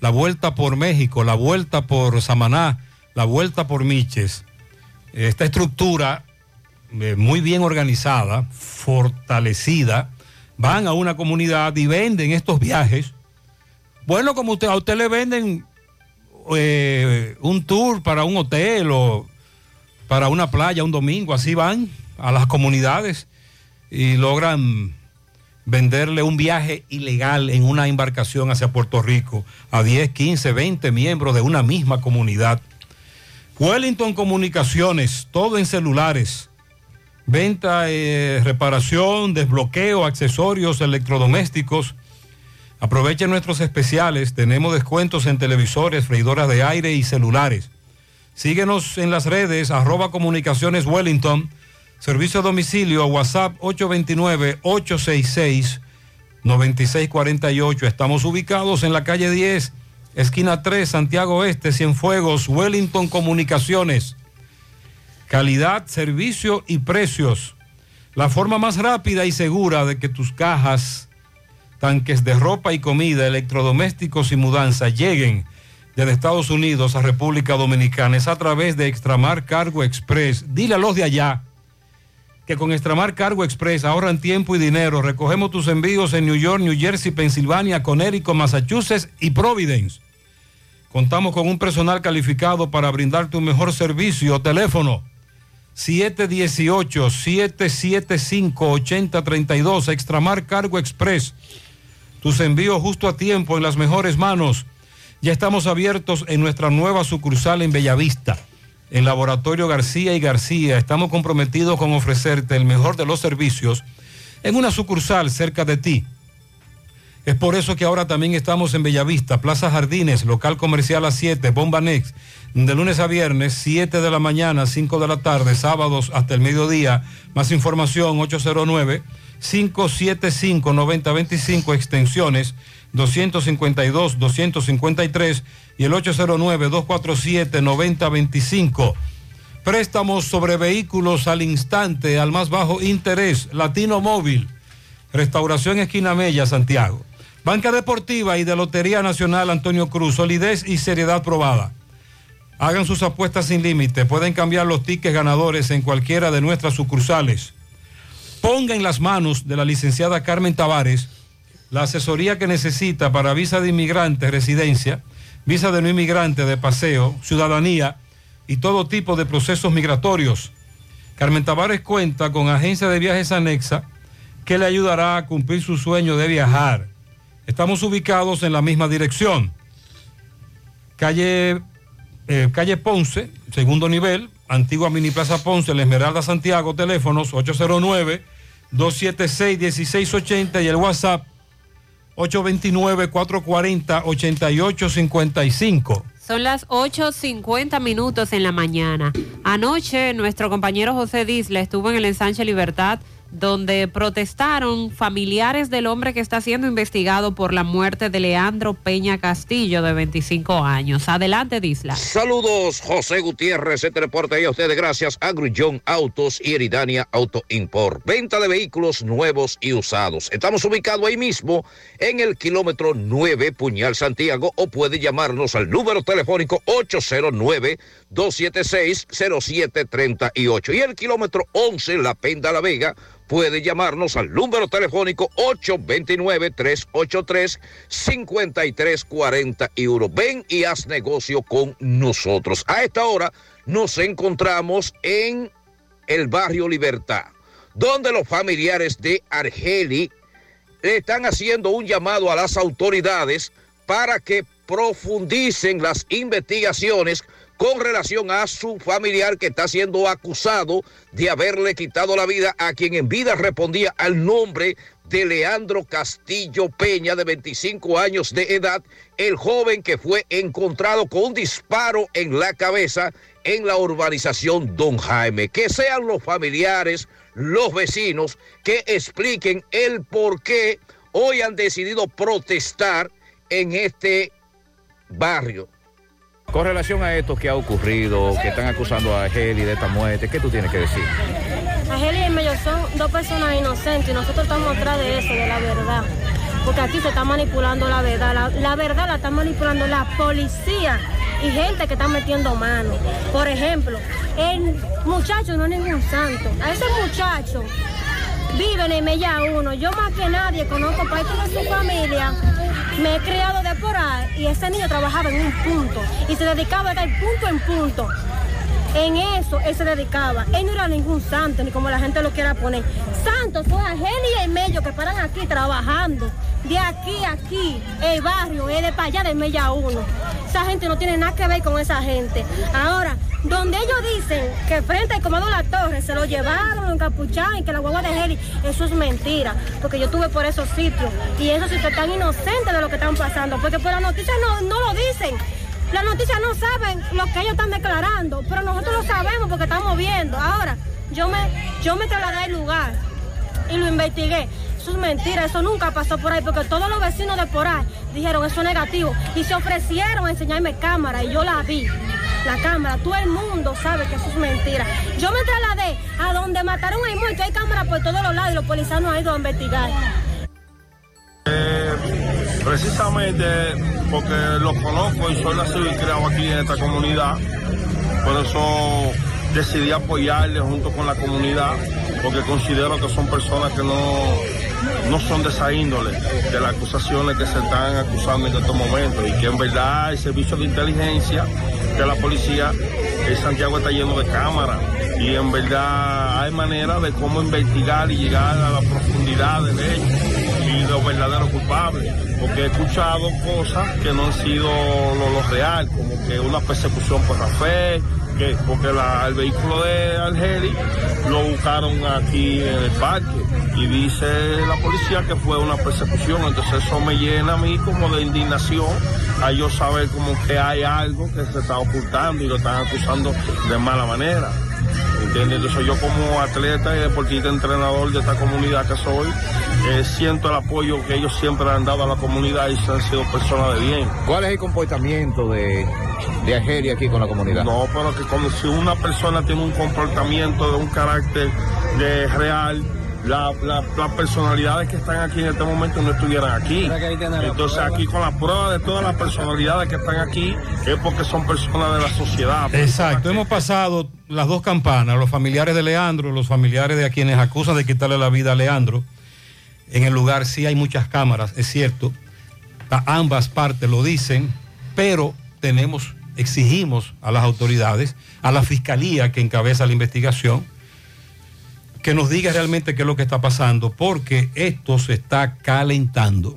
La vuelta por México, la vuelta por Samaná, la vuelta por Miches. Esta estructura eh, muy bien organizada, fortalecida, van a una comunidad y venden estos viajes. Bueno, como a usted le venden eh, un tour para un hotel o para una playa un domingo, así van a las comunidades y logran venderle un viaje ilegal en una embarcación hacia Puerto Rico a 10, 15, 20 miembros de una misma comunidad. Wellington Comunicaciones, todo en celulares. Venta, eh, reparación, desbloqueo, accesorios electrodomésticos. Aprovechen nuestros especiales. Tenemos descuentos en televisores, freidoras de aire y celulares. Síguenos en las redes, arroba comunicaciones Wellington, servicio a domicilio, WhatsApp 829-866-9648. Estamos ubicados en la calle 10, esquina 3, Santiago Este, Cienfuegos, Wellington Comunicaciones. Calidad, servicio y precios. La forma más rápida y segura de que tus cajas, tanques de ropa y comida, electrodomésticos y mudanza lleguen desde Estados Unidos a República Dominicana es a través de Extramar Cargo Express. Dile a los de allá que con Extramar Cargo Express ahorran tiempo y dinero. Recogemos tus envíos en New York, New Jersey, Pensilvania, Connecticut, Massachusetts y Providence. Contamos con un personal calificado para brindarte un mejor servicio. Teléfono 718-775-8032. Extramar Cargo Express. Tus envíos justo a tiempo en las mejores manos. Ya estamos abiertos en nuestra nueva sucursal en Bellavista, en Laboratorio García y García. Estamos comprometidos con ofrecerte el mejor de los servicios en una sucursal cerca de ti. Es por eso que ahora también estamos en Bellavista, Plaza Jardines, local comercial a 7, Bomba Next, de lunes a viernes, 7 de la mañana, 5 de la tarde, sábados hasta el mediodía. Más información, 809-575-9025, extensiones 252, 253 y el 809-247-9025. Préstamos sobre vehículos al instante, al más bajo interés, Latino Móvil, Restauración Esquina Mella, Santiago. Banca Deportiva y de Lotería Nacional Antonio Cruz, solidez y seriedad probada. Hagan sus apuestas sin límite, pueden cambiar los tickets ganadores en cualquiera de nuestras sucursales. Ponga en las manos de la licenciada Carmen Tavares la asesoría que necesita para visa de inmigrante, residencia, visa de no inmigrante, de paseo, ciudadanía y todo tipo de procesos migratorios. Carmen Tavares cuenta con agencia de viajes anexa que le ayudará a cumplir su sueño de viajar. Estamos ubicados en la misma dirección. Calle, eh, calle Ponce, segundo nivel, antigua Mini Plaza Ponce, La Esmeralda Santiago, teléfonos 809-276-1680 y el WhatsApp 829-440-8855. Son las 8.50 minutos en la mañana. Anoche nuestro compañero José Disla estuvo en el ensanche Libertad donde protestaron familiares del hombre que está siendo investigado por la muerte de Leandro Peña Castillo de 25 años. Adelante, Disla. Saludos, José Gutiérrez, este reporte ahí a ustedes gracias a Grullón Autos y Eridania Auto Import. Venta de vehículos nuevos y usados. Estamos ubicados ahí mismo en el kilómetro 9 Puñal Santiago o puede llamarnos al número telefónico 809-276-0738 y el kilómetro 11 La Penda La Vega puede llamarnos al número telefónico 829-383-5341. Ven y haz negocio con nosotros. A esta hora nos encontramos en el barrio Libertad, donde los familiares de Argeli le están haciendo un llamado a las autoridades para que profundicen las investigaciones con relación a su familiar que está siendo acusado de haberle quitado la vida a quien en vida respondía al nombre de Leandro Castillo Peña, de 25 años de edad, el joven que fue encontrado con un disparo en la cabeza en la urbanización Don Jaime. Que sean los familiares, los vecinos, que expliquen el por qué hoy han decidido protestar en este barrio. Con relación a esto que ha ocurrido, que están acusando a Heli de esta muerte, ¿qué tú tienes que decir? Argelia y Mello son dos personas inocentes y nosotros estamos atrás de eso, de la verdad. Porque aquí se está manipulando la verdad. La, la verdad la está manipulando la policía y gente que está metiendo mano. Por ejemplo, el muchacho no es ningún santo. A ese muchacho vive en Mella uno. Yo más que nadie conozco parte de su familia. Me he criado de por ahí y ese niño trabajaba en un punto y se dedicaba a dar punto en punto. En eso él se dedicaba. Él no era ningún santo, ni como la gente lo quiera poner. Santos son Argelia y Mello que paran aquí trabajando. De aquí a aquí, el barrio es de para allá de Mella 1. Esa gente no tiene nada que ver con esa gente. Ahora, donde ellos dicen que frente al comando La Torre se lo llevaron, lo encapucharon y que la guagua de Heli, eso es mentira. Porque yo estuve por esos sitios y esos sitios están inocentes de lo que están pasando. Porque por la noticia no, no lo dicen. Las noticias no saben lo que ellos están declarando, pero nosotros lo sabemos porque estamos viendo. Ahora, yo me, yo me trasladé al lugar y lo investigué. Eso es mentira, eso nunca pasó por ahí, porque todos los vecinos de por ahí dijeron eso es negativo y se ofrecieron a enseñarme cámara y yo la vi. La cámara, todo el mundo sabe que eso es mentira. Yo me trasladé a donde mataron a muerto, hay cámara por todos los lados y los policías no han ido a investigar. Precisamente porque los conozco y soy nacido y criado aquí en esta comunidad. Por eso decidí apoyarles junto con la comunidad, porque considero que son personas que no, no son de esa índole, de las acusaciones que se están acusando en estos momentos, y que en verdad el servicio de inteligencia de la policía en Santiago está lleno de cámaras, y en verdad hay manera de cómo investigar y llegar a la profundidad del hecho y los verdaderos culpables, porque he escuchado cosas que no han sido lo, real, como que una persecución por la fe, que porque la- el vehículo de Algeri lo buscaron aquí en el parque y dice la policía que fue una persecución, entonces eso me llena a mí como de indignación a yo saber como que hay algo que se está ocultando y lo están acusando de mala manera. ¿Entiendes? Entonces yo como atleta y deportista entrenador de esta comunidad que soy, eh, siento el apoyo que ellos siempre han dado a la comunidad y se han sido personas de bien. ¿Cuál es el comportamiento de, de Argelia aquí con la comunidad? No, pero que como si una persona tiene un comportamiento de un carácter de real, la- la- las personalidades que están aquí en este momento no estuvieran aquí. Entonces aquí con la prueba de todas las personalidades que están aquí es porque son personas de la sociedad. Exacto, hemos pasado las dos campanas, los familiares de Leandro, los familiares de a quienes acusan de quitarle la vida a Leandro. En el lugar sí hay muchas cámaras, es cierto, a- ambas partes lo dicen, pero tenemos, exigimos a las autoridades, a la fiscalía que encabeza la investigación, que nos diga realmente qué es lo que está pasando, porque esto se está calentando.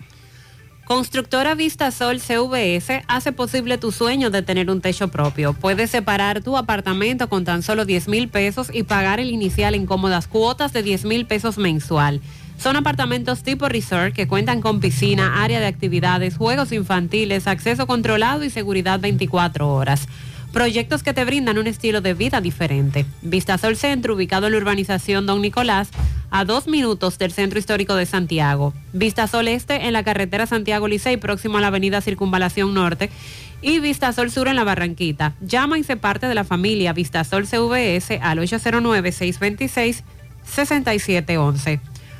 Constructora Vistasol CVS hace posible tu sueño de tener un techo propio. Puedes separar tu apartamento con tan solo 10 mil pesos y pagar el inicial en cómodas cuotas de 10 mil pesos mensual. Son apartamentos tipo resort que cuentan con piscina, área de actividades, juegos infantiles, acceso controlado y seguridad 24 horas. Proyectos que te brindan un estilo de vida diferente. Vistasol Centro, ubicado en la urbanización Don Nicolás, a dos minutos del Centro Histórico de Santiago. Vistasol Este en la carretera Santiago Licey, próximo a la avenida Circunvalación Norte. Y Vistasol Sur en la Barranquita. Llama y se parte de la familia Vistasol CVS al 809-626-6711.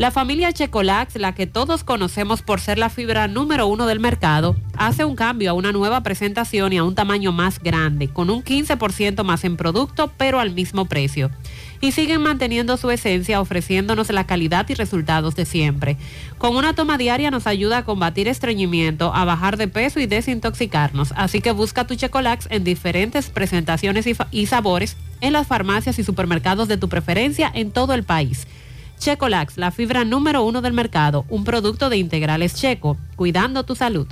La familia Checolax, la que todos conocemos por ser la fibra número uno del mercado, hace un cambio a una nueva presentación y a un tamaño más grande, con un 15% más en producto, pero al mismo precio. Y siguen manteniendo su esencia, ofreciéndonos la calidad y resultados de siempre. Con una toma diaria nos ayuda a combatir estreñimiento, a bajar de peso y desintoxicarnos. Así que busca tu Checolax en diferentes presentaciones y, y sabores en las farmacias y supermercados de tu preferencia en todo el país. Checolax, la fibra número uno del mercado, un producto de integrales checo, cuidando tu salud.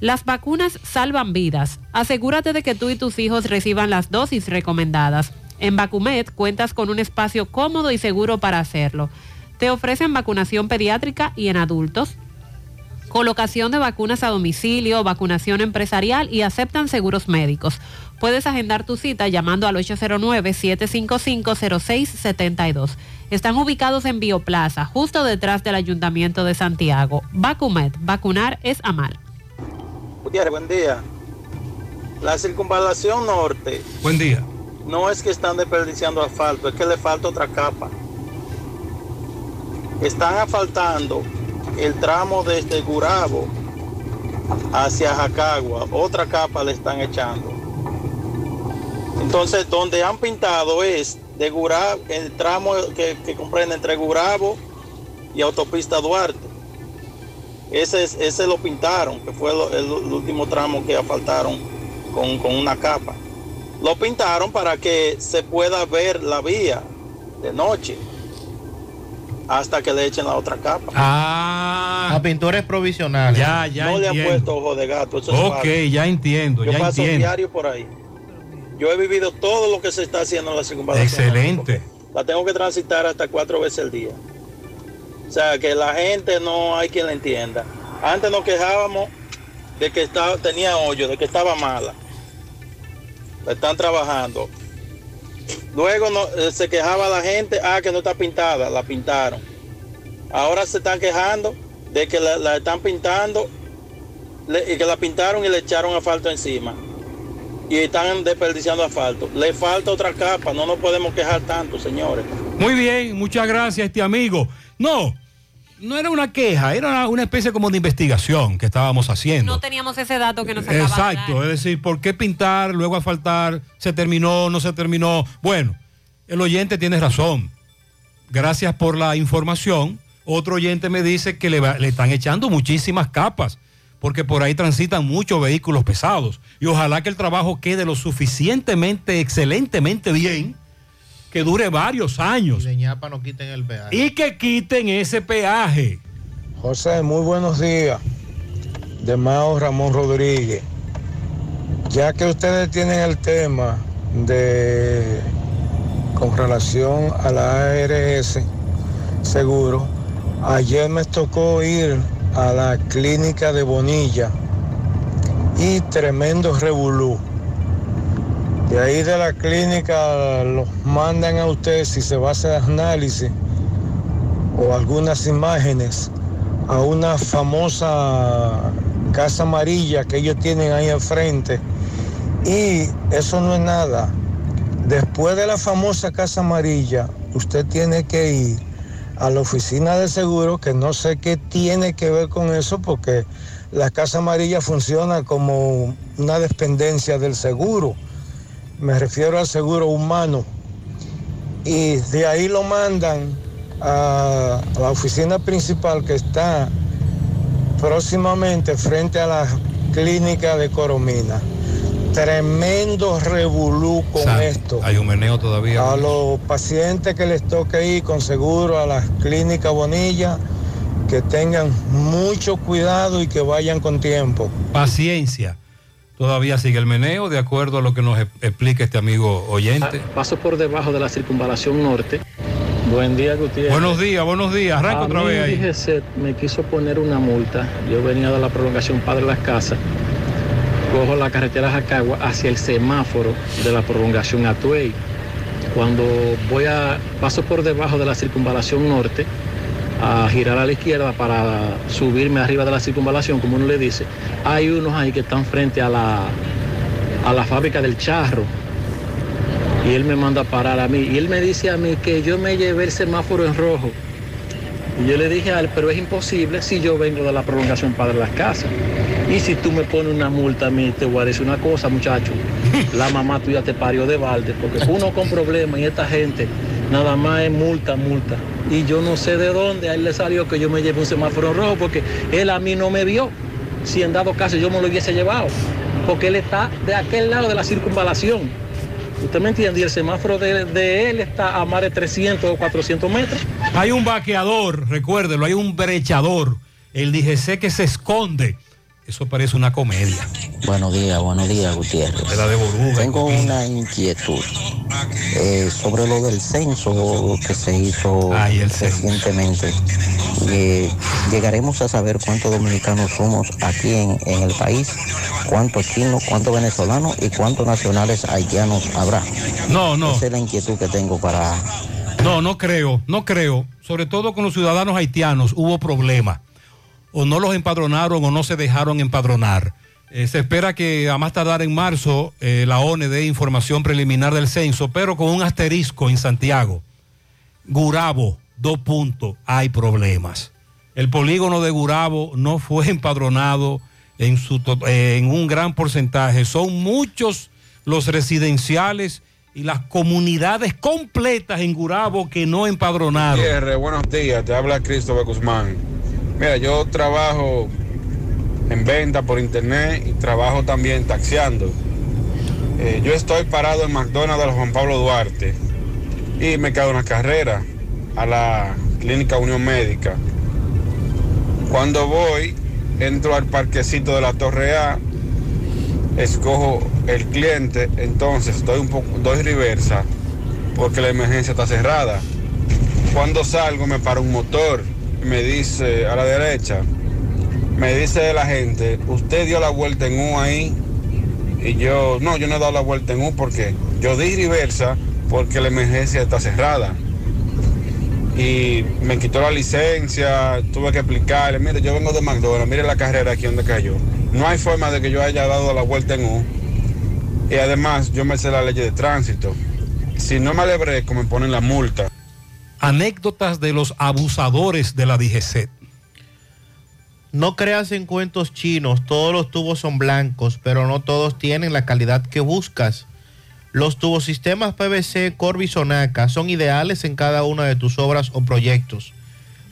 Las vacunas salvan vidas. Asegúrate de que tú y tus hijos reciban las dosis recomendadas. En Vacumet cuentas con un espacio cómodo y seguro para hacerlo. Te ofrecen vacunación pediátrica y en adultos, colocación de vacunas a domicilio, vacunación empresarial y aceptan seguros médicos. Puedes agendar tu cita llamando al 809-755-0672. Están ubicados en Bioplaza, justo detrás del Ayuntamiento de Santiago. Vacumet, vacunar es amar. Gutiérrez, buen día. La circunvalación norte Buen día. no es que están desperdiciando asfalto, es que le falta otra capa. Están asfaltando el tramo desde Gurabo hacia Jacagua, otra capa le están echando. Entonces, donde han pintado es de Gurabo, el tramo que, que comprende entre Gurabo y Autopista Duarte. Ese, es- ese lo pintaron, que fue lo- el, el último tramo que asfaltaron con, con una capa. Lo pintaron para que se pueda ver la vía de noche hasta que le echen la otra capa. Ah. A pintores provisionales. Ya, ya no le han puesto ojo de gato. Eso es Ok, ya entiendo, Yo ya paso entiendo. diario por ahí. Yo he vivido todo lo que se está haciendo en la circunvalación. Excelente. La tengo que transitar hasta cuatro veces al día. O sea, que la gente no hay quien la entienda. Antes nos quejábamos de que estaba, tenía hoyo, de que estaba mala. La están trabajando. Luego no- eh, se quejaba la gente, ah, que no está pintada, la pintaron. Ahora se están quejando de que la, la están pintando le- y que la pintaron y le echaron asfalto encima. Y están desperdiciando asfalto. Le falta otra capa, no nos podemos quejar tanto, señores. Muy bien, muchas gracias, este amigo. No, no era una queja, era una, especie como de investigación que estábamos haciendo. No teníamos ese dato que nos acaba de dar. Exacto, es decir, ¿por qué pintar, luego asfaltar? ¿Se terminó, no se terminó? Bueno, el oyente tiene razón. Gracias por la información. Otro oyente me dice que le, va- le están echando muchísimas capas, porque por ahí transitan muchos vehículos pesados. Y ojalá que el trabajo quede lo suficientemente, excelentemente bien, que dure varios años. De ñapa no quiten el peaje. Y que quiten ese peaje. José, muy buenos días. De Mao Ramón Rodríguez. Ya que ustedes tienen el tema de con relación a la ARS seguro, ayer me tocó ir a la clínica de Bonilla y tremendo revolú. De ahí de la clínica los mandan a ustedes si se va a hacer análisis o algunas imágenes a una famosa casa amarilla que ellos tienen ahí enfrente. Y eso no es nada. Después de la famosa casa amarilla, usted tiene que ir a la oficina de seguro, que no sé qué tiene que ver con eso, porque la casa amarilla funciona como una dependencia del seguro. Me refiero al seguro humano. Y de ahí lo mandan a la oficina principal que está próximamente frente a la clínica de Coromina. Tremendo revolú con esto. Hay un meneo todavía. A los pacientes que les toque ir con seguro a la clínica Bonilla, que tengan mucho cuidado y que vayan con tiempo. Paciencia. Todavía sigue el meneo, de acuerdo a lo que nos e- explica este amigo oyente. Paso por debajo de la circunvalación norte. Buen día, Gutiérrez. Buenos días, buenos días. Arranca A otra mí vez ahí. DGC me quiso poner una multa. Yo venía de la prolongación Padre Las Casas. Cojo la carretera Jacagua hacia el semáforo de la prolongación Atuey. Cuando voy a paso por debajo de la circunvalación norte a girar a la izquierda para subirme arriba de la circunvalación, como uno le dice, hay unos ahí que están frente a la a la fábrica del charro. Y él me manda a parar a mí. Y él me dice a mí que yo me llevé el semáforo en rojo Y yo le dije a él, pero es imposible si yo vengo de la prolongación para las casas. Y si tú me pones una multa a mí, te voy a decir una cosa, muchacho. La mamá tuya te parió de balde, porque uno con problemas y esta gente nada más es multa, multa. Y yo no sé de dónde a él le salió que yo me lleve un semáforo rojo, porque él a mí no me vio. Si en dado caso yo me lo hubiese llevado, porque él está de aquel lado de la circunvalación. ¿Usted me entiende? Y el semáforo de, de él está a más de 300 o 400 metros. Hay un vaqueador, recuérdelo, hay un brechador. El DGC que se esconde. Eso parece una comedia. Buenos días, buenos días, Gutiérrez. Era de Boruga. Tengo una inquietud eh, sobre lo del censo que se hizo recientemente. Eh, llegaremos a saber cuántos dominicanos somos aquí en, en el país, cuántos chinos, cuántos venezolanos y cuántos nacionales haitianos habrá. No, no. Esa es la inquietud que tengo para... No, no creo, no creo. Sobre todo con los ciudadanos haitianos hubo problemas. O no los empadronaron o no se dejaron empadronar. Eh, se espera que a más tardar en marzo eh, la ONE dé información preliminar del censo, pero con un asterisco en Santiago. Gurabo, dos puntos, hay problemas. El polígono de Gurabo no fue empadronado eh, en un gran porcentaje. Son muchos los residenciales y las comunidades completas en Gurabo que no empadronaron. Gutiérrez, buenos días, te habla Cristóbal Guzmán. Mira, yo trabajo en venta por internet y trabajo también taxiando. Eh, yo estoy parado en McDonald's de Juan Pablo Duarte y me cae una carrera a la clínica Unión Médica. Cuando voy, entro al parquecito de la Torre A, escojo el cliente, entonces doy un poco, doy reversa porque la emergencia está cerrada. Cuando salgo me para un motor, me dice a la derecha, me dice la gente, usted dio la vuelta en U ahí. Y yo, no, yo no he dado la vuelta en U porque yo di reversa porque la emergencia está cerrada. Y me quitó la licencia, tuve que explicarle, mire, yo vengo de McDonald's, mire la carrera aquí donde cayó. No hay forma de que yo haya dado la vuelta en U. Y además yo me sé la ley de tránsito. Si no me alebrezco me ponen la multa. Anécdotas de los abusadores de la DGC. No creas en cuentos chinos, todos los tubos son blancos, pero no todos tienen la calidad que buscas. Los tubosistemas PVC Corby Sonaca son ideales en cada una de tus obras o proyectos,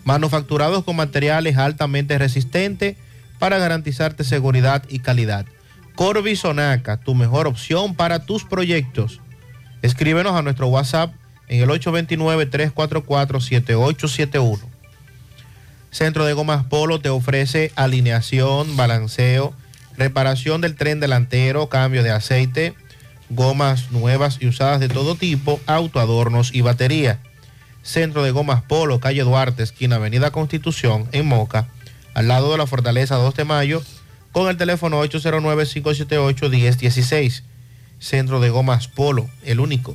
manufacturados con materiales altamente resistentes para garantizarte seguridad y calidad. Corby Sonaca, tu mejor opción para tus proyectos. Escríbenos a nuestro WhatsApp en el 829-344-7871. Centro de Gomas Polo te ofrece alineación, balanceo, reparación del tren delantero, cambio de aceite, gomas nuevas y usadas de todo tipo, autoadornos y batería. Centro de Gomas Polo, calle Duarte, esquina Avenida Constitución, en Moca, al lado de la Fortaleza 2 de Mayo, con el teléfono 809-578-1016. Centro de Gomas Polo, el único.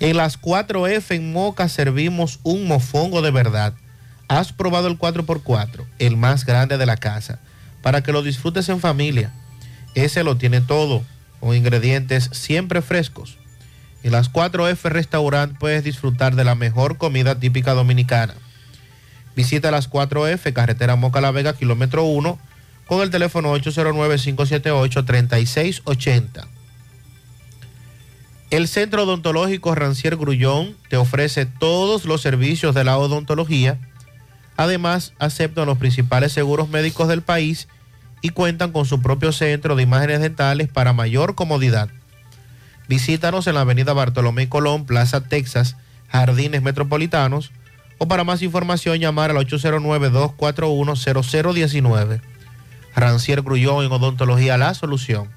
En las 4F en Moca servimos un mofongo de verdad. Has probado el 4x4, el más grande de la casa, para que lo disfrutes en familia. Ese lo tiene todo, con ingredientes siempre frescos. En las 4F Restaurant puedes disfrutar de la mejor comida típica dominicana. Visita las 4F, carretera Moca La Vega, kilómetro 1, con el teléfono 809-578-3680. El Centro Odontológico Rancier Grullón te ofrece todos los servicios de la odontología. Además, aceptan los principales seguros médicos del país y cuentan con su propio centro de imágenes dentales para mayor comodidad. Visítanos en la avenida Bartolomé Colón, Plaza Texas, Jardines Metropolitanos, o para más información llamar al 809-241-0019. Rancier Grullón en Odontología La Solución.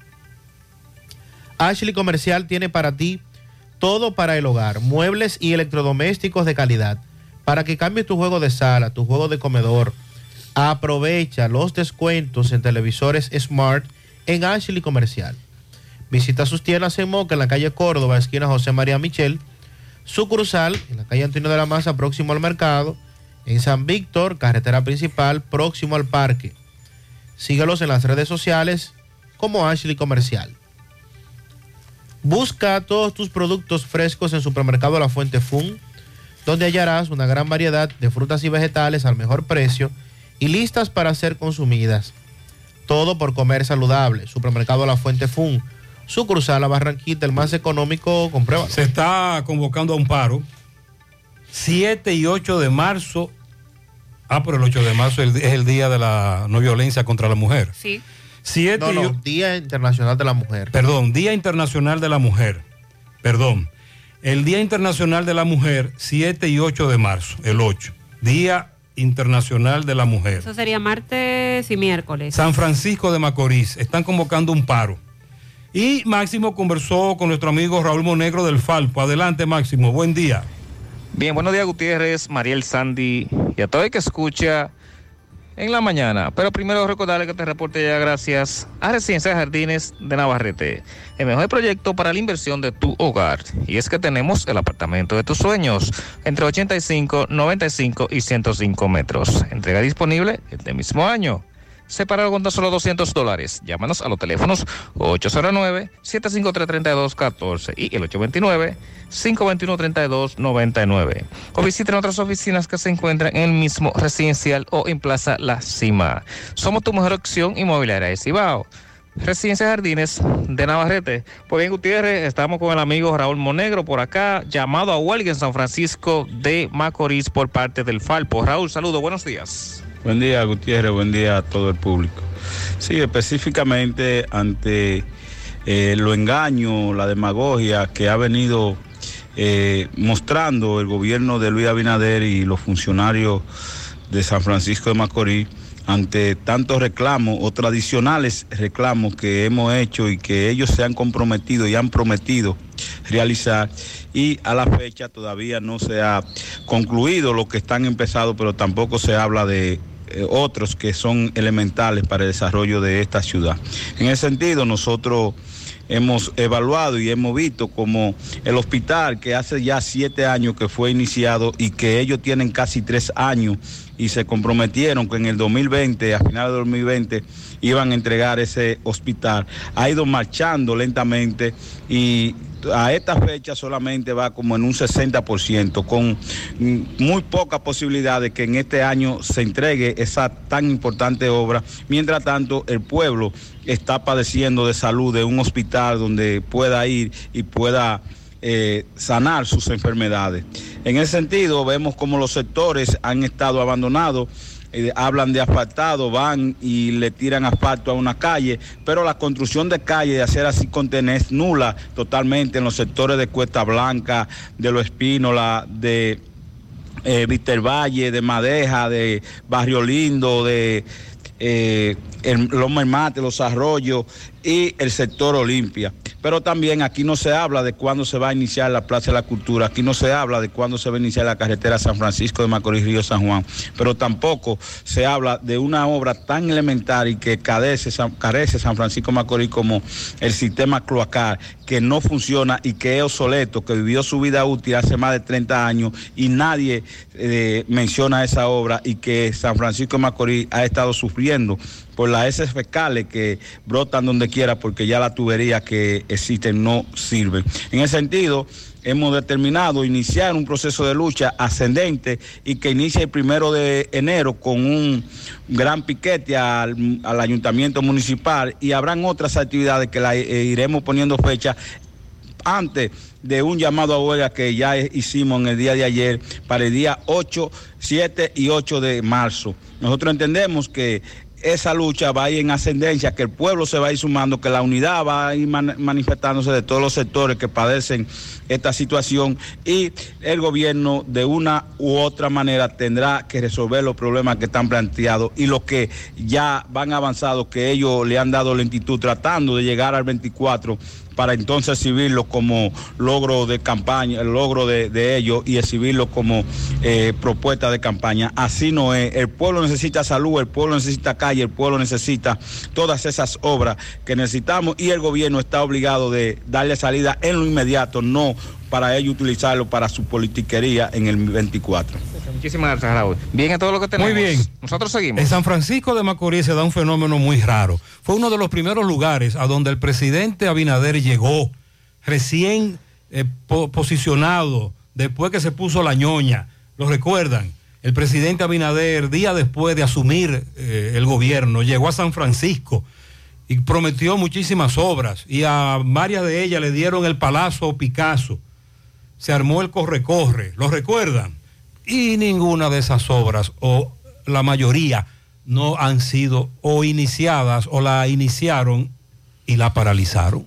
Ashley Comercial tiene para ti todo para el hogar, muebles y electrodomésticos de calidad. Para que cambies tu juego de sala, tu juego de comedor, aprovecha los descuentos en televisores Smart en Ashley Comercial. Visita sus tiendas en Moca, en la calle Córdoba, esquina José María Michel. Sucursal, en la calle Antonio de la Maza, próximo al mercado. En San Víctor, carretera principal, próximo al parque. Síguelos en las redes sociales como Ashley Comercial. Busca todos tus productos frescos en Supermercado La Fuente Fun. donde hallarás una gran variedad de frutas y vegetales al mejor precio y listas para ser consumidas. Todo por comer saludable. Supermercado La Fuente Fun, sucursal La Barranquita, el más económico, comprueba. Se está convocando a un paro. 7 y 8 de marzo. Ah, pero el 8 de marzo es el día de la no violencia contra la mujer. Sí. 7 No, no, Día Internacional de la Mujer. Perdón, Día Internacional de la Mujer. Perdón. El Día Internacional de la Mujer, 7 y 8 de marzo, el 8. Día Internacional de la Mujer. Eso sería martes y miércoles. San Francisco de Macorís, están convocando un paro. Y Máximo conversó con nuestro amigo Raúl Monegro del Falpo. Adelante, Máximo, buen día. Bien, buenos días Gutiérrez, Mariel Sandy y a todo el que escucha en la mañana. Pero primero recordarle que te reporte ya gracias a Residencia de Jardines de Navarrete, el mejor proyecto para la inversión de tu hogar. Y es que tenemos el apartamento de tus sueños, entre 85, 95 y 105 metros. Entrega disponible este mismo año. Separado con tan solo 200 dólares. Llámanos a los teléfonos 809-753-3214 y el 829-521-3299. O visiten otras oficinas que se encuentran en el mismo residencial o en Plaza La Cima. Somos tu mejor opción inmobiliaria de Cibao. Residencia Jardines de Navarrete. Pues bien, Gutiérrez, estamos con el amigo Raúl Monegro por acá, llamado a huelga en San Francisco de Macorís por parte del Falpo. Raúl, saludos, buenos días. Buen día, Gutiérrez, buen día a todo el público. Sí, específicamente ante eh, lo engaño, la demagogia que ha venido eh, mostrando el gobierno de Luis Abinader y los funcionarios de San Francisco de Macorís ante tantos reclamos o tradicionales reclamos que hemos hecho y que ellos se han comprometido y han prometido realizar y a la fecha todavía no se ha concluido lo que están empezados, pero tampoco se habla de otros que son elementales para el desarrollo de esta ciudad. En ese sentido, nosotros hemos evaluado y hemos visto como el hospital que hace ya siete años que fue iniciado y que ellos tienen casi tres años y se comprometieron que en el 2020, a finales de 2020, iban a entregar ese hospital. Ha ido marchando lentamente y a esta fecha solamente va como en un 60%, con muy poca posibilidad de que en este año se entregue esa tan importante obra. Mientras tanto, el pueblo está padeciendo de salud de un hospital donde pueda ir y pueda eh, sanar sus enfermedades. En ese sentido, vemos como los sectores han estado abandonados. Eh, hablan de asfaltado, van y le tiran asfalto a una calle, pero la construcción de calle, de hacer así contener, nula totalmente en los sectores de Cuesta Blanca, de Lo Espínola, de eh, Víctor Valle, de Madeja, de Barrio Lindo, de eh, el Loma Mate, los arroyos y el sector Olimpia. Pero también aquí no se habla de cuándo se va a iniciar la Plaza de la Cultura, aquí no se habla de cuándo se va a iniciar la carretera San Francisco de Macorís Río San Juan, pero tampoco se habla de una obra tan elemental y que carece San, carece San Francisco Macorís como el sistema cloacal, que no funciona y que es obsoleto, que vivió su vida útil hace más de 30 años y nadie eh, menciona esa obra y que San Francisco de Macorís ha estado sufriendo por las heces fecales que brotan donde quiera porque ya las tuberías que existen no sirven. En ese sentido, hemos determinado iniciar un proceso de lucha ascendente y que inicie el primero de enero con un gran piquete al, al ayuntamiento municipal y habrán otras actividades que la eh, iremos poniendo fecha antes de un llamado a huelga que ya hicimos en el día de ayer para el día 8, 7 y 8 de marzo. Nosotros entendemos que esa lucha va a ir en ascendencia, que el pueblo se va a ir sumando, que la unidad va a ir man manifestándose de todos los sectores que padecen esta situación y el gobierno de una u otra manera tendrá que resolver los problemas que están planteados y los que ya van avanzados, que ellos le han dado lentitud tratando de llegar al 24 para entonces exhibirlo como logro de campaña, el logro de, de ellos y exhibirlo como eh, propuesta de campaña. Así no es. El pueblo necesita salud, el pueblo necesita calle, el pueblo necesita todas esas obras que necesitamos y el gobierno está obligado de darle salida en lo inmediato, no para ello utilizarlo para su politiquería en el 24. Muchísimas gracias, Raúl. Bien, a todo lo que tenemos. Muy bien. Nosotros seguimos. En San Francisco de Macorís se da un fenómeno muy raro. Fue uno de los primeros lugares a donde el presidente Abinader llegó recién eh, po posicionado después que se puso la ñoña. ¿Lo recuerdan? El presidente Abinader, día después de asumir eh, el gobierno, llegó a San Francisco y prometió muchísimas obras y a varias de ellas le dieron el Palazzo Picasso. Se armó el corre-corre, ¿lo recuerdan? Y ninguna de esas obras, o la mayoría, no han sido o iniciadas o la iniciaron y la paralizaron.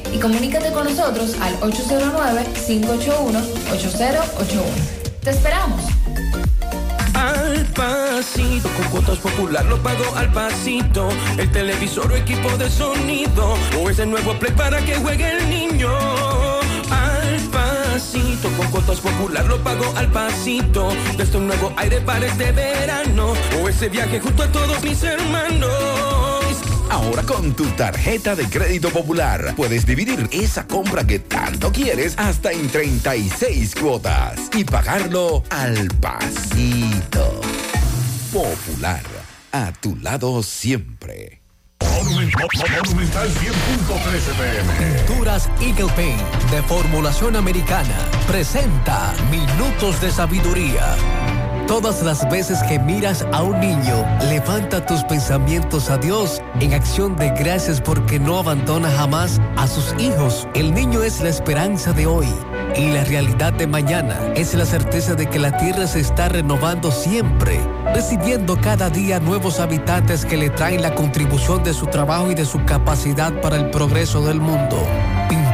y comunícate con nosotros al 809-581-8081. ¡Te esperamos! Al pasito, con cuotas popular lo pago al pasito. El televisor o equipo de sonido, o ese nuevo play para que juegue el niño. Al pasito, con cuotas popular lo pago al pasito. Desde un nuevo aire para este verano, o ese viaje junto a todos mis hermanos. Ahora con tu tarjeta de crédito popular puedes dividir esa compra que tanto quieres hasta en 36 cuotas y pagarlo al pasito. Popular, a tu lado siempre. Monumental 100.13 pm. Pinturas Eagle Paint de formulación americana presenta Minutos de Sabiduría. Todas las veces que miras a un niño, levanta tus pensamientos a Dios en acción de gracias porque no abandona jamás a sus hijos. El niño es la esperanza de hoy y la realidad de mañana es la certeza de que la tierra se está renovando siempre, recibiendo cada día nuevos habitantes que le traen la contribución de su trabajo y de su capacidad para el progreso del mundo.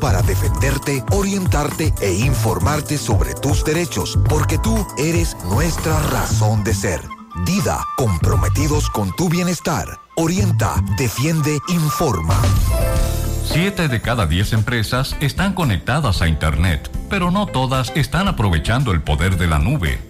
para defenderte, orientarte e informarte sobre tus derechos, porque tú eres nuestra razón de ser. Dida, comprometidos con tu bienestar. Orienta, defiende, informa. Siete de cada diez empresas están conectadas a Internet, pero no todas están aprovechando el poder de la nube.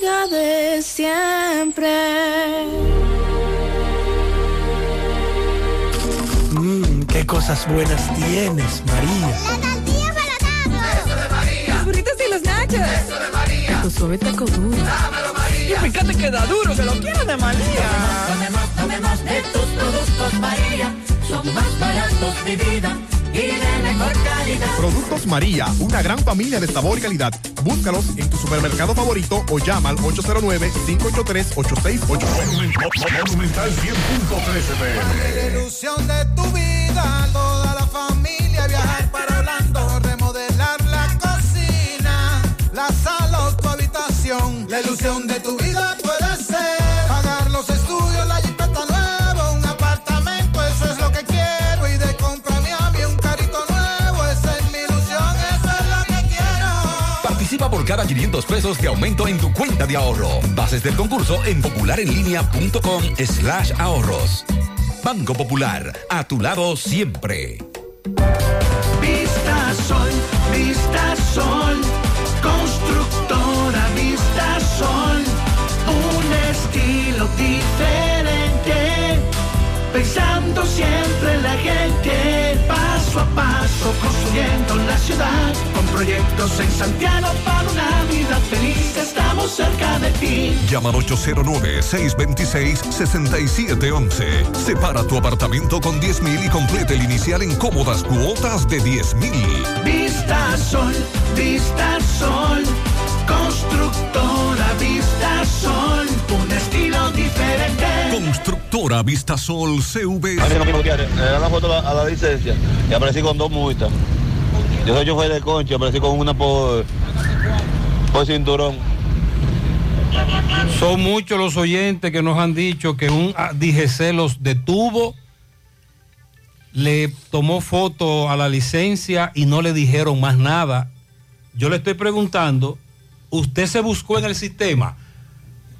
Amiga de siempre. Mmm, qué cosas buenas tienes, María. La tortilla para Eso de María. Los burritos y los nachos. Eso de María. Tu suave taco duro. Dámelo, María. Y fíjate que da duro, que lo quiero de María. Tomemos, tomemos de tus productos, María. Son más baratos de vida y de mejor calidad. Productos María, una gran familia de sabor y calidad. Búscalos en tu supermercado favorito o llama al 809-583-8689. Monumental 100.13 pm. La ilusión de tu vida, toda la familia viajar para Orlando, remodelar la cocina, la sala o tu habitación. La ilusión de tu vida cada 500 pesos de aumento en tu cuenta de ahorro. Bases del concurso en popularenlinea.com slash ahorros. Banco Popular, a tu lado siempre. Vista Sol, Vista Sol, constructora Vista Sol, un estilo diferente, pensando siempre en la gente, paso a paso la ciudad, con proyectos en Santiago para una vida feliz, estamos cerca de ti. Llama al 809-626-6711. Separa tu apartamento con 10 mil y complete el inicial en cómodas cuotas de 10 mil. Vista Sol, Vista Sol, constructora Vista Sol, un estilo diferente. Constructora Vistasol CV. Era la foto a la, a la licencia y aparecí con dos multas. Yo soy chofer de concha, aparecí con una por, por cinturón. Son muchos los oyentes que nos han dicho que un ah, DGC los detuvo, le tomó foto a la licencia y no le dijeron más nada. Yo le estoy preguntando, ¿usted se buscó en el sistema?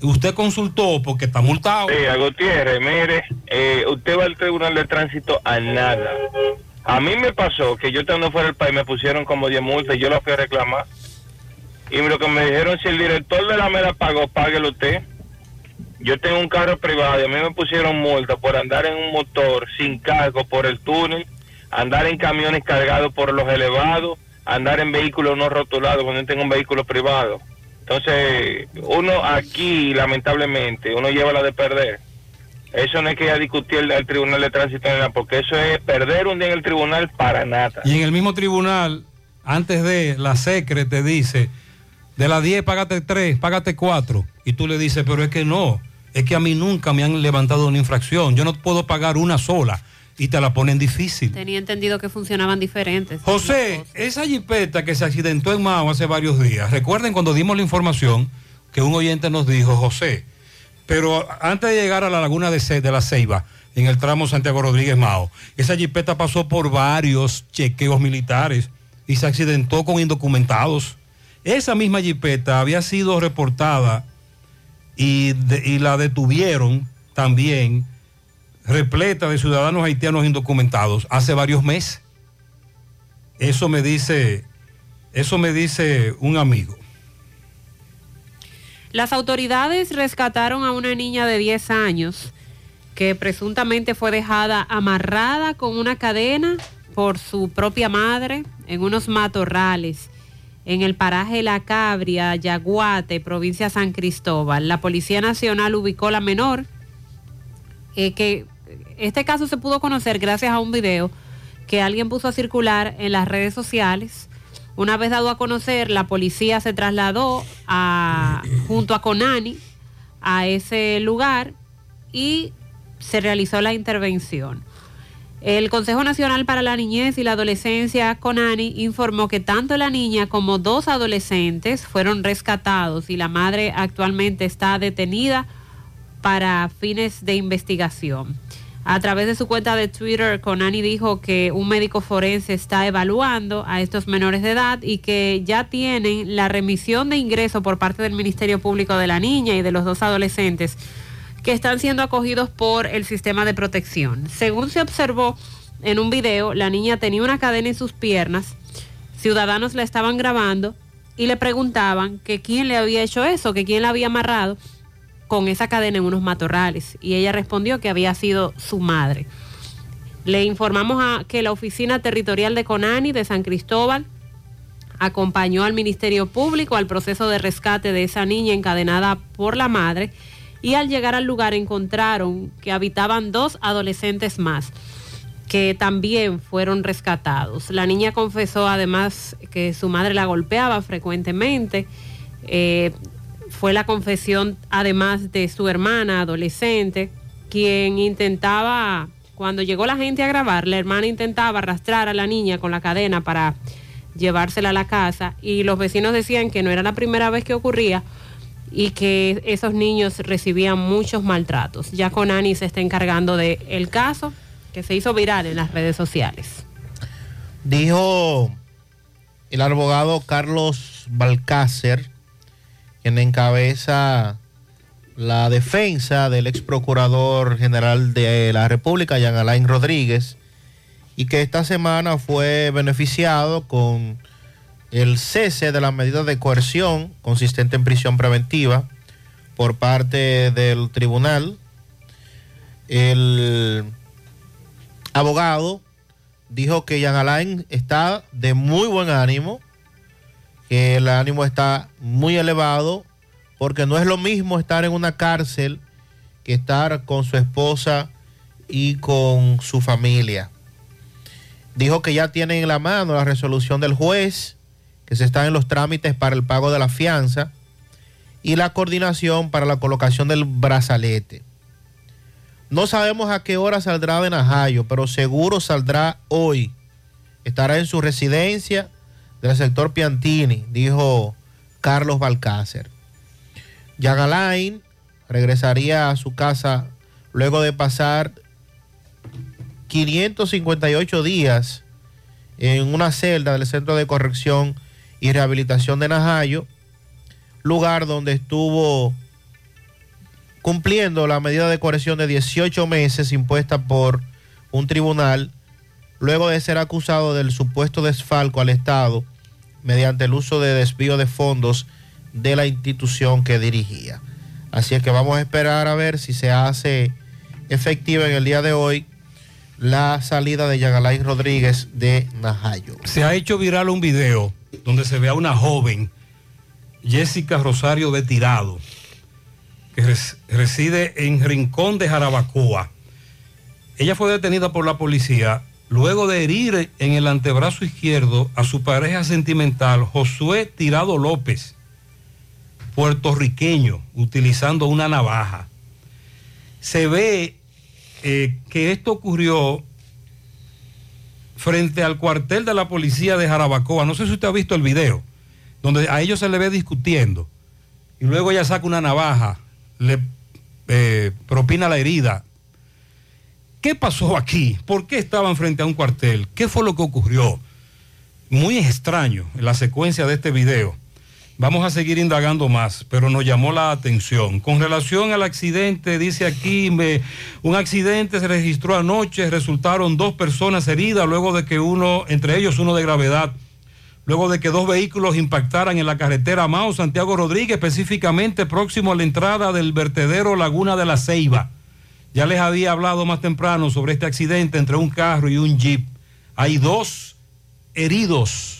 ¿Usted consultó porque está multado? Sí, a Gutiérrez, mire, eh, usted va al tribunal de tránsito a nada. A mí me pasó que yo estando fuera del país me pusieron como 10 multas y yo la fui a reclamar. Y lo que me dijeron, si el director de la mera pagó, páguelo usted. Yo tengo un carro privado y a mí me pusieron multa por andar en un motor sin cargo por el túnel, andar en camiones cargados por los elevados, andar en vehículos no rotulados cuando yo tengo un vehículo privado. Entonces, uno aquí, lamentablemente, uno lleva la de perder. Eso no es que ya discutir al tribunal de tránsito ni nada, porque eso es perder un día en el tribunal para nada. Y en el mismo tribunal, antes de la secre te dice, de las 10 págate 3, págate 4. Y tú le dices, pero es que no, es que a mí nunca me han levantado una infracción, yo no puedo pagar una sola. Y te la ponen difícil. Tenía entendido que funcionaban diferentes. José, esa jipeta que se accidentó en Mao hace varios días, recuerden cuando dimos la información que un oyente nos dijo, José, pero antes de llegar a la laguna de, la Ceiba, en el tramo Santiago Rodríguez Mao, esa jipeta pasó por varios chequeos militares y se accidentó con indocumentados. Esa misma jipeta había sido reportada y, y la detuvieron también repleta de ciudadanos haitianos indocumentados hace varios meses. Eso me dice, eso me dice un amigo. Las autoridades rescataron a una niña de 10 años que presuntamente fue dejada amarrada con una cadena por su propia madre en unos matorrales en el paraje La Cabria, Yaguate, provincia San Cristóbal. La Policía Nacional ubicó la menor, eh, que este caso se pudo conocer gracias a un video que alguien puso a circular en las redes sociales. Una vez dado a conocer, la policía se trasladó a, junto a Conani a ese lugar y se realizó la intervención. El Consejo Nacional para la Niñez y la Adolescencia, CONANI, informó que tanto la niña como dos adolescentes fueron rescatados y la madre actualmente está detenida para fines de investigación. A través de su cuenta de Twitter, Conani dijo que un médico forense está evaluando a estos menores de edad y que ya tienen la remisión de ingreso por parte del Ministerio Público de la Niña y de los dos adolescentes que están siendo acogidos por el sistema de protección. Según se observó en un video, la niña tenía una cadena en sus piernas, ciudadanos la estaban grabando y le preguntaban que quién le había hecho eso, que quién la había amarrado con esa cadena en unos matorrales y ella respondió que había sido su madre. Le informamos a que la Oficina Territorial de Conani de San Cristóbal acompañó al Ministerio Público al proceso de rescate de esa niña encadenada por la madre y al llegar al lugar encontraron que habitaban dos adolescentes más que también fueron rescatados. La niña confesó además que su madre la golpeaba frecuentemente. Eh, fue la confesión además de su hermana adolescente, quien intentaba, cuando llegó la gente a grabar, la hermana intentaba arrastrar a la niña con la cadena para llevársela a la casa y los vecinos decían que no era la primera vez que ocurría y que esos niños recibían muchos maltratos. Ya Conani se está encargando del el caso que se hizo viral en las redes sociales. Dijo el abogado Carlos Balcácer, quien encabeza la defensa del ex procurador general de la República, Jean Alain Rodríguez, y que esta semana fue beneficiado con el cese de las medidas de coerción consistente en prisión preventiva por parte del tribunal. El abogado dijo que Jean Alain está de muy buen ánimo, que el ánimo está muy elevado, porque no es lo mismo estar en una cárcel que estar con su esposa y con su familia. Dijo que ya tienen en la mano la resolución del juez que se están en los trámites para el pago de la fianza y la coordinación para la colocación del brazalete. No sabemos a qué hora saldrá de Najayo, pero seguro saldrá hoy. Estará en su residencia del sector Piantini, dijo Carlos Balcácer. Jan Alain regresaría a su casa luego de pasar 558 días en una celda del Centro de Corrección y Rehabilitación de Najayo, lugar donde estuvo cumpliendo la medida de coerción de 18 meses impuesta por un tribunal, luego de ser acusado del supuesto desfalco al Estado mediante el uso de desvío de fondos de la institución que dirigía. Así es que vamos a esperar a ver si se hace efectiva en el día de hoy la salida de Yagalay Rodríguez de Najayo. Se ha hecho viral un video donde se ve a una joven, Jessica Rosario de Tirado, que res- reside en Rincón de Jarabacoa. Ella fue detenida por la policía luego de herir en el antebrazo izquierdo a su pareja sentimental, Josué Tirado López, puertorriqueño, utilizando una navaja. Se ve eh, que esto ocurrió frente al cuartel de la policía de Jarabacoa. No sé si usted ha visto el video, donde a ellos se le ve discutiendo. Y luego ella saca una navaja, le eh, propina la herida. ¿Qué pasó aquí? ¿Por qué estaban frente a un cuartel? ¿Qué fue lo que ocurrió? Muy extraño la secuencia de este video. Vamos a seguir indagando más, pero nos llamó la atención. Con relación al accidente, dice aquí, me- un accidente se registró anoche, resultaron dos personas heridas, luego de que uno, entre ellos uno de gravedad, luego de que dos vehículos impactaran en la carretera Mao Santiago Rodríguez, específicamente próximo a la entrada del vertedero Laguna de la Ceiba. Ya les había hablado más temprano sobre este accidente entre un carro y un jeep. Hay dos heridos.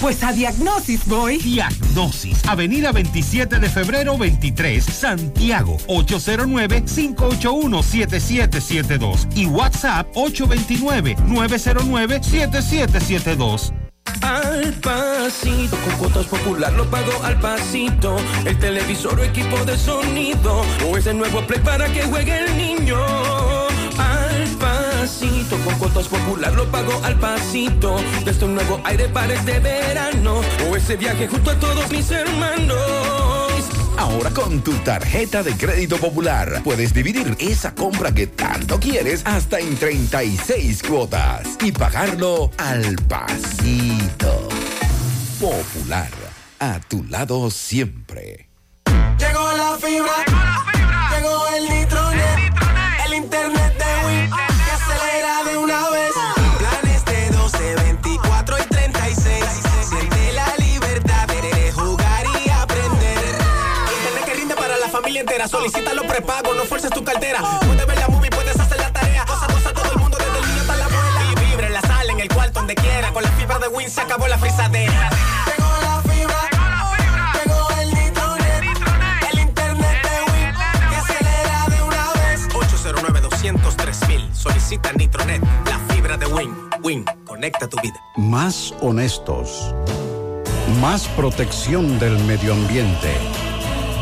pues a Diagnosis voy. Diagnosis, Avenida 27 de febrero 23, Santiago, 809-581-7772 y WhatsApp 829-909-7772. Al pasito, con cuotas popular lo pago al pasito. El televisor o equipo de sonido, o ese nuevo play para que juegue el niño. Al pasito, con cuotas popular lo pago al pasito. Desde un nuevo aire para este verano, o ese viaje junto a todos mis hermanos. Ahora con tu tarjeta de crédito popular puedes dividir esa compra que tanto quieres hasta en 36 cuotas y pagarlo al pasito. Popular, a tu lado siempre. Llegó la fibra. Llegó el nitronet. Solicita los prepagos, no fuerces tu cartera. Puedes ver la movie, puedes hacer la tarea. Cosa, cosa, todo el mundo, desde el niño hasta la abuela. Y vibra en la sala, en el cuarto, donde quiera. Con la fibra de Win se acabó la frisadera. Llegó la fibra. Llegó el nitronet. El internet de Win. Que acelera de una vez. 809 203 Solicita Nitronet. La fibra de Win. Win. Conecta tu vida. Más honestos. Más protección del medio ambiente.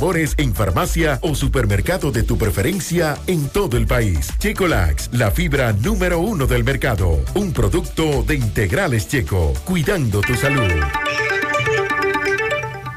en farmacia o supermercado de tu preferencia en todo el país. Checolax, la fibra número uno del mercado. Un producto de integrales checo, cuidando tu salud.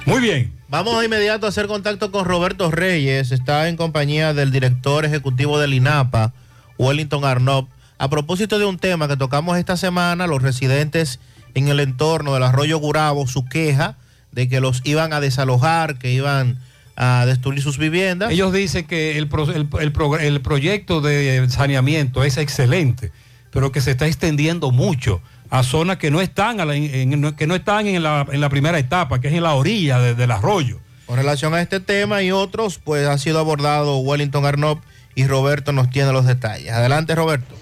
Muy bien. Vamos de inmediato a hacer contacto con Roberto Reyes. Está en compañía del director ejecutivo del INAPA, Wellington Arnott. A propósito de un tema que tocamos esta semana, los residentes en el entorno del arroyo Gurabo, su queja de que los iban a desalojar, que iban a destruir sus viviendas. Ellos dicen que el, pro- el- el pro- el proyecto de saneamiento es excelente, pero que se está extendiendo mucho a zonas que no están, a la- en- que no están en, la, en la primera etapa, que es en la orilla de- del arroyo. Con relación a este tema y otros, pues ha sido abordado Wellington Arnott y Roberto nos tiene los detalles. Adelante, Roberto.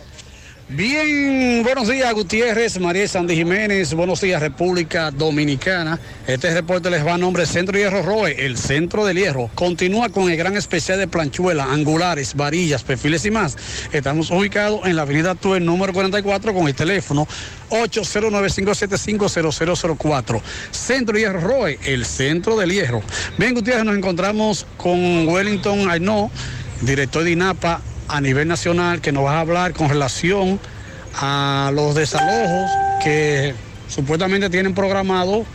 Bien, buenos días Gutiérrez, María Sandy Jiménez, buenos días República Dominicana. Este reporte les va a nombre Centro Hierro Roe, el Centro del Hierro. Continúa con el gran especial de planchuela, angulares, varillas, perfiles y más. Estamos ubicados en la avenida Tuer número 44 con el teléfono 809-575-0004. Centro Hierro Roe, el Centro del Hierro. Bien Gutiérrez, nos encontramos con Wellington Ainó, director de INAPA a nivel nacional, que nos va a hablar con relación a los desalojos que supuestamente tienen programado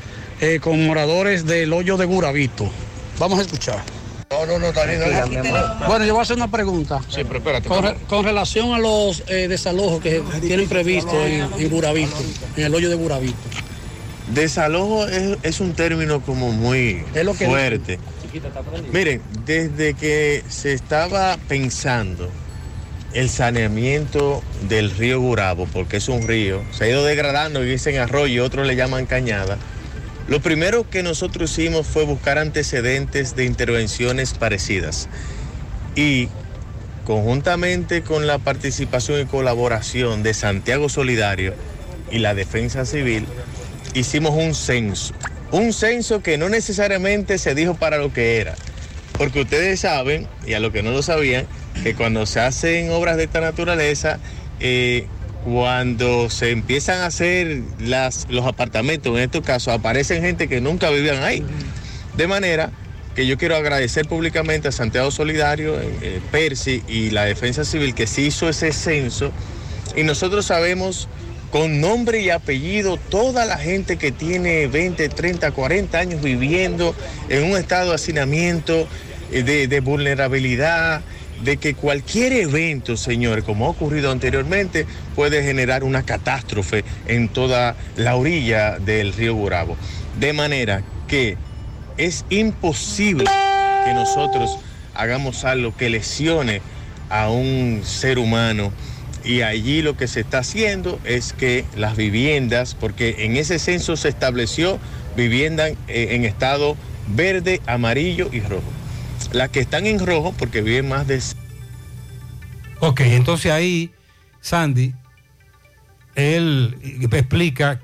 eh, con moradores del hoyo de Guravito. Vamos a escuchar. No, no, no, Danilo. Bueno, yo voy a hacer una pregunta. Sí, pero espérate. Con, re- con relación a los eh, desalojos que tienen previsto en, en Guravito, en el hoyo de Guravito. Desalojo es, es un término como muy Es lo que- fuerte. Miren, desde que se estaba pensando el saneamiento del río Gurabo, porque es un río, se ha ido degradando y dicen arroyo, otros le llaman cañada. Lo primero que nosotros hicimos fue buscar antecedentes de intervenciones parecidas. Y conjuntamente con la participación y colaboración de Santiago Solidario y la Defensa Civil, hicimos un censo. Un censo que no necesariamente se dijo para lo que era. Porque ustedes saben, y a los que no lo sabían, que cuando se hacen obras de esta naturaleza, eh, cuando se empiezan a hacer los apartamentos, en estos casos, aparecen gente que nunca vivían ahí. De manera que yo quiero agradecer públicamente a Santiago Solidario, eh, Percy y la Defensa Civil que se hizo ese censo. Y nosotros sabemos con nombre y apellido toda la gente que tiene 20, 30, 40 años viviendo en un estado de hacinamiento, eh, de vulnerabilidad, de que cualquier evento, señor, como ha ocurrido anteriormente, puede generar una catástrofe en toda la orilla del río Burabo. De manera que es imposible que nosotros hagamos algo que lesione a un ser humano. Y allí lo que se está haciendo es que las viviendas, porque en ese censo se estableció vivienda en, estado verde, amarillo y rojo. Las que están en rojo, porque viven más de Ok, entonces ahí, Sandy, él explica,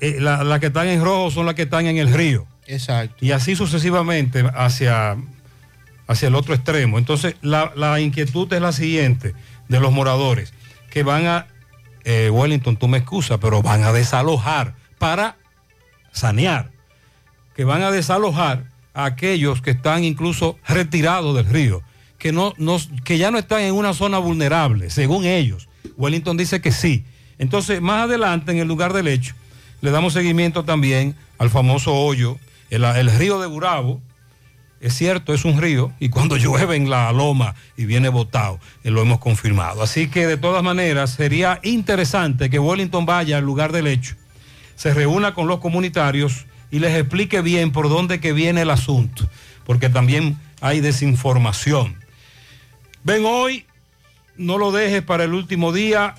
eh, las la que están en rojo son las que están en el río. Exacto. Y así sucesivamente hacia, hacia el otro extremo. Entonces, la, la inquietud es la siguiente de los moradores, que van a, eh, Wellington, tú me excusas, pero van a desalojar para sanear, que van a desalojar a aquellos que están incluso retirados del río, que, no, que ya no están en una zona vulnerable, según ellos. Wellington dice que sí. Entonces, más adelante, en el lugar del hecho, le damos seguimiento también al famoso hoyo, el, el río de Burabo. Es cierto, es un río y cuando llueve en la loma y viene botado, eh, lo hemos confirmado. Así que de todas maneras sería interesante que Wellington vaya al lugar del hecho, se reúna con los comunitarios y les explique bien por dónde que viene el asunto, porque también hay desinformación. Ven hoy, no lo dejes para el último día.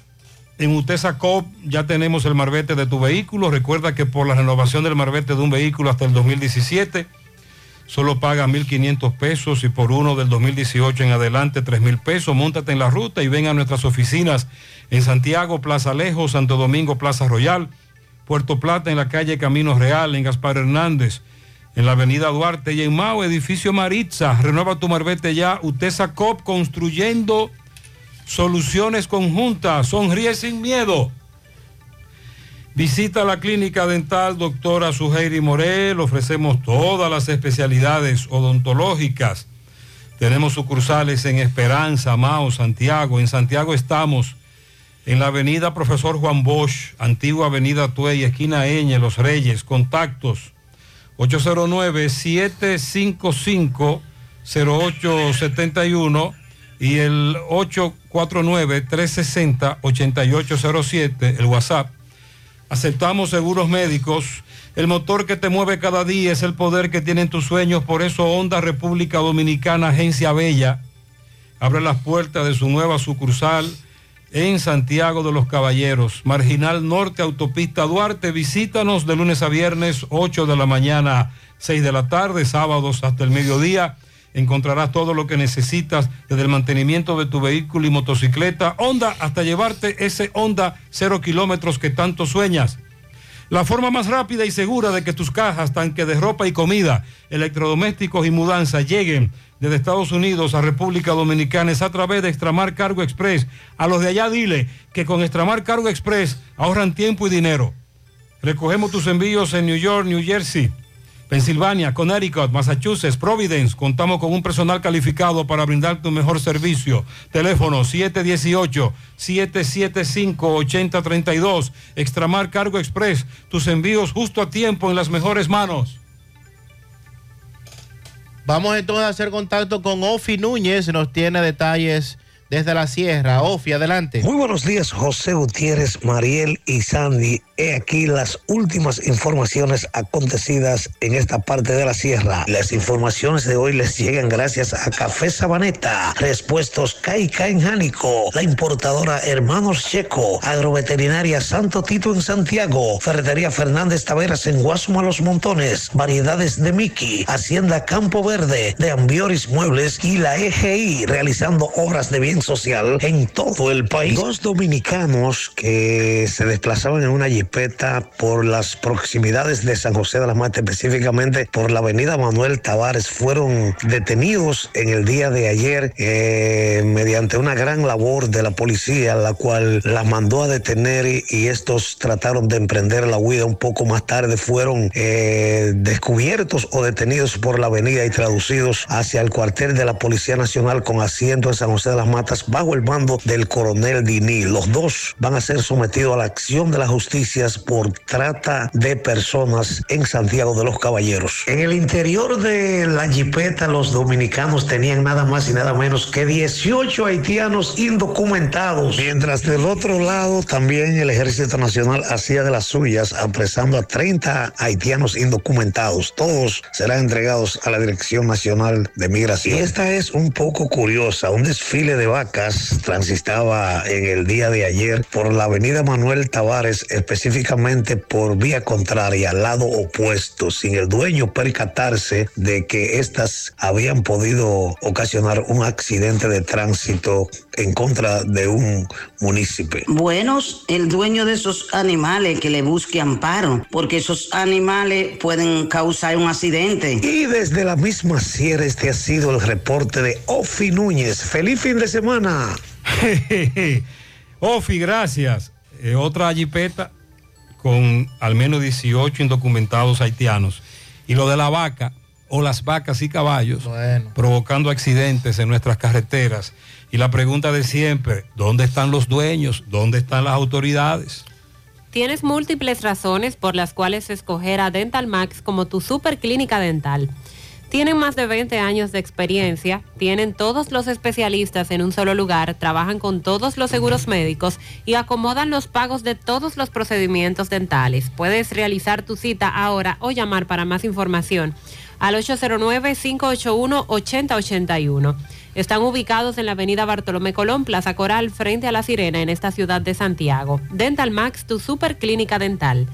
En Utesa Cop ya tenemos el marbete de tu vehículo. Recuerda que por la renovación del marbete de un vehículo hasta el 2017 solo paga 1.500 pesos y por uno del 2018 en adelante 3.000 pesos. Móntate en la ruta y ven a nuestras oficinas en Santiago, Plaza Lejos, Santo Domingo, Plaza Royal, Puerto Plata en la calle Camino Real, en Gaspar Hernández, en la avenida Duarte y en Mao, edificio Maritza. Renueva tu marbete ya. Utesa Cop construyendo soluciones conjuntas. Sonríe sin miedo. Visita la clínica dental doctora Suheiri Morel. Ofrecemos todas las especialidades odontológicas. Tenemos sucursales en Esperanza, Mao, Santiago. En Santiago estamos en la avenida Profesor Juan Bosch, antigua avenida Tuey, esquina Eñe, Los Reyes. Contactos 809-755-0871 y el 849-360-8807, el WhatsApp. Aceptamos seguros médicos. El motor que te mueve cada día es el poder que tienen tus sueños. Por eso Honda República Dominicana, Agencia Bella, abre las puertas de su nueva sucursal en Santiago de los Caballeros, Marginal Norte, Autopista Duarte. Visítanos de lunes a viernes, 8 de la mañana, 6 de la tarde, sábados hasta el mediodía. Encontrarás todo lo que necesitas desde el mantenimiento de tu vehículo y motocicleta. Honda, hasta llevarte ese Honda cero kilómetros que tanto sueñas. La forma más rápida y segura de que tus cajas, tanque de ropa y comida, electrodomésticos y mudanza lleguen desde Estados Unidos a República Dominicana es a través de Extramar Cargo Express. A los de allá dile que con Extramar Cargo Express ahorran tiempo y dinero. Recogemos tus envíos en New York, New Jersey, Pensilvania, Connecticut, Massachusetts, Providence. Contamos con un personal calificado para brindarte un mejor servicio. Teléfono 718-775-8032. Extramar Cargo Express. Tus envíos justo a tiempo en las mejores manos. Vamos entonces a hacer contacto con Ofi Núñez, nos tiene detalles desde la sierra. Ofi, adelante. Muy buenos días, José Gutiérrez, Mariel y Sandy. He aquí las últimas informaciones acontecidas en esta parte de la sierra. Las informaciones de hoy les llegan gracias a Café Sabaneta, Respuestos Caica en Jánico, la importadora Hermanos Checo, Agroveterinaria Santo Tito en Santiago, Ferretería Fernández Taveras en Guasuma Los Montones, Variedades de Miki, Hacienda Campo Verde, de Ambioris Muebles y la EGI, realizando obras de bien social en todo el país. Dos dominicanos que se desplazaban en una por las proximidades de San José de las Matas, específicamente por la avenida Manuel Tavares, fueron detenidos en el día de ayer eh, mediante una gran labor de la policía, la cual las mandó a detener y, estos trataron de emprender la huida un poco más tarde, fueron eh, descubiertos o detenidos por la avenida y traducidos hacia el cuartel de la Policía Nacional con asiento en San José de las Matas bajo el mando del coronel Dini. Los dos van a ser sometidos a la acción de las por trata de personas en Santiago de los Caballeros. En el interior de la jipeta, los dominicanos tenían nada más y nada menos que 18 haitianos indocumentados, mientras del otro lado también el Ejército Nacional hacía de las suyas, apresando a 30 haitianos indocumentados. Todos serán entregados a la Dirección Nacional de Migración. Y esta es un poco curiosa. Un desfile de vacas transitaba en el día de ayer por la avenida Manuel Tavares, específicamente por vía contraria, al lado opuesto, sin el dueño percatarse de que estas habían podido ocasionar un accidente de tránsito en contra de un municipio. Buenos, el dueño de esos animales que le busque amparo, porque esos animales pueden causar un accidente. Y desde la misma sierra este ha sido el reporte de Ofi Núñez. Feliz fin de semana. Ofi, gracias. Eh, otra jipeta con al menos 18 indocumentados haitianos. Y lo de la vaca o las vacas y caballos provocando accidentes en nuestras carreteras. Y la pregunta de siempre, ¿dónde están los dueños? ¿Dónde están las autoridades? Tienes múltiples razones por las cuales escoger a Dental Max como tu super clínica dental. Tienen más de 20 años de experiencia, tienen todos los especialistas en un solo lugar, trabajan con todos los seguros médicos y acomodan los pagos de todos los procedimientos dentales. Puedes realizar tu cita ahora o llamar para más información al 809-581-8081. Están ubicados en la avenida Bartolomé Colón, Plaza Coral, frente a La Sirena, en esta ciudad de Santiago. Dental Max, tu super clínica dental.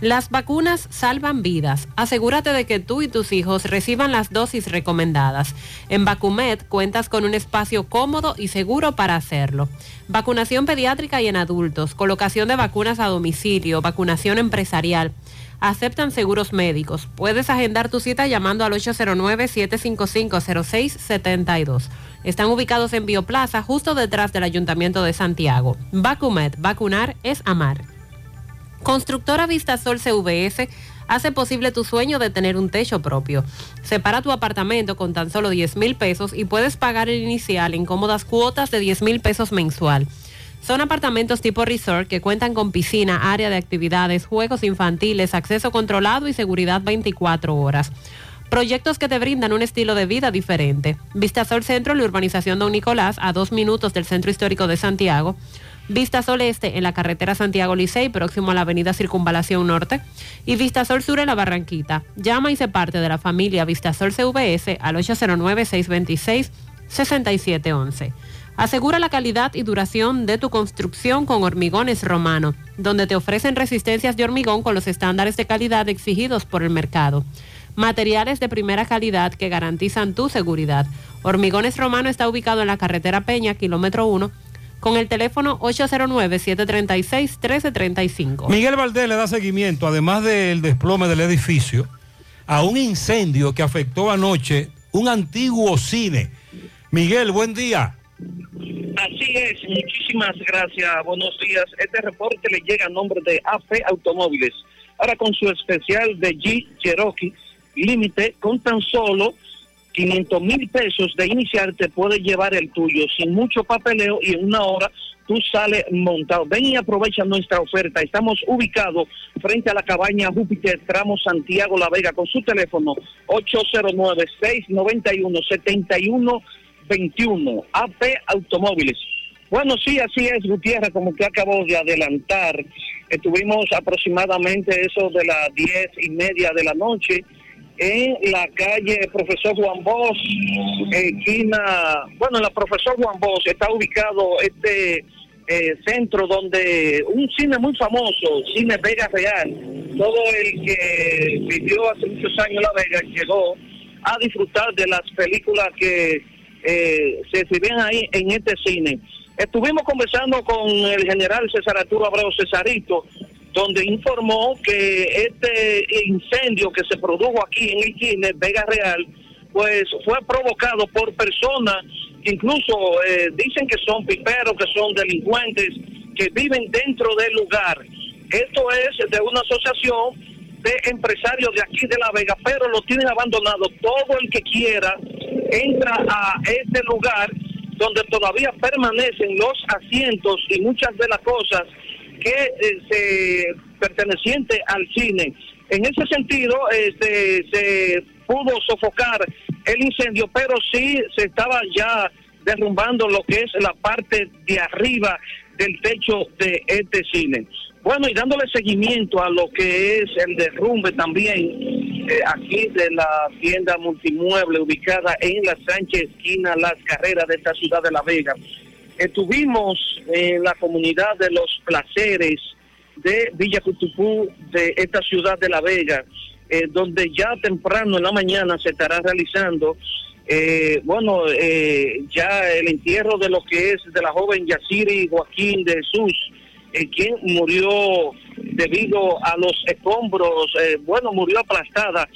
Las vacunas salvan vidas. Asegúrate de que tú y tus hijos reciban las dosis recomendadas. En Vacumed cuentas con un espacio cómodo y seguro para hacerlo. Vacunación pediátrica y en adultos, colocación de vacunas a domicilio, vacunación empresarial. Aceptan seguros médicos. Puedes agendar tu cita llamando al 809-755-0672. Están ubicados en Bioplaza, justo detrás del Ayuntamiento de Santiago. Vacumed, vacunar es amar. Constructora Vistasol CVS hace posible tu sueño de tener un techo propio. Separa tu apartamento con tan solo 10 mil pesos y puedes pagar el inicial en cómodas cuotas de 10 mil pesos mensual. Son apartamentos tipo resort que cuentan con piscina, área de actividades, juegos infantiles, acceso controlado y seguridad 24 horas. Proyectos que te brindan un estilo de vida diferente. Vistasol Centro, la urbanización Don Nicolás, a dos minutos del Centro Histórico de Santiago. Vistasol Este en la carretera Santiago Licey, próximo a la avenida Circunvalación Norte. Y Vistasol Sur en la Barranquita. Llama y se parte de la familia Vistasol CVS al 809-626-6711. Asegura la calidad y duración de tu construcción con Hormigones Romano, donde te ofrecen resistencias de hormigón con los estándares de calidad exigidos por el mercado. Materiales de primera calidad que garantizan tu seguridad. Hormigones Romano está ubicado en la carretera Peña, kilómetro 1, con el teléfono 809-736-1335. Miguel Valdés le da seguimiento, además del desplome del edificio, a un incendio que afectó anoche un antiguo cine. Miguel, buen día. Así es, muchísimas gracias, buenos días. Este reporte le llega a nombre de AP Automóviles. Ahora con su especial de G Cherokee Límite, con tan solo 500 mil pesos de iniciar te puedes llevar el tuyo sin mucho papeleo y en una hora tú sales montado. Ven y aprovecha nuestra oferta. Estamos ubicados frente a la cabaña Júpiter, tramo Santiago La Vega, con su teléfono 809-691-7121. AP Automóviles. Bueno, sí, así es, Gutiérrez, como que acabó de adelantar. Estuvimos aproximadamente eso de las diez y media de la noche en la calle Profesor Juan Bosch, esquina, bueno, en la Profesor Juan Bosch está ubicado este eh, centro donde un cine muy famoso, Cine Vega Real, todo el que vivió hace muchos años La Vega llegó a disfrutar de las películas que eh, se exhibían ahí en este cine. Estuvimos conversando con el general César Arturo Abreu Cesarito, donde informó que este incendio que se produjo aquí en cine Vega Real, pues fue provocado por personas incluso eh, dicen que son piperos, que son delincuentes, que viven dentro del lugar. Esto es de una asociación de empresarios de aquí de La Vega, pero lo tienen abandonado. Todo el que quiera entra a este lugar donde todavía permanecen los asientos y muchas de las cosas que eh, se perteneciente al cine. En ese sentido, este, se pudo sofocar el incendio, pero sí se estaba ya derrumbando lo que es la parte de arriba del techo de este cine. Bueno, y dándole seguimiento a lo que es el derrumbe también eh, aquí de la tienda multimueble ubicada en la Sánchez Esquina Las Carreras de esta ciudad de La Vega. Estuvimos en la comunidad de los placeres de Villa Cutupú de esta ciudad de La Vega, eh, donde ya temprano en la mañana se estará realizando, eh, bueno, eh, ya el entierro de lo que es de la joven Yaciri Joaquín de Jesús, eh, quien murió debido a los escombros, eh, bueno, murió aplastada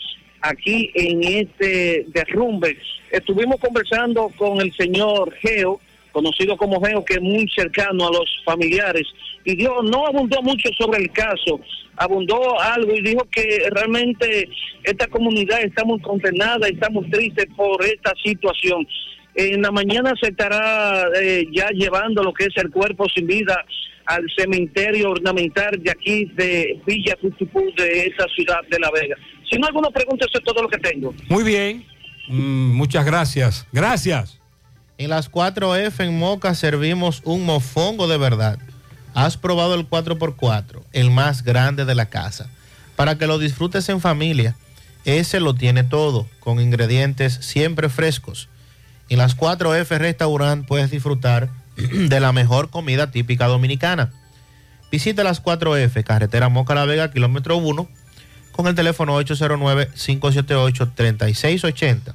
aquí en este derrumbe. Estuvimos conversando con el señor Geo, conocido como Geo, que es muy cercano a los familiares, y dijo, no abundó mucho sobre el caso, abundó algo y dijo que realmente esta comunidad está muy condenada, está muy triste por esta situación. En la mañana se estará eh, ya llevando lo que es el cuerpo sin vida al cementerio ornamental de aquí de Villa Cutupú de esa ciudad de La Vega. Si no alguna pregunta, eso es todo lo que tengo. Muy bien. Mm, muchas gracias. Gracias. En las 4F en Moca servimos un mofongo de verdad. Has probado el 4x4, el más grande de la casa, para que lo disfrutes en familia. Ese lo tiene todo, con ingredientes siempre frescos. En las 4F Restaurant puedes disfrutar de la mejor comida típica dominicana. Visita las 4F, carretera Moca La Vega, kilómetro 1, con el teléfono 809-578-3680.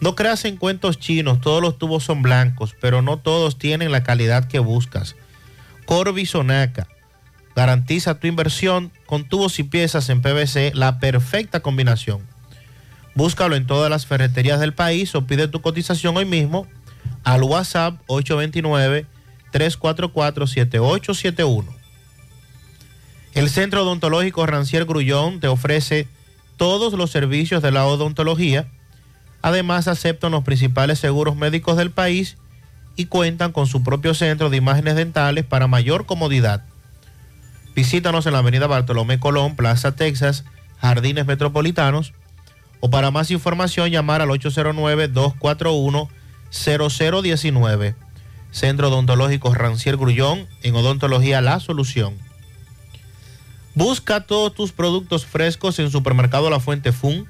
No creas en cuentos chinos, todos los tubos son blancos, pero no todos tienen la calidad que buscas. Corby Sonaca garantiza tu inversión con tubos y piezas en PVC, la perfecta combinación. Búscalo en todas las ferreterías del país o pide tu cotización hoy mismo al WhatsApp 829-344-7871. El Centro Odontológico Rancier Grullón te ofrece todos los servicios de la odontología. Además, aceptan los principales seguros médicos del país y cuentan con su propio centro de imágenes dentales para mayor comodidad. Visítanos en la avenida Bartolomé Colón, Plaza Texas, Jardines Metropolitanos, o para más información llamar al 809-241-0019. Centro Odontológico Rancier Grullón, en Odontología La Solución. Busca todos tus productos frescos en Supermercado La Fuente Fun,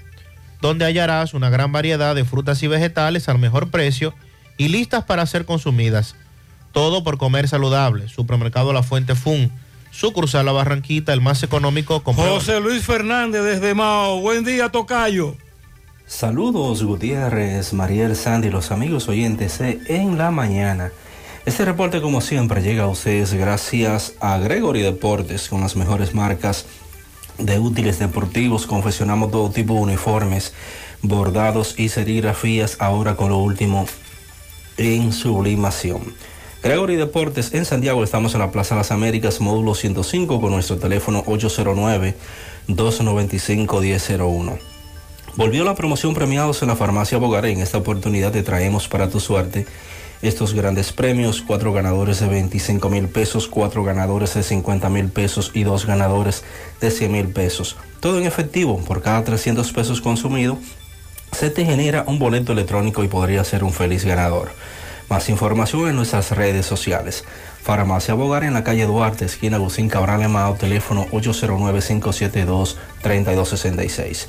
donde hallarás una gran variedad de frutas y vegetales al mejor precio y listas para ser consumidas. Todo por comer saludable. Supermercado La Fuente Fun, sucursal La Barranquita, el más económico. comprueba- José Luis Fernández desde Mao. Buen día, Tocayo. Saludos Gutiérrez, Mariel Sandy, los amigos oyentes de En la Mañana. Este reporte como siempre llega a ustedes gracias a Gregory Deportes con las mejores marcas de útiles deportivos. Confeccionamos todo tipo de uniformes, bordados y serigrafías ahora con lo último en sublimación. Gregory Deportes en Santiago estamos en la Plaza Las Américas, módulo 105 con nuestro teléfono 809-295-1001. Volvió la promoción premiados en la farmacia Bogaré. En esta oportunidad te traemos para tu suerte estos grandes premios, cuatro ganadores de 25 mil pesos, cuatro ganadores de 50 mil pesos y dos ganadores de 100 mil pesos. Todo en efectivo, por cada 300 pesos consumido, se te genera un boleto electrónico y podría ser un feliz ganador. Más información en nuestras redes sociales. Farmacia Bogar en la calle Duarte, esquina Agustín Cabral Emao, teléfono 809-572-3266.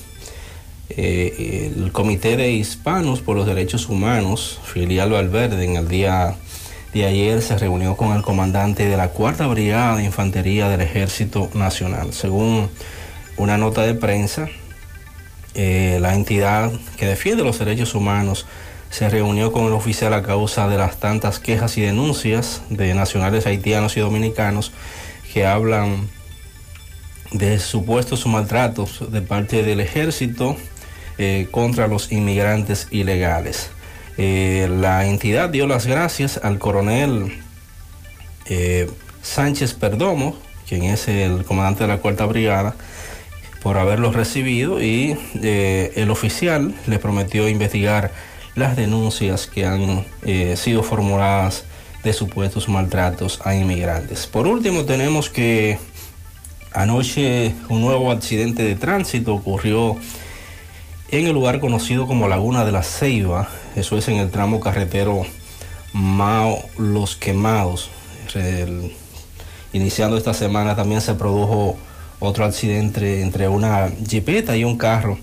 eh, el Comité de Hispanos por los Derechos Humanos, filial Valverde, en el día de ayer se reunió con el comandante de la Cuarta Brigada de Infantería del Ejército Nacional. Según una nota de prensa, eh, la entidad que defiende los derechos humanos se reunió con el oficial a causa de las tantas quejas y denuncias de nacionales haitianos y dominicanos que hablan de supuestos maltratos de parte del ejército eh, contra los inmigrantes ilegales. Eh, la entidad dio las gracias al coronel eh, Sánchez Perdomo, quien es el comandante de la Cuarta Brigada, por haberlos recibido y el oficial le prometió investigar las denuncias que han sido formuladas de supuestos maltratos a inmigrantes. Por último, tenemos que Anoche un nuevo accidente de tránsito ocurrió en el lugar conocido como Laguna de la Ceiba, eso es en el tramo carretero Mao Los Quemados. Iniciando esta semana también se produjo otro accidente entre una jipeta y un carro,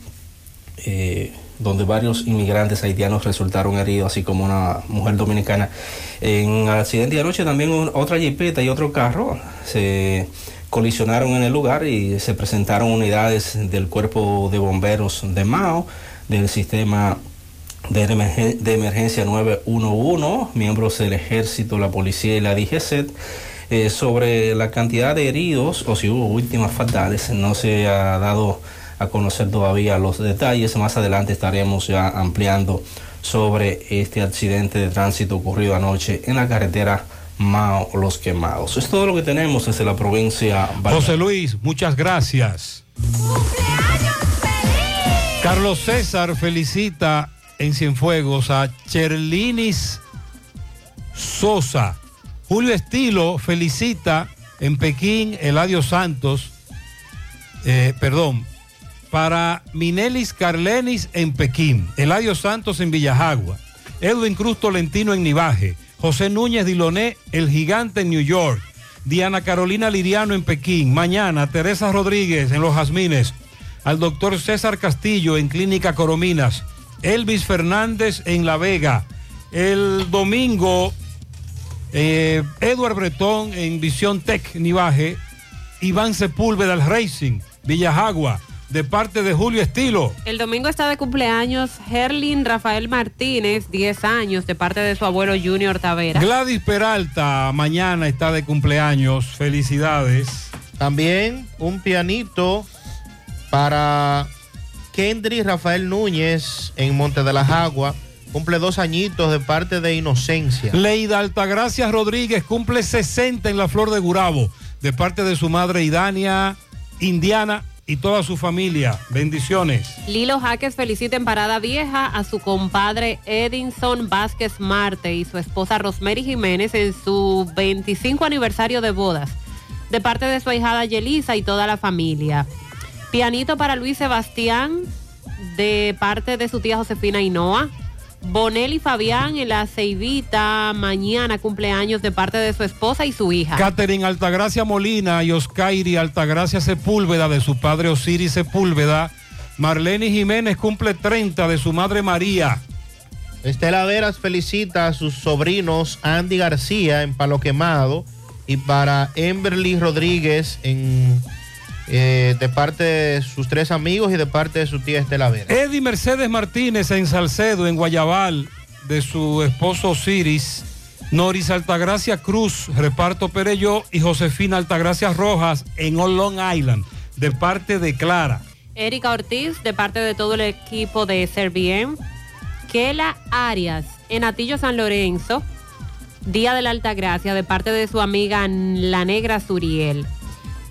eh, donde varios inmigrantes haitianos resultaron heridos, así como una mujer dominicana. En el accidente de anoche también otra jipeta y otro carro se colisionaron en el lugar y se presentaron unidades del cuerpo de bomberos de Mao, del sistema de, emergencia 911, miembros del ejército, la policía y la DGCET. Eh, sobre la cantidad de heridos o si hubo víctimas fatales, no se ha dado a conocer todavía los detalles. Más adelante estaremos ya ampliando sobre este accidente de tránsito ocurrido anoche en la carretera Mao Los Quemados. Es todo lo que tenemos desde la provincia. José Luis, muchas gracias. Carlos César felicita en Cienfuegos a Cherlinis Sosa. Julio Estilo felicita en Pekín Eladio Santos, eh, perdón, para Minelis Carlenis en Pekín, Eladio Santos en Villajagua, Edwin Cruz Tolentino en Nivaje. José Núñez Diloné, el gigante en New York. Diana Carolina Liriano en Pekín. Mañana, Teresa Rodríguez en Los Jazmines. Al doctor César Castillo en Clínica Corominas. Elvis Fernández en La Vega. El domingo, eh, Edward Bretón en Visión Tech Nivaje. Iván Sepúlveda al Racing, Villajagua de parte de Julio Estilo. El domingo está de cumpleaños Herlin Rafael Martínez, 10 años, de parte de su abuelo Junior Tavera. Gladys Peralta, mañana está de cumpleaños. Felicidades. También un pianito para Kendry Rafael Núñez en Monte de las Aguas. Cumple dos añitos de parte de Inocencia. Leida Altagracia Rodríguez cumple 60 en la Flor de Gurabo, de parte de su madre Idania Indiana y toda su familia. Bendiciones. Lilo Jaques felicita en Parada Vieja a su compadre Edinson Vázquez Marte y su esposa Rosemary Jiménez en su 25 aniversario de bodas, de parte de su ahijada Yelisa y toda la familia. Pianito para Luis Sebastián, de parte de su tía Josefina Hinoa. Bonelli Fabián en la Ceibita, mañana cumpleaños de parte de su esposa y su hija. Catherine Altagracia Molina y Oscairi Altagracia Sepúlveda de su padre Osiris Sepúlveda. Marlene Jiménez cumple 30 de su madre María. Estela Veras felicita a sus sobrinos Andy García en Palo Quemado y para Emberly Rodríguez en eh, de parte de sus tres amigos y de parte de su tía Estela Vera. Eddie Mercedes Martínez en Salcedo, en Guayabal, de su esposo Osiris. Noris Altagracia Cruz, reparto Perello y Josefina Altagracia Rojas en Old Long Island, de parte de Clara. Erika Ortiz, de parte de todo el equipo de Servien. Kela Arias en Atillo San Lorenzo, Día de la Altagracia, de parte de su amiga La Negra Suriel.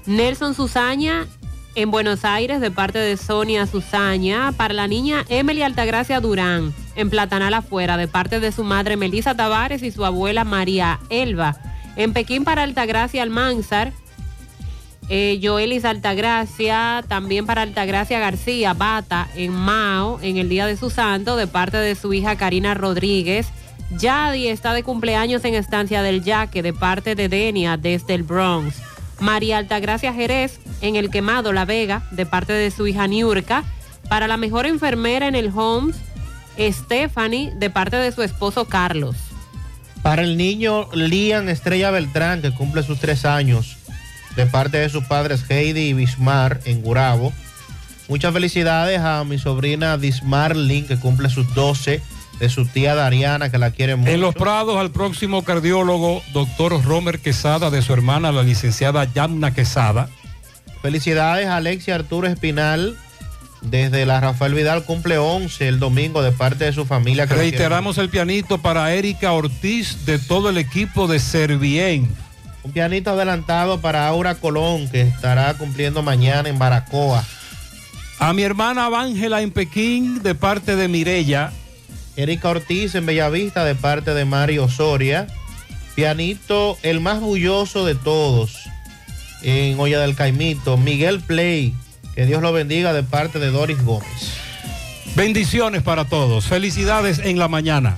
Nelson Susaña en Buenos Aires, de parte de Sonia Susaña. Para la niña Emily Altagracia Durán, en Platanal afuera, de parte de su madre Melissa Tavares y su abuela María Elba. En Pekín para Altagracia Almanzar, eh, Joelis Altagracia, también para Altagracia García Bata en Mao, en el día de su santo, de parte de su hija Karina Rodríguez. Yadi está de cumpleaños en Estancia del Yaque, de parte de Denia, desde el Bronx. María Altagracia Jerez, en el Quemado La Vega, de parte de su hija Niurka. Para la mejor enfermera en el Homes, Stephanie, de parte de su esposo Carlos. Para el niño Lian Estrella Beltrán, que cumple sus tres años, de parte de sus padres Heidi y Bismar en Gurabo. Muchas felicidades a mi sobrina Dismarlin, que cumple sus 12, de su tía Dariana, que la quiere mucho. En Los Prados, al próximo cardiólogo, doctor Romer Quesada, de su hermana, la licenciada Yamna Quesada. Felicidades a Alexia Arturo Espinal, desde la Rafael Vidal, cumple 11 el domingo, de parte de su familia. que Reiteramos el pianito para Erika Ortiz, de todo el equipo de Servien. Un pianito adelantado para Aura Colón, que estará cumpliendo mañana en Baracoa. A mi hermana Ángela en Pekín, de parte de Mirella. Erika Ortiz en Bellavista, de parte de Mario Soria. Pianito, el más bulloso de todos, en Olla del Caimito. Miguel Play, que Dios lo bendiga, de parte de Doris Gómez. Bendiciones para todos. Felicidades en la mañana.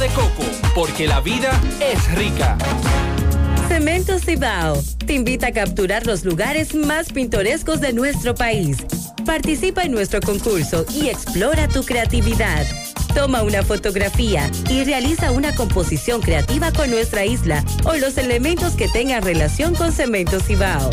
de coco, porque la vida es rica. Cemento Cibao te invita a capturar los lugares más pintorescos de nuestro país. Participa en nuestro concurso y explora tu creatividad. Toma una fotografía y realiza una composición creativa con nuestra isla o los elementos que tengan relación con Cemento Cibao.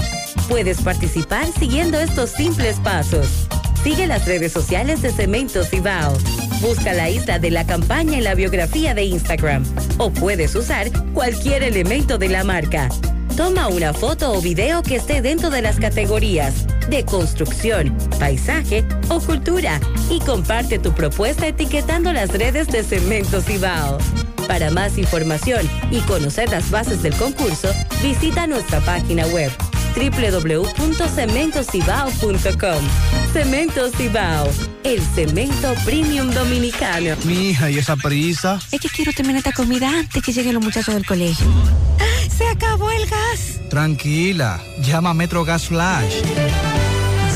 Puedes participar siguiendo estos simples pasos. Sigue las redes sociales de Cemento Cibao. Busca la isla de la campaña en la biografía de Instagram. O puedes usar cualquier elemento de la marca. Toma una foto o video que esté dentro de las categorías de construcción, paisaje o cultura y comparte tu propuesta etiquetando las redes de Cemento Cibao. Para más información y conocer las bases del concurso, visita nuestra página web www.cementocibao.com. Cemento Cibao, el cemento premium dominicano. Mija, ¿y esa prisa? Es que quiero terminar esta comida antes que lleguen los muchachos del colegio. ¡Se acabó el gas! Tranquila, llama a Metro Gas Flash.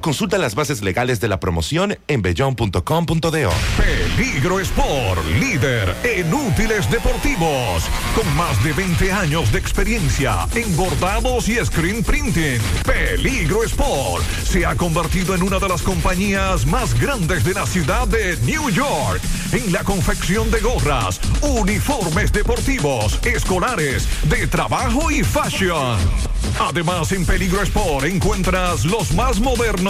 Consulta las bases legales de la promoción en bellon.com.do. Peligro Sport, líder en útiles deportivos, con más de 20 años de experiencia en bordados y screen printing. Peligro Sport se ha convertido en una de las compañías más grandes de la ciudad de New York en la confección de gorras, uniformes deportivos, escolares, de trabajo y fashion. Además, en Peligro Sport encuentras los más modernos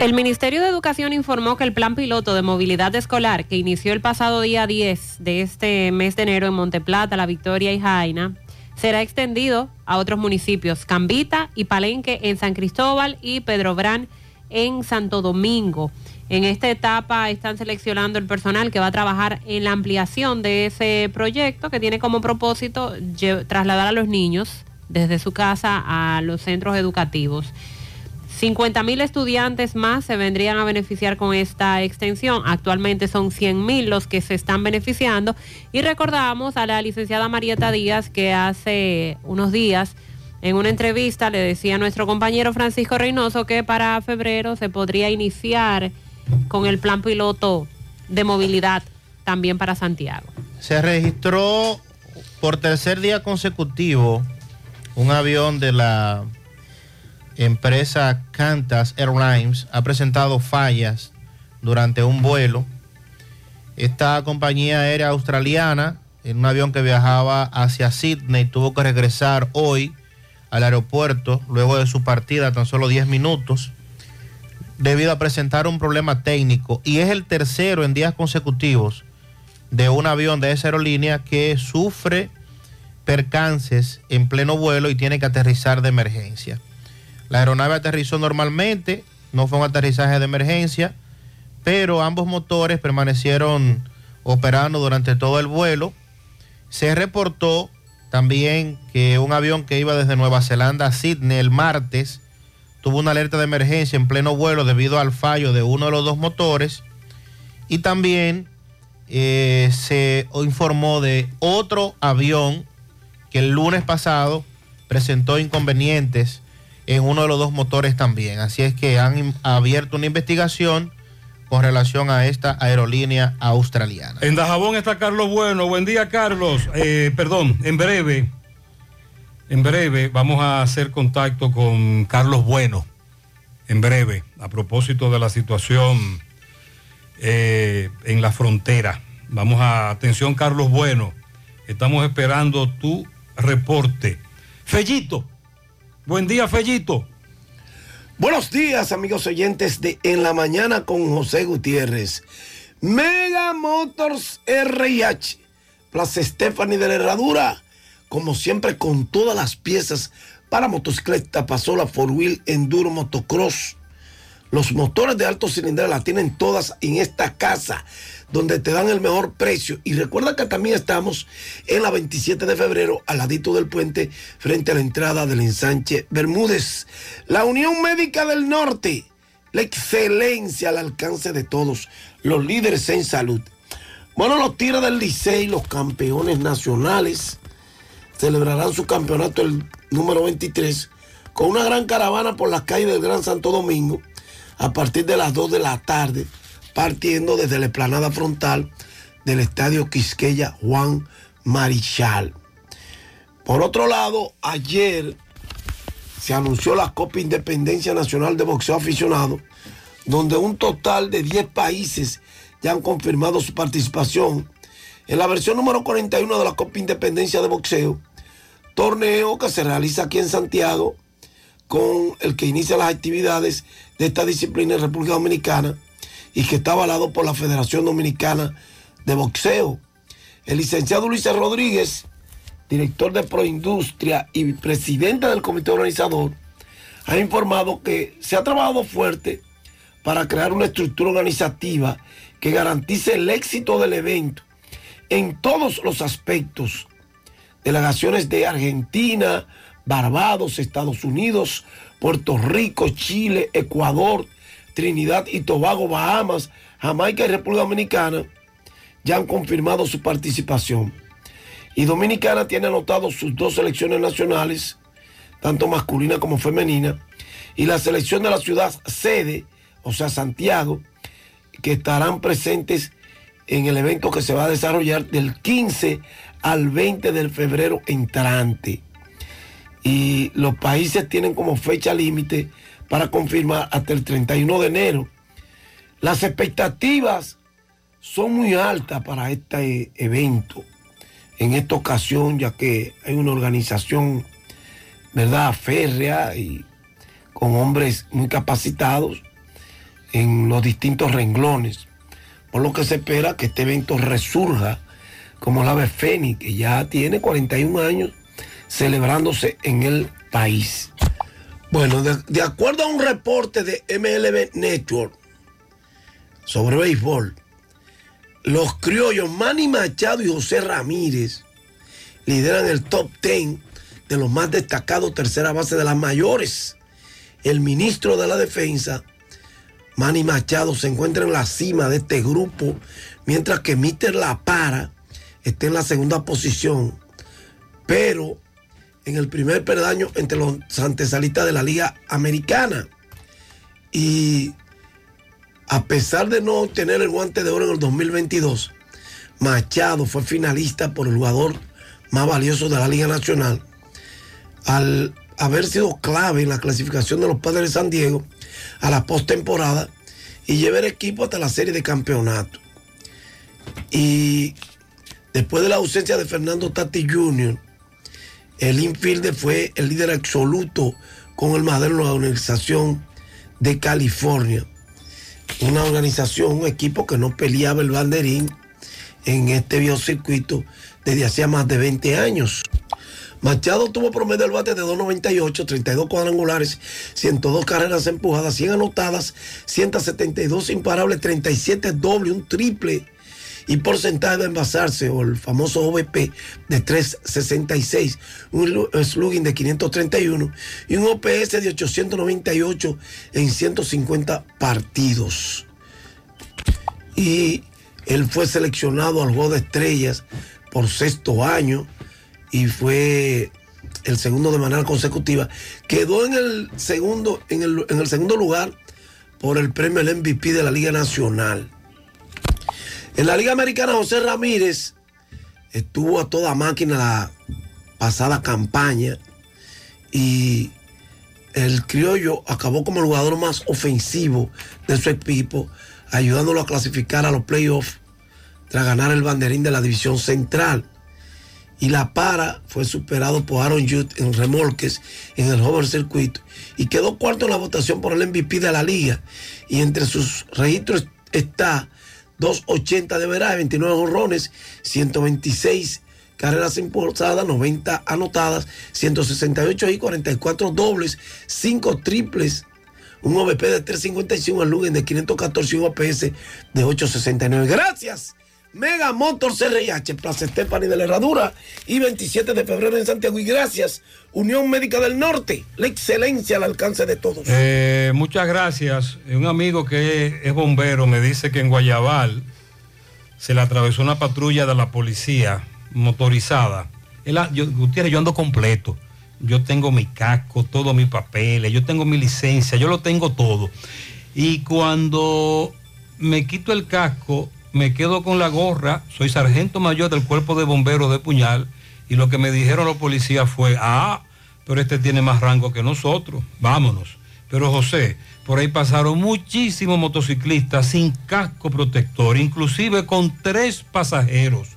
El Ministerio de Educación informó que el plan piloto de movilidad escolar que inició el pasado día 10 de este mes de enero en Monteplata, La Victoria y Jaina será extendido a otros municipios, Cambita y Palenque en San Cristóbal y Pedro Brán en Santo Domingo. En esta etapa están seleccionando el personal que va a trabajar en la ampliación de ese proyecto que tiene como propósito trasladar a los niños desde su casa a los centros educativos. 50 mil estudiantes más se vendrían a beneficiar con esta extensión. Actualmente son 100 mil los que se están beneficiando. Y recordamos a la licenciada Marieta Díaz que hace unos días en una entrevista le decía a nuestro compañero Francisco Reynoso que para febrero se podría iniciar con el plan piloto de movilidad también para Santiago. Se registró por tercer día consecutivo un avión de la empresa Qantas Airlines ha presentado fallas durante un vuelo. Esta compañía aérea australiana, en un avión que viajaba hacia Sydney, tuvo que regresar hoy al aeropuerto luego de su partida tan solo 10 minutos debido a presentar un problema técnico y es el tercero en días consecutivos de un avión de esa aerolínea que sufre percances en pleno vuelo y tiene que aterrizar de emergencia. La aeronave aterrizó normalmente, no fue un aterrizaje de emergencia, pero ambos motores permanecieron operando durante todo el vuelo. Se reportó también que un avión que iba desde Nueva Zelanda a Sydney el martes tuvo una alerta de emergencia en pleno vuelo debido al fallo de uno de los dos motores. Y también eh, se informó de otro avión que el lunes pasado presentó inconvenientes en uno de los dos motores también. Así es que han abierto una investigación con relación a esta aerolínea australiana. En Dajabón está Carlos Bueno. Buen día, Carlos. Eh, perdón, en breve, en breve vamos a hacer contacto con Carlos Bueno. En breve, a propósito de la situación eh, en la frontera. Vamos a, atención, Carlos Bueno. Estamos esperando tu reporte. Fellito. Buen día, Fellito. Buenos días, amigos oyentes de En la Mañana con José Gutiérrez. Mega Motors RH, Plaza Stephanie de la Herradura, como siempre con todas las piezas para motocicleta, pasola, four wheel, enduro, motocross. Los motores de alto cilindrada las tienen todas en esta casa donde te dan el mejor precio. Y recuerda que también estamos en la 27 de febrero, al ladito del puente, frente a la entrada del ensanche Bermúdez. La Unión Médica del Norte, la excelencia al alcance de todos, los líderes en salud. Bueno, los Tigres del Licey, los campeones nacionales, celebrarán su campeonato el número 23 con una gran caravana por las calles del Gran Santo Domingo a partir de las 2 de la tarde partiendo desde la explanada frontal del Estadio Quisqueya Juan Marichal. Por otro lado, ayer se anunció la Copa Independencia Nacional de Boxeo Aficionado, donde un total de 10 países ya han confirmado su participación en la versión número 41 de la Copa Independencia de Boxeo, torneo que se realiza aquí en Santiago, con el que inicia las actividades de esta disciplina en República Dominicana y que está avalado por la Federación Dominicana de Boxeo. El licenciado Luis Rodríguez, director de Proindustria y presidente del comité organizador, ha informado que se ha trabajado fuerte para crear una estructura organizativa que garantice el éxito del evento en todos los aspectos. Delegaciones de Argentina, Barbados, Estados Unidos, Puerto Rico, Chile, Ecuador, Trinidad y Tobago, Bahamas, Jamaica y República Dominicana ya han confirmado su participación. Y Dominicana tiene anotado sus dos selecciones nacionales, tanto masculina como femenina, y la selección de la ciudad sede, o sea, Santiago, que estarán presentes en el evento que se va a desarrollar del 15 al 20 de febrero entrante. Y los países tienen como fecha límite para confirmar hasta el 31 de enero. Las expectativas son muy altas para este evento en esta ocasión, ya que hay una organización, ¿verdad?, férrea y con hombres muy capacitados en los distintos renglones. Por lo que se espera que este evento resurja como la ave Fénix, que ya tiene 41 años celebrándose en el país. Bueno, de, acuerdo a un reporte de MLB Network sobre béisbol, los criollos Manny Machado y José Ramírez lideran el top 10 de los más destacados tercera base de las mayores. El ministro de la Defensa, Manny Machado, se encuentra en la cima de este grupo, mientras que Mister La Para está en la segunda posición, pero en el primer perdaño entre los antesalistas de la Liga Americana. Y a pesar de no obtener el guante de oro en el 2022, Machado fue finalista por el jugador más valioso de la Liga Nacional. Al haber sido clave en la clasificación de los padres de San Diego a la postemporada y llevar equipo hasta la serie de campeonato. Y después de la ausencia de Fernando Tati Jr., el infielder fue el líder absoluto con el Madero en la organización de California. Una organización, un equipo que no peleaba el banderín en este biocircuito desde hacía más de 20 años. Machado tuvo promedio del bate de 2.98, 32 cuadrangulares, 102 carreras empujadas, 100 anotadas, 172 imparables, 37 doble, un triple y porcentaje de envasarse o el famoso OVP de 366, un slugging de 531 y un OPS de 898 en 150 partidos. Y él fue seleccionado al juego de estrellas por sexto año y fue el segundo de manera consecutiva. Quedó en el segundo, en el, en el segundo lugar por el premio al MVP de la Liga Nacional. En la Liga Americana, José Ramírez estuvo a toda máquina la pasada campaña y el criollo acabó como el jugador más ofensivo de su equipo, ayudándolo a clasificar a los playoffs tras ganar el banderín de la división central. Y la para fue superado por Aaron Judd en remolques en el Hover Circuito y quedó cuarto en la votación por el MVP de la liga. Y entre sus registros está 280 de veraje, 29 honrones, 126 carreras impulsadas, 90 anotadas, 168 y 44 dobles, 5 triples, un OVP de 355, el Lugen de 514 y un OPS de 869. Gracias. Mega Motors RIH, Plaza Estefani de la Herradura y 27 de febrero en Santiago. Y gracias, Unión Médica del Norte, la excelencia al alcance de todos. Eh, muchas gracias. Un amigo que es bombero me dice que en Guayabal se le atravesó una patrulla de la policía motorizada. Él, yo, Gutiérrez, yo ando completo. Yo tengo mi casco, todos mis papeles, yo tengo mi licencia, yo lo tengo todo. Y cuando me quito el casco, me quedo con la gorra, soy sargento mayor del cuerpo de bomberos de Puñal, y lo que me dijeron los policías fue, ah, pero este tiene más rango que nosotros, vámonos. Pero José, por ahí pasaron muchísimos motociclistas sin casco protector, inclusive con tres pasajeros,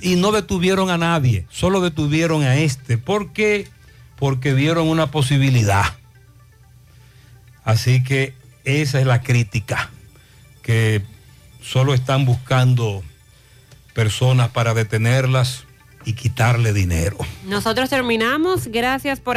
y no detuvieron a nadie, solo detuvieron a este. ¿Por qué? Porque vieron una posibilidad. Así que esa es la crítica que solo están buscando personas para detenerlas y quitarle dinero. Nosotros terminamos. Gracias por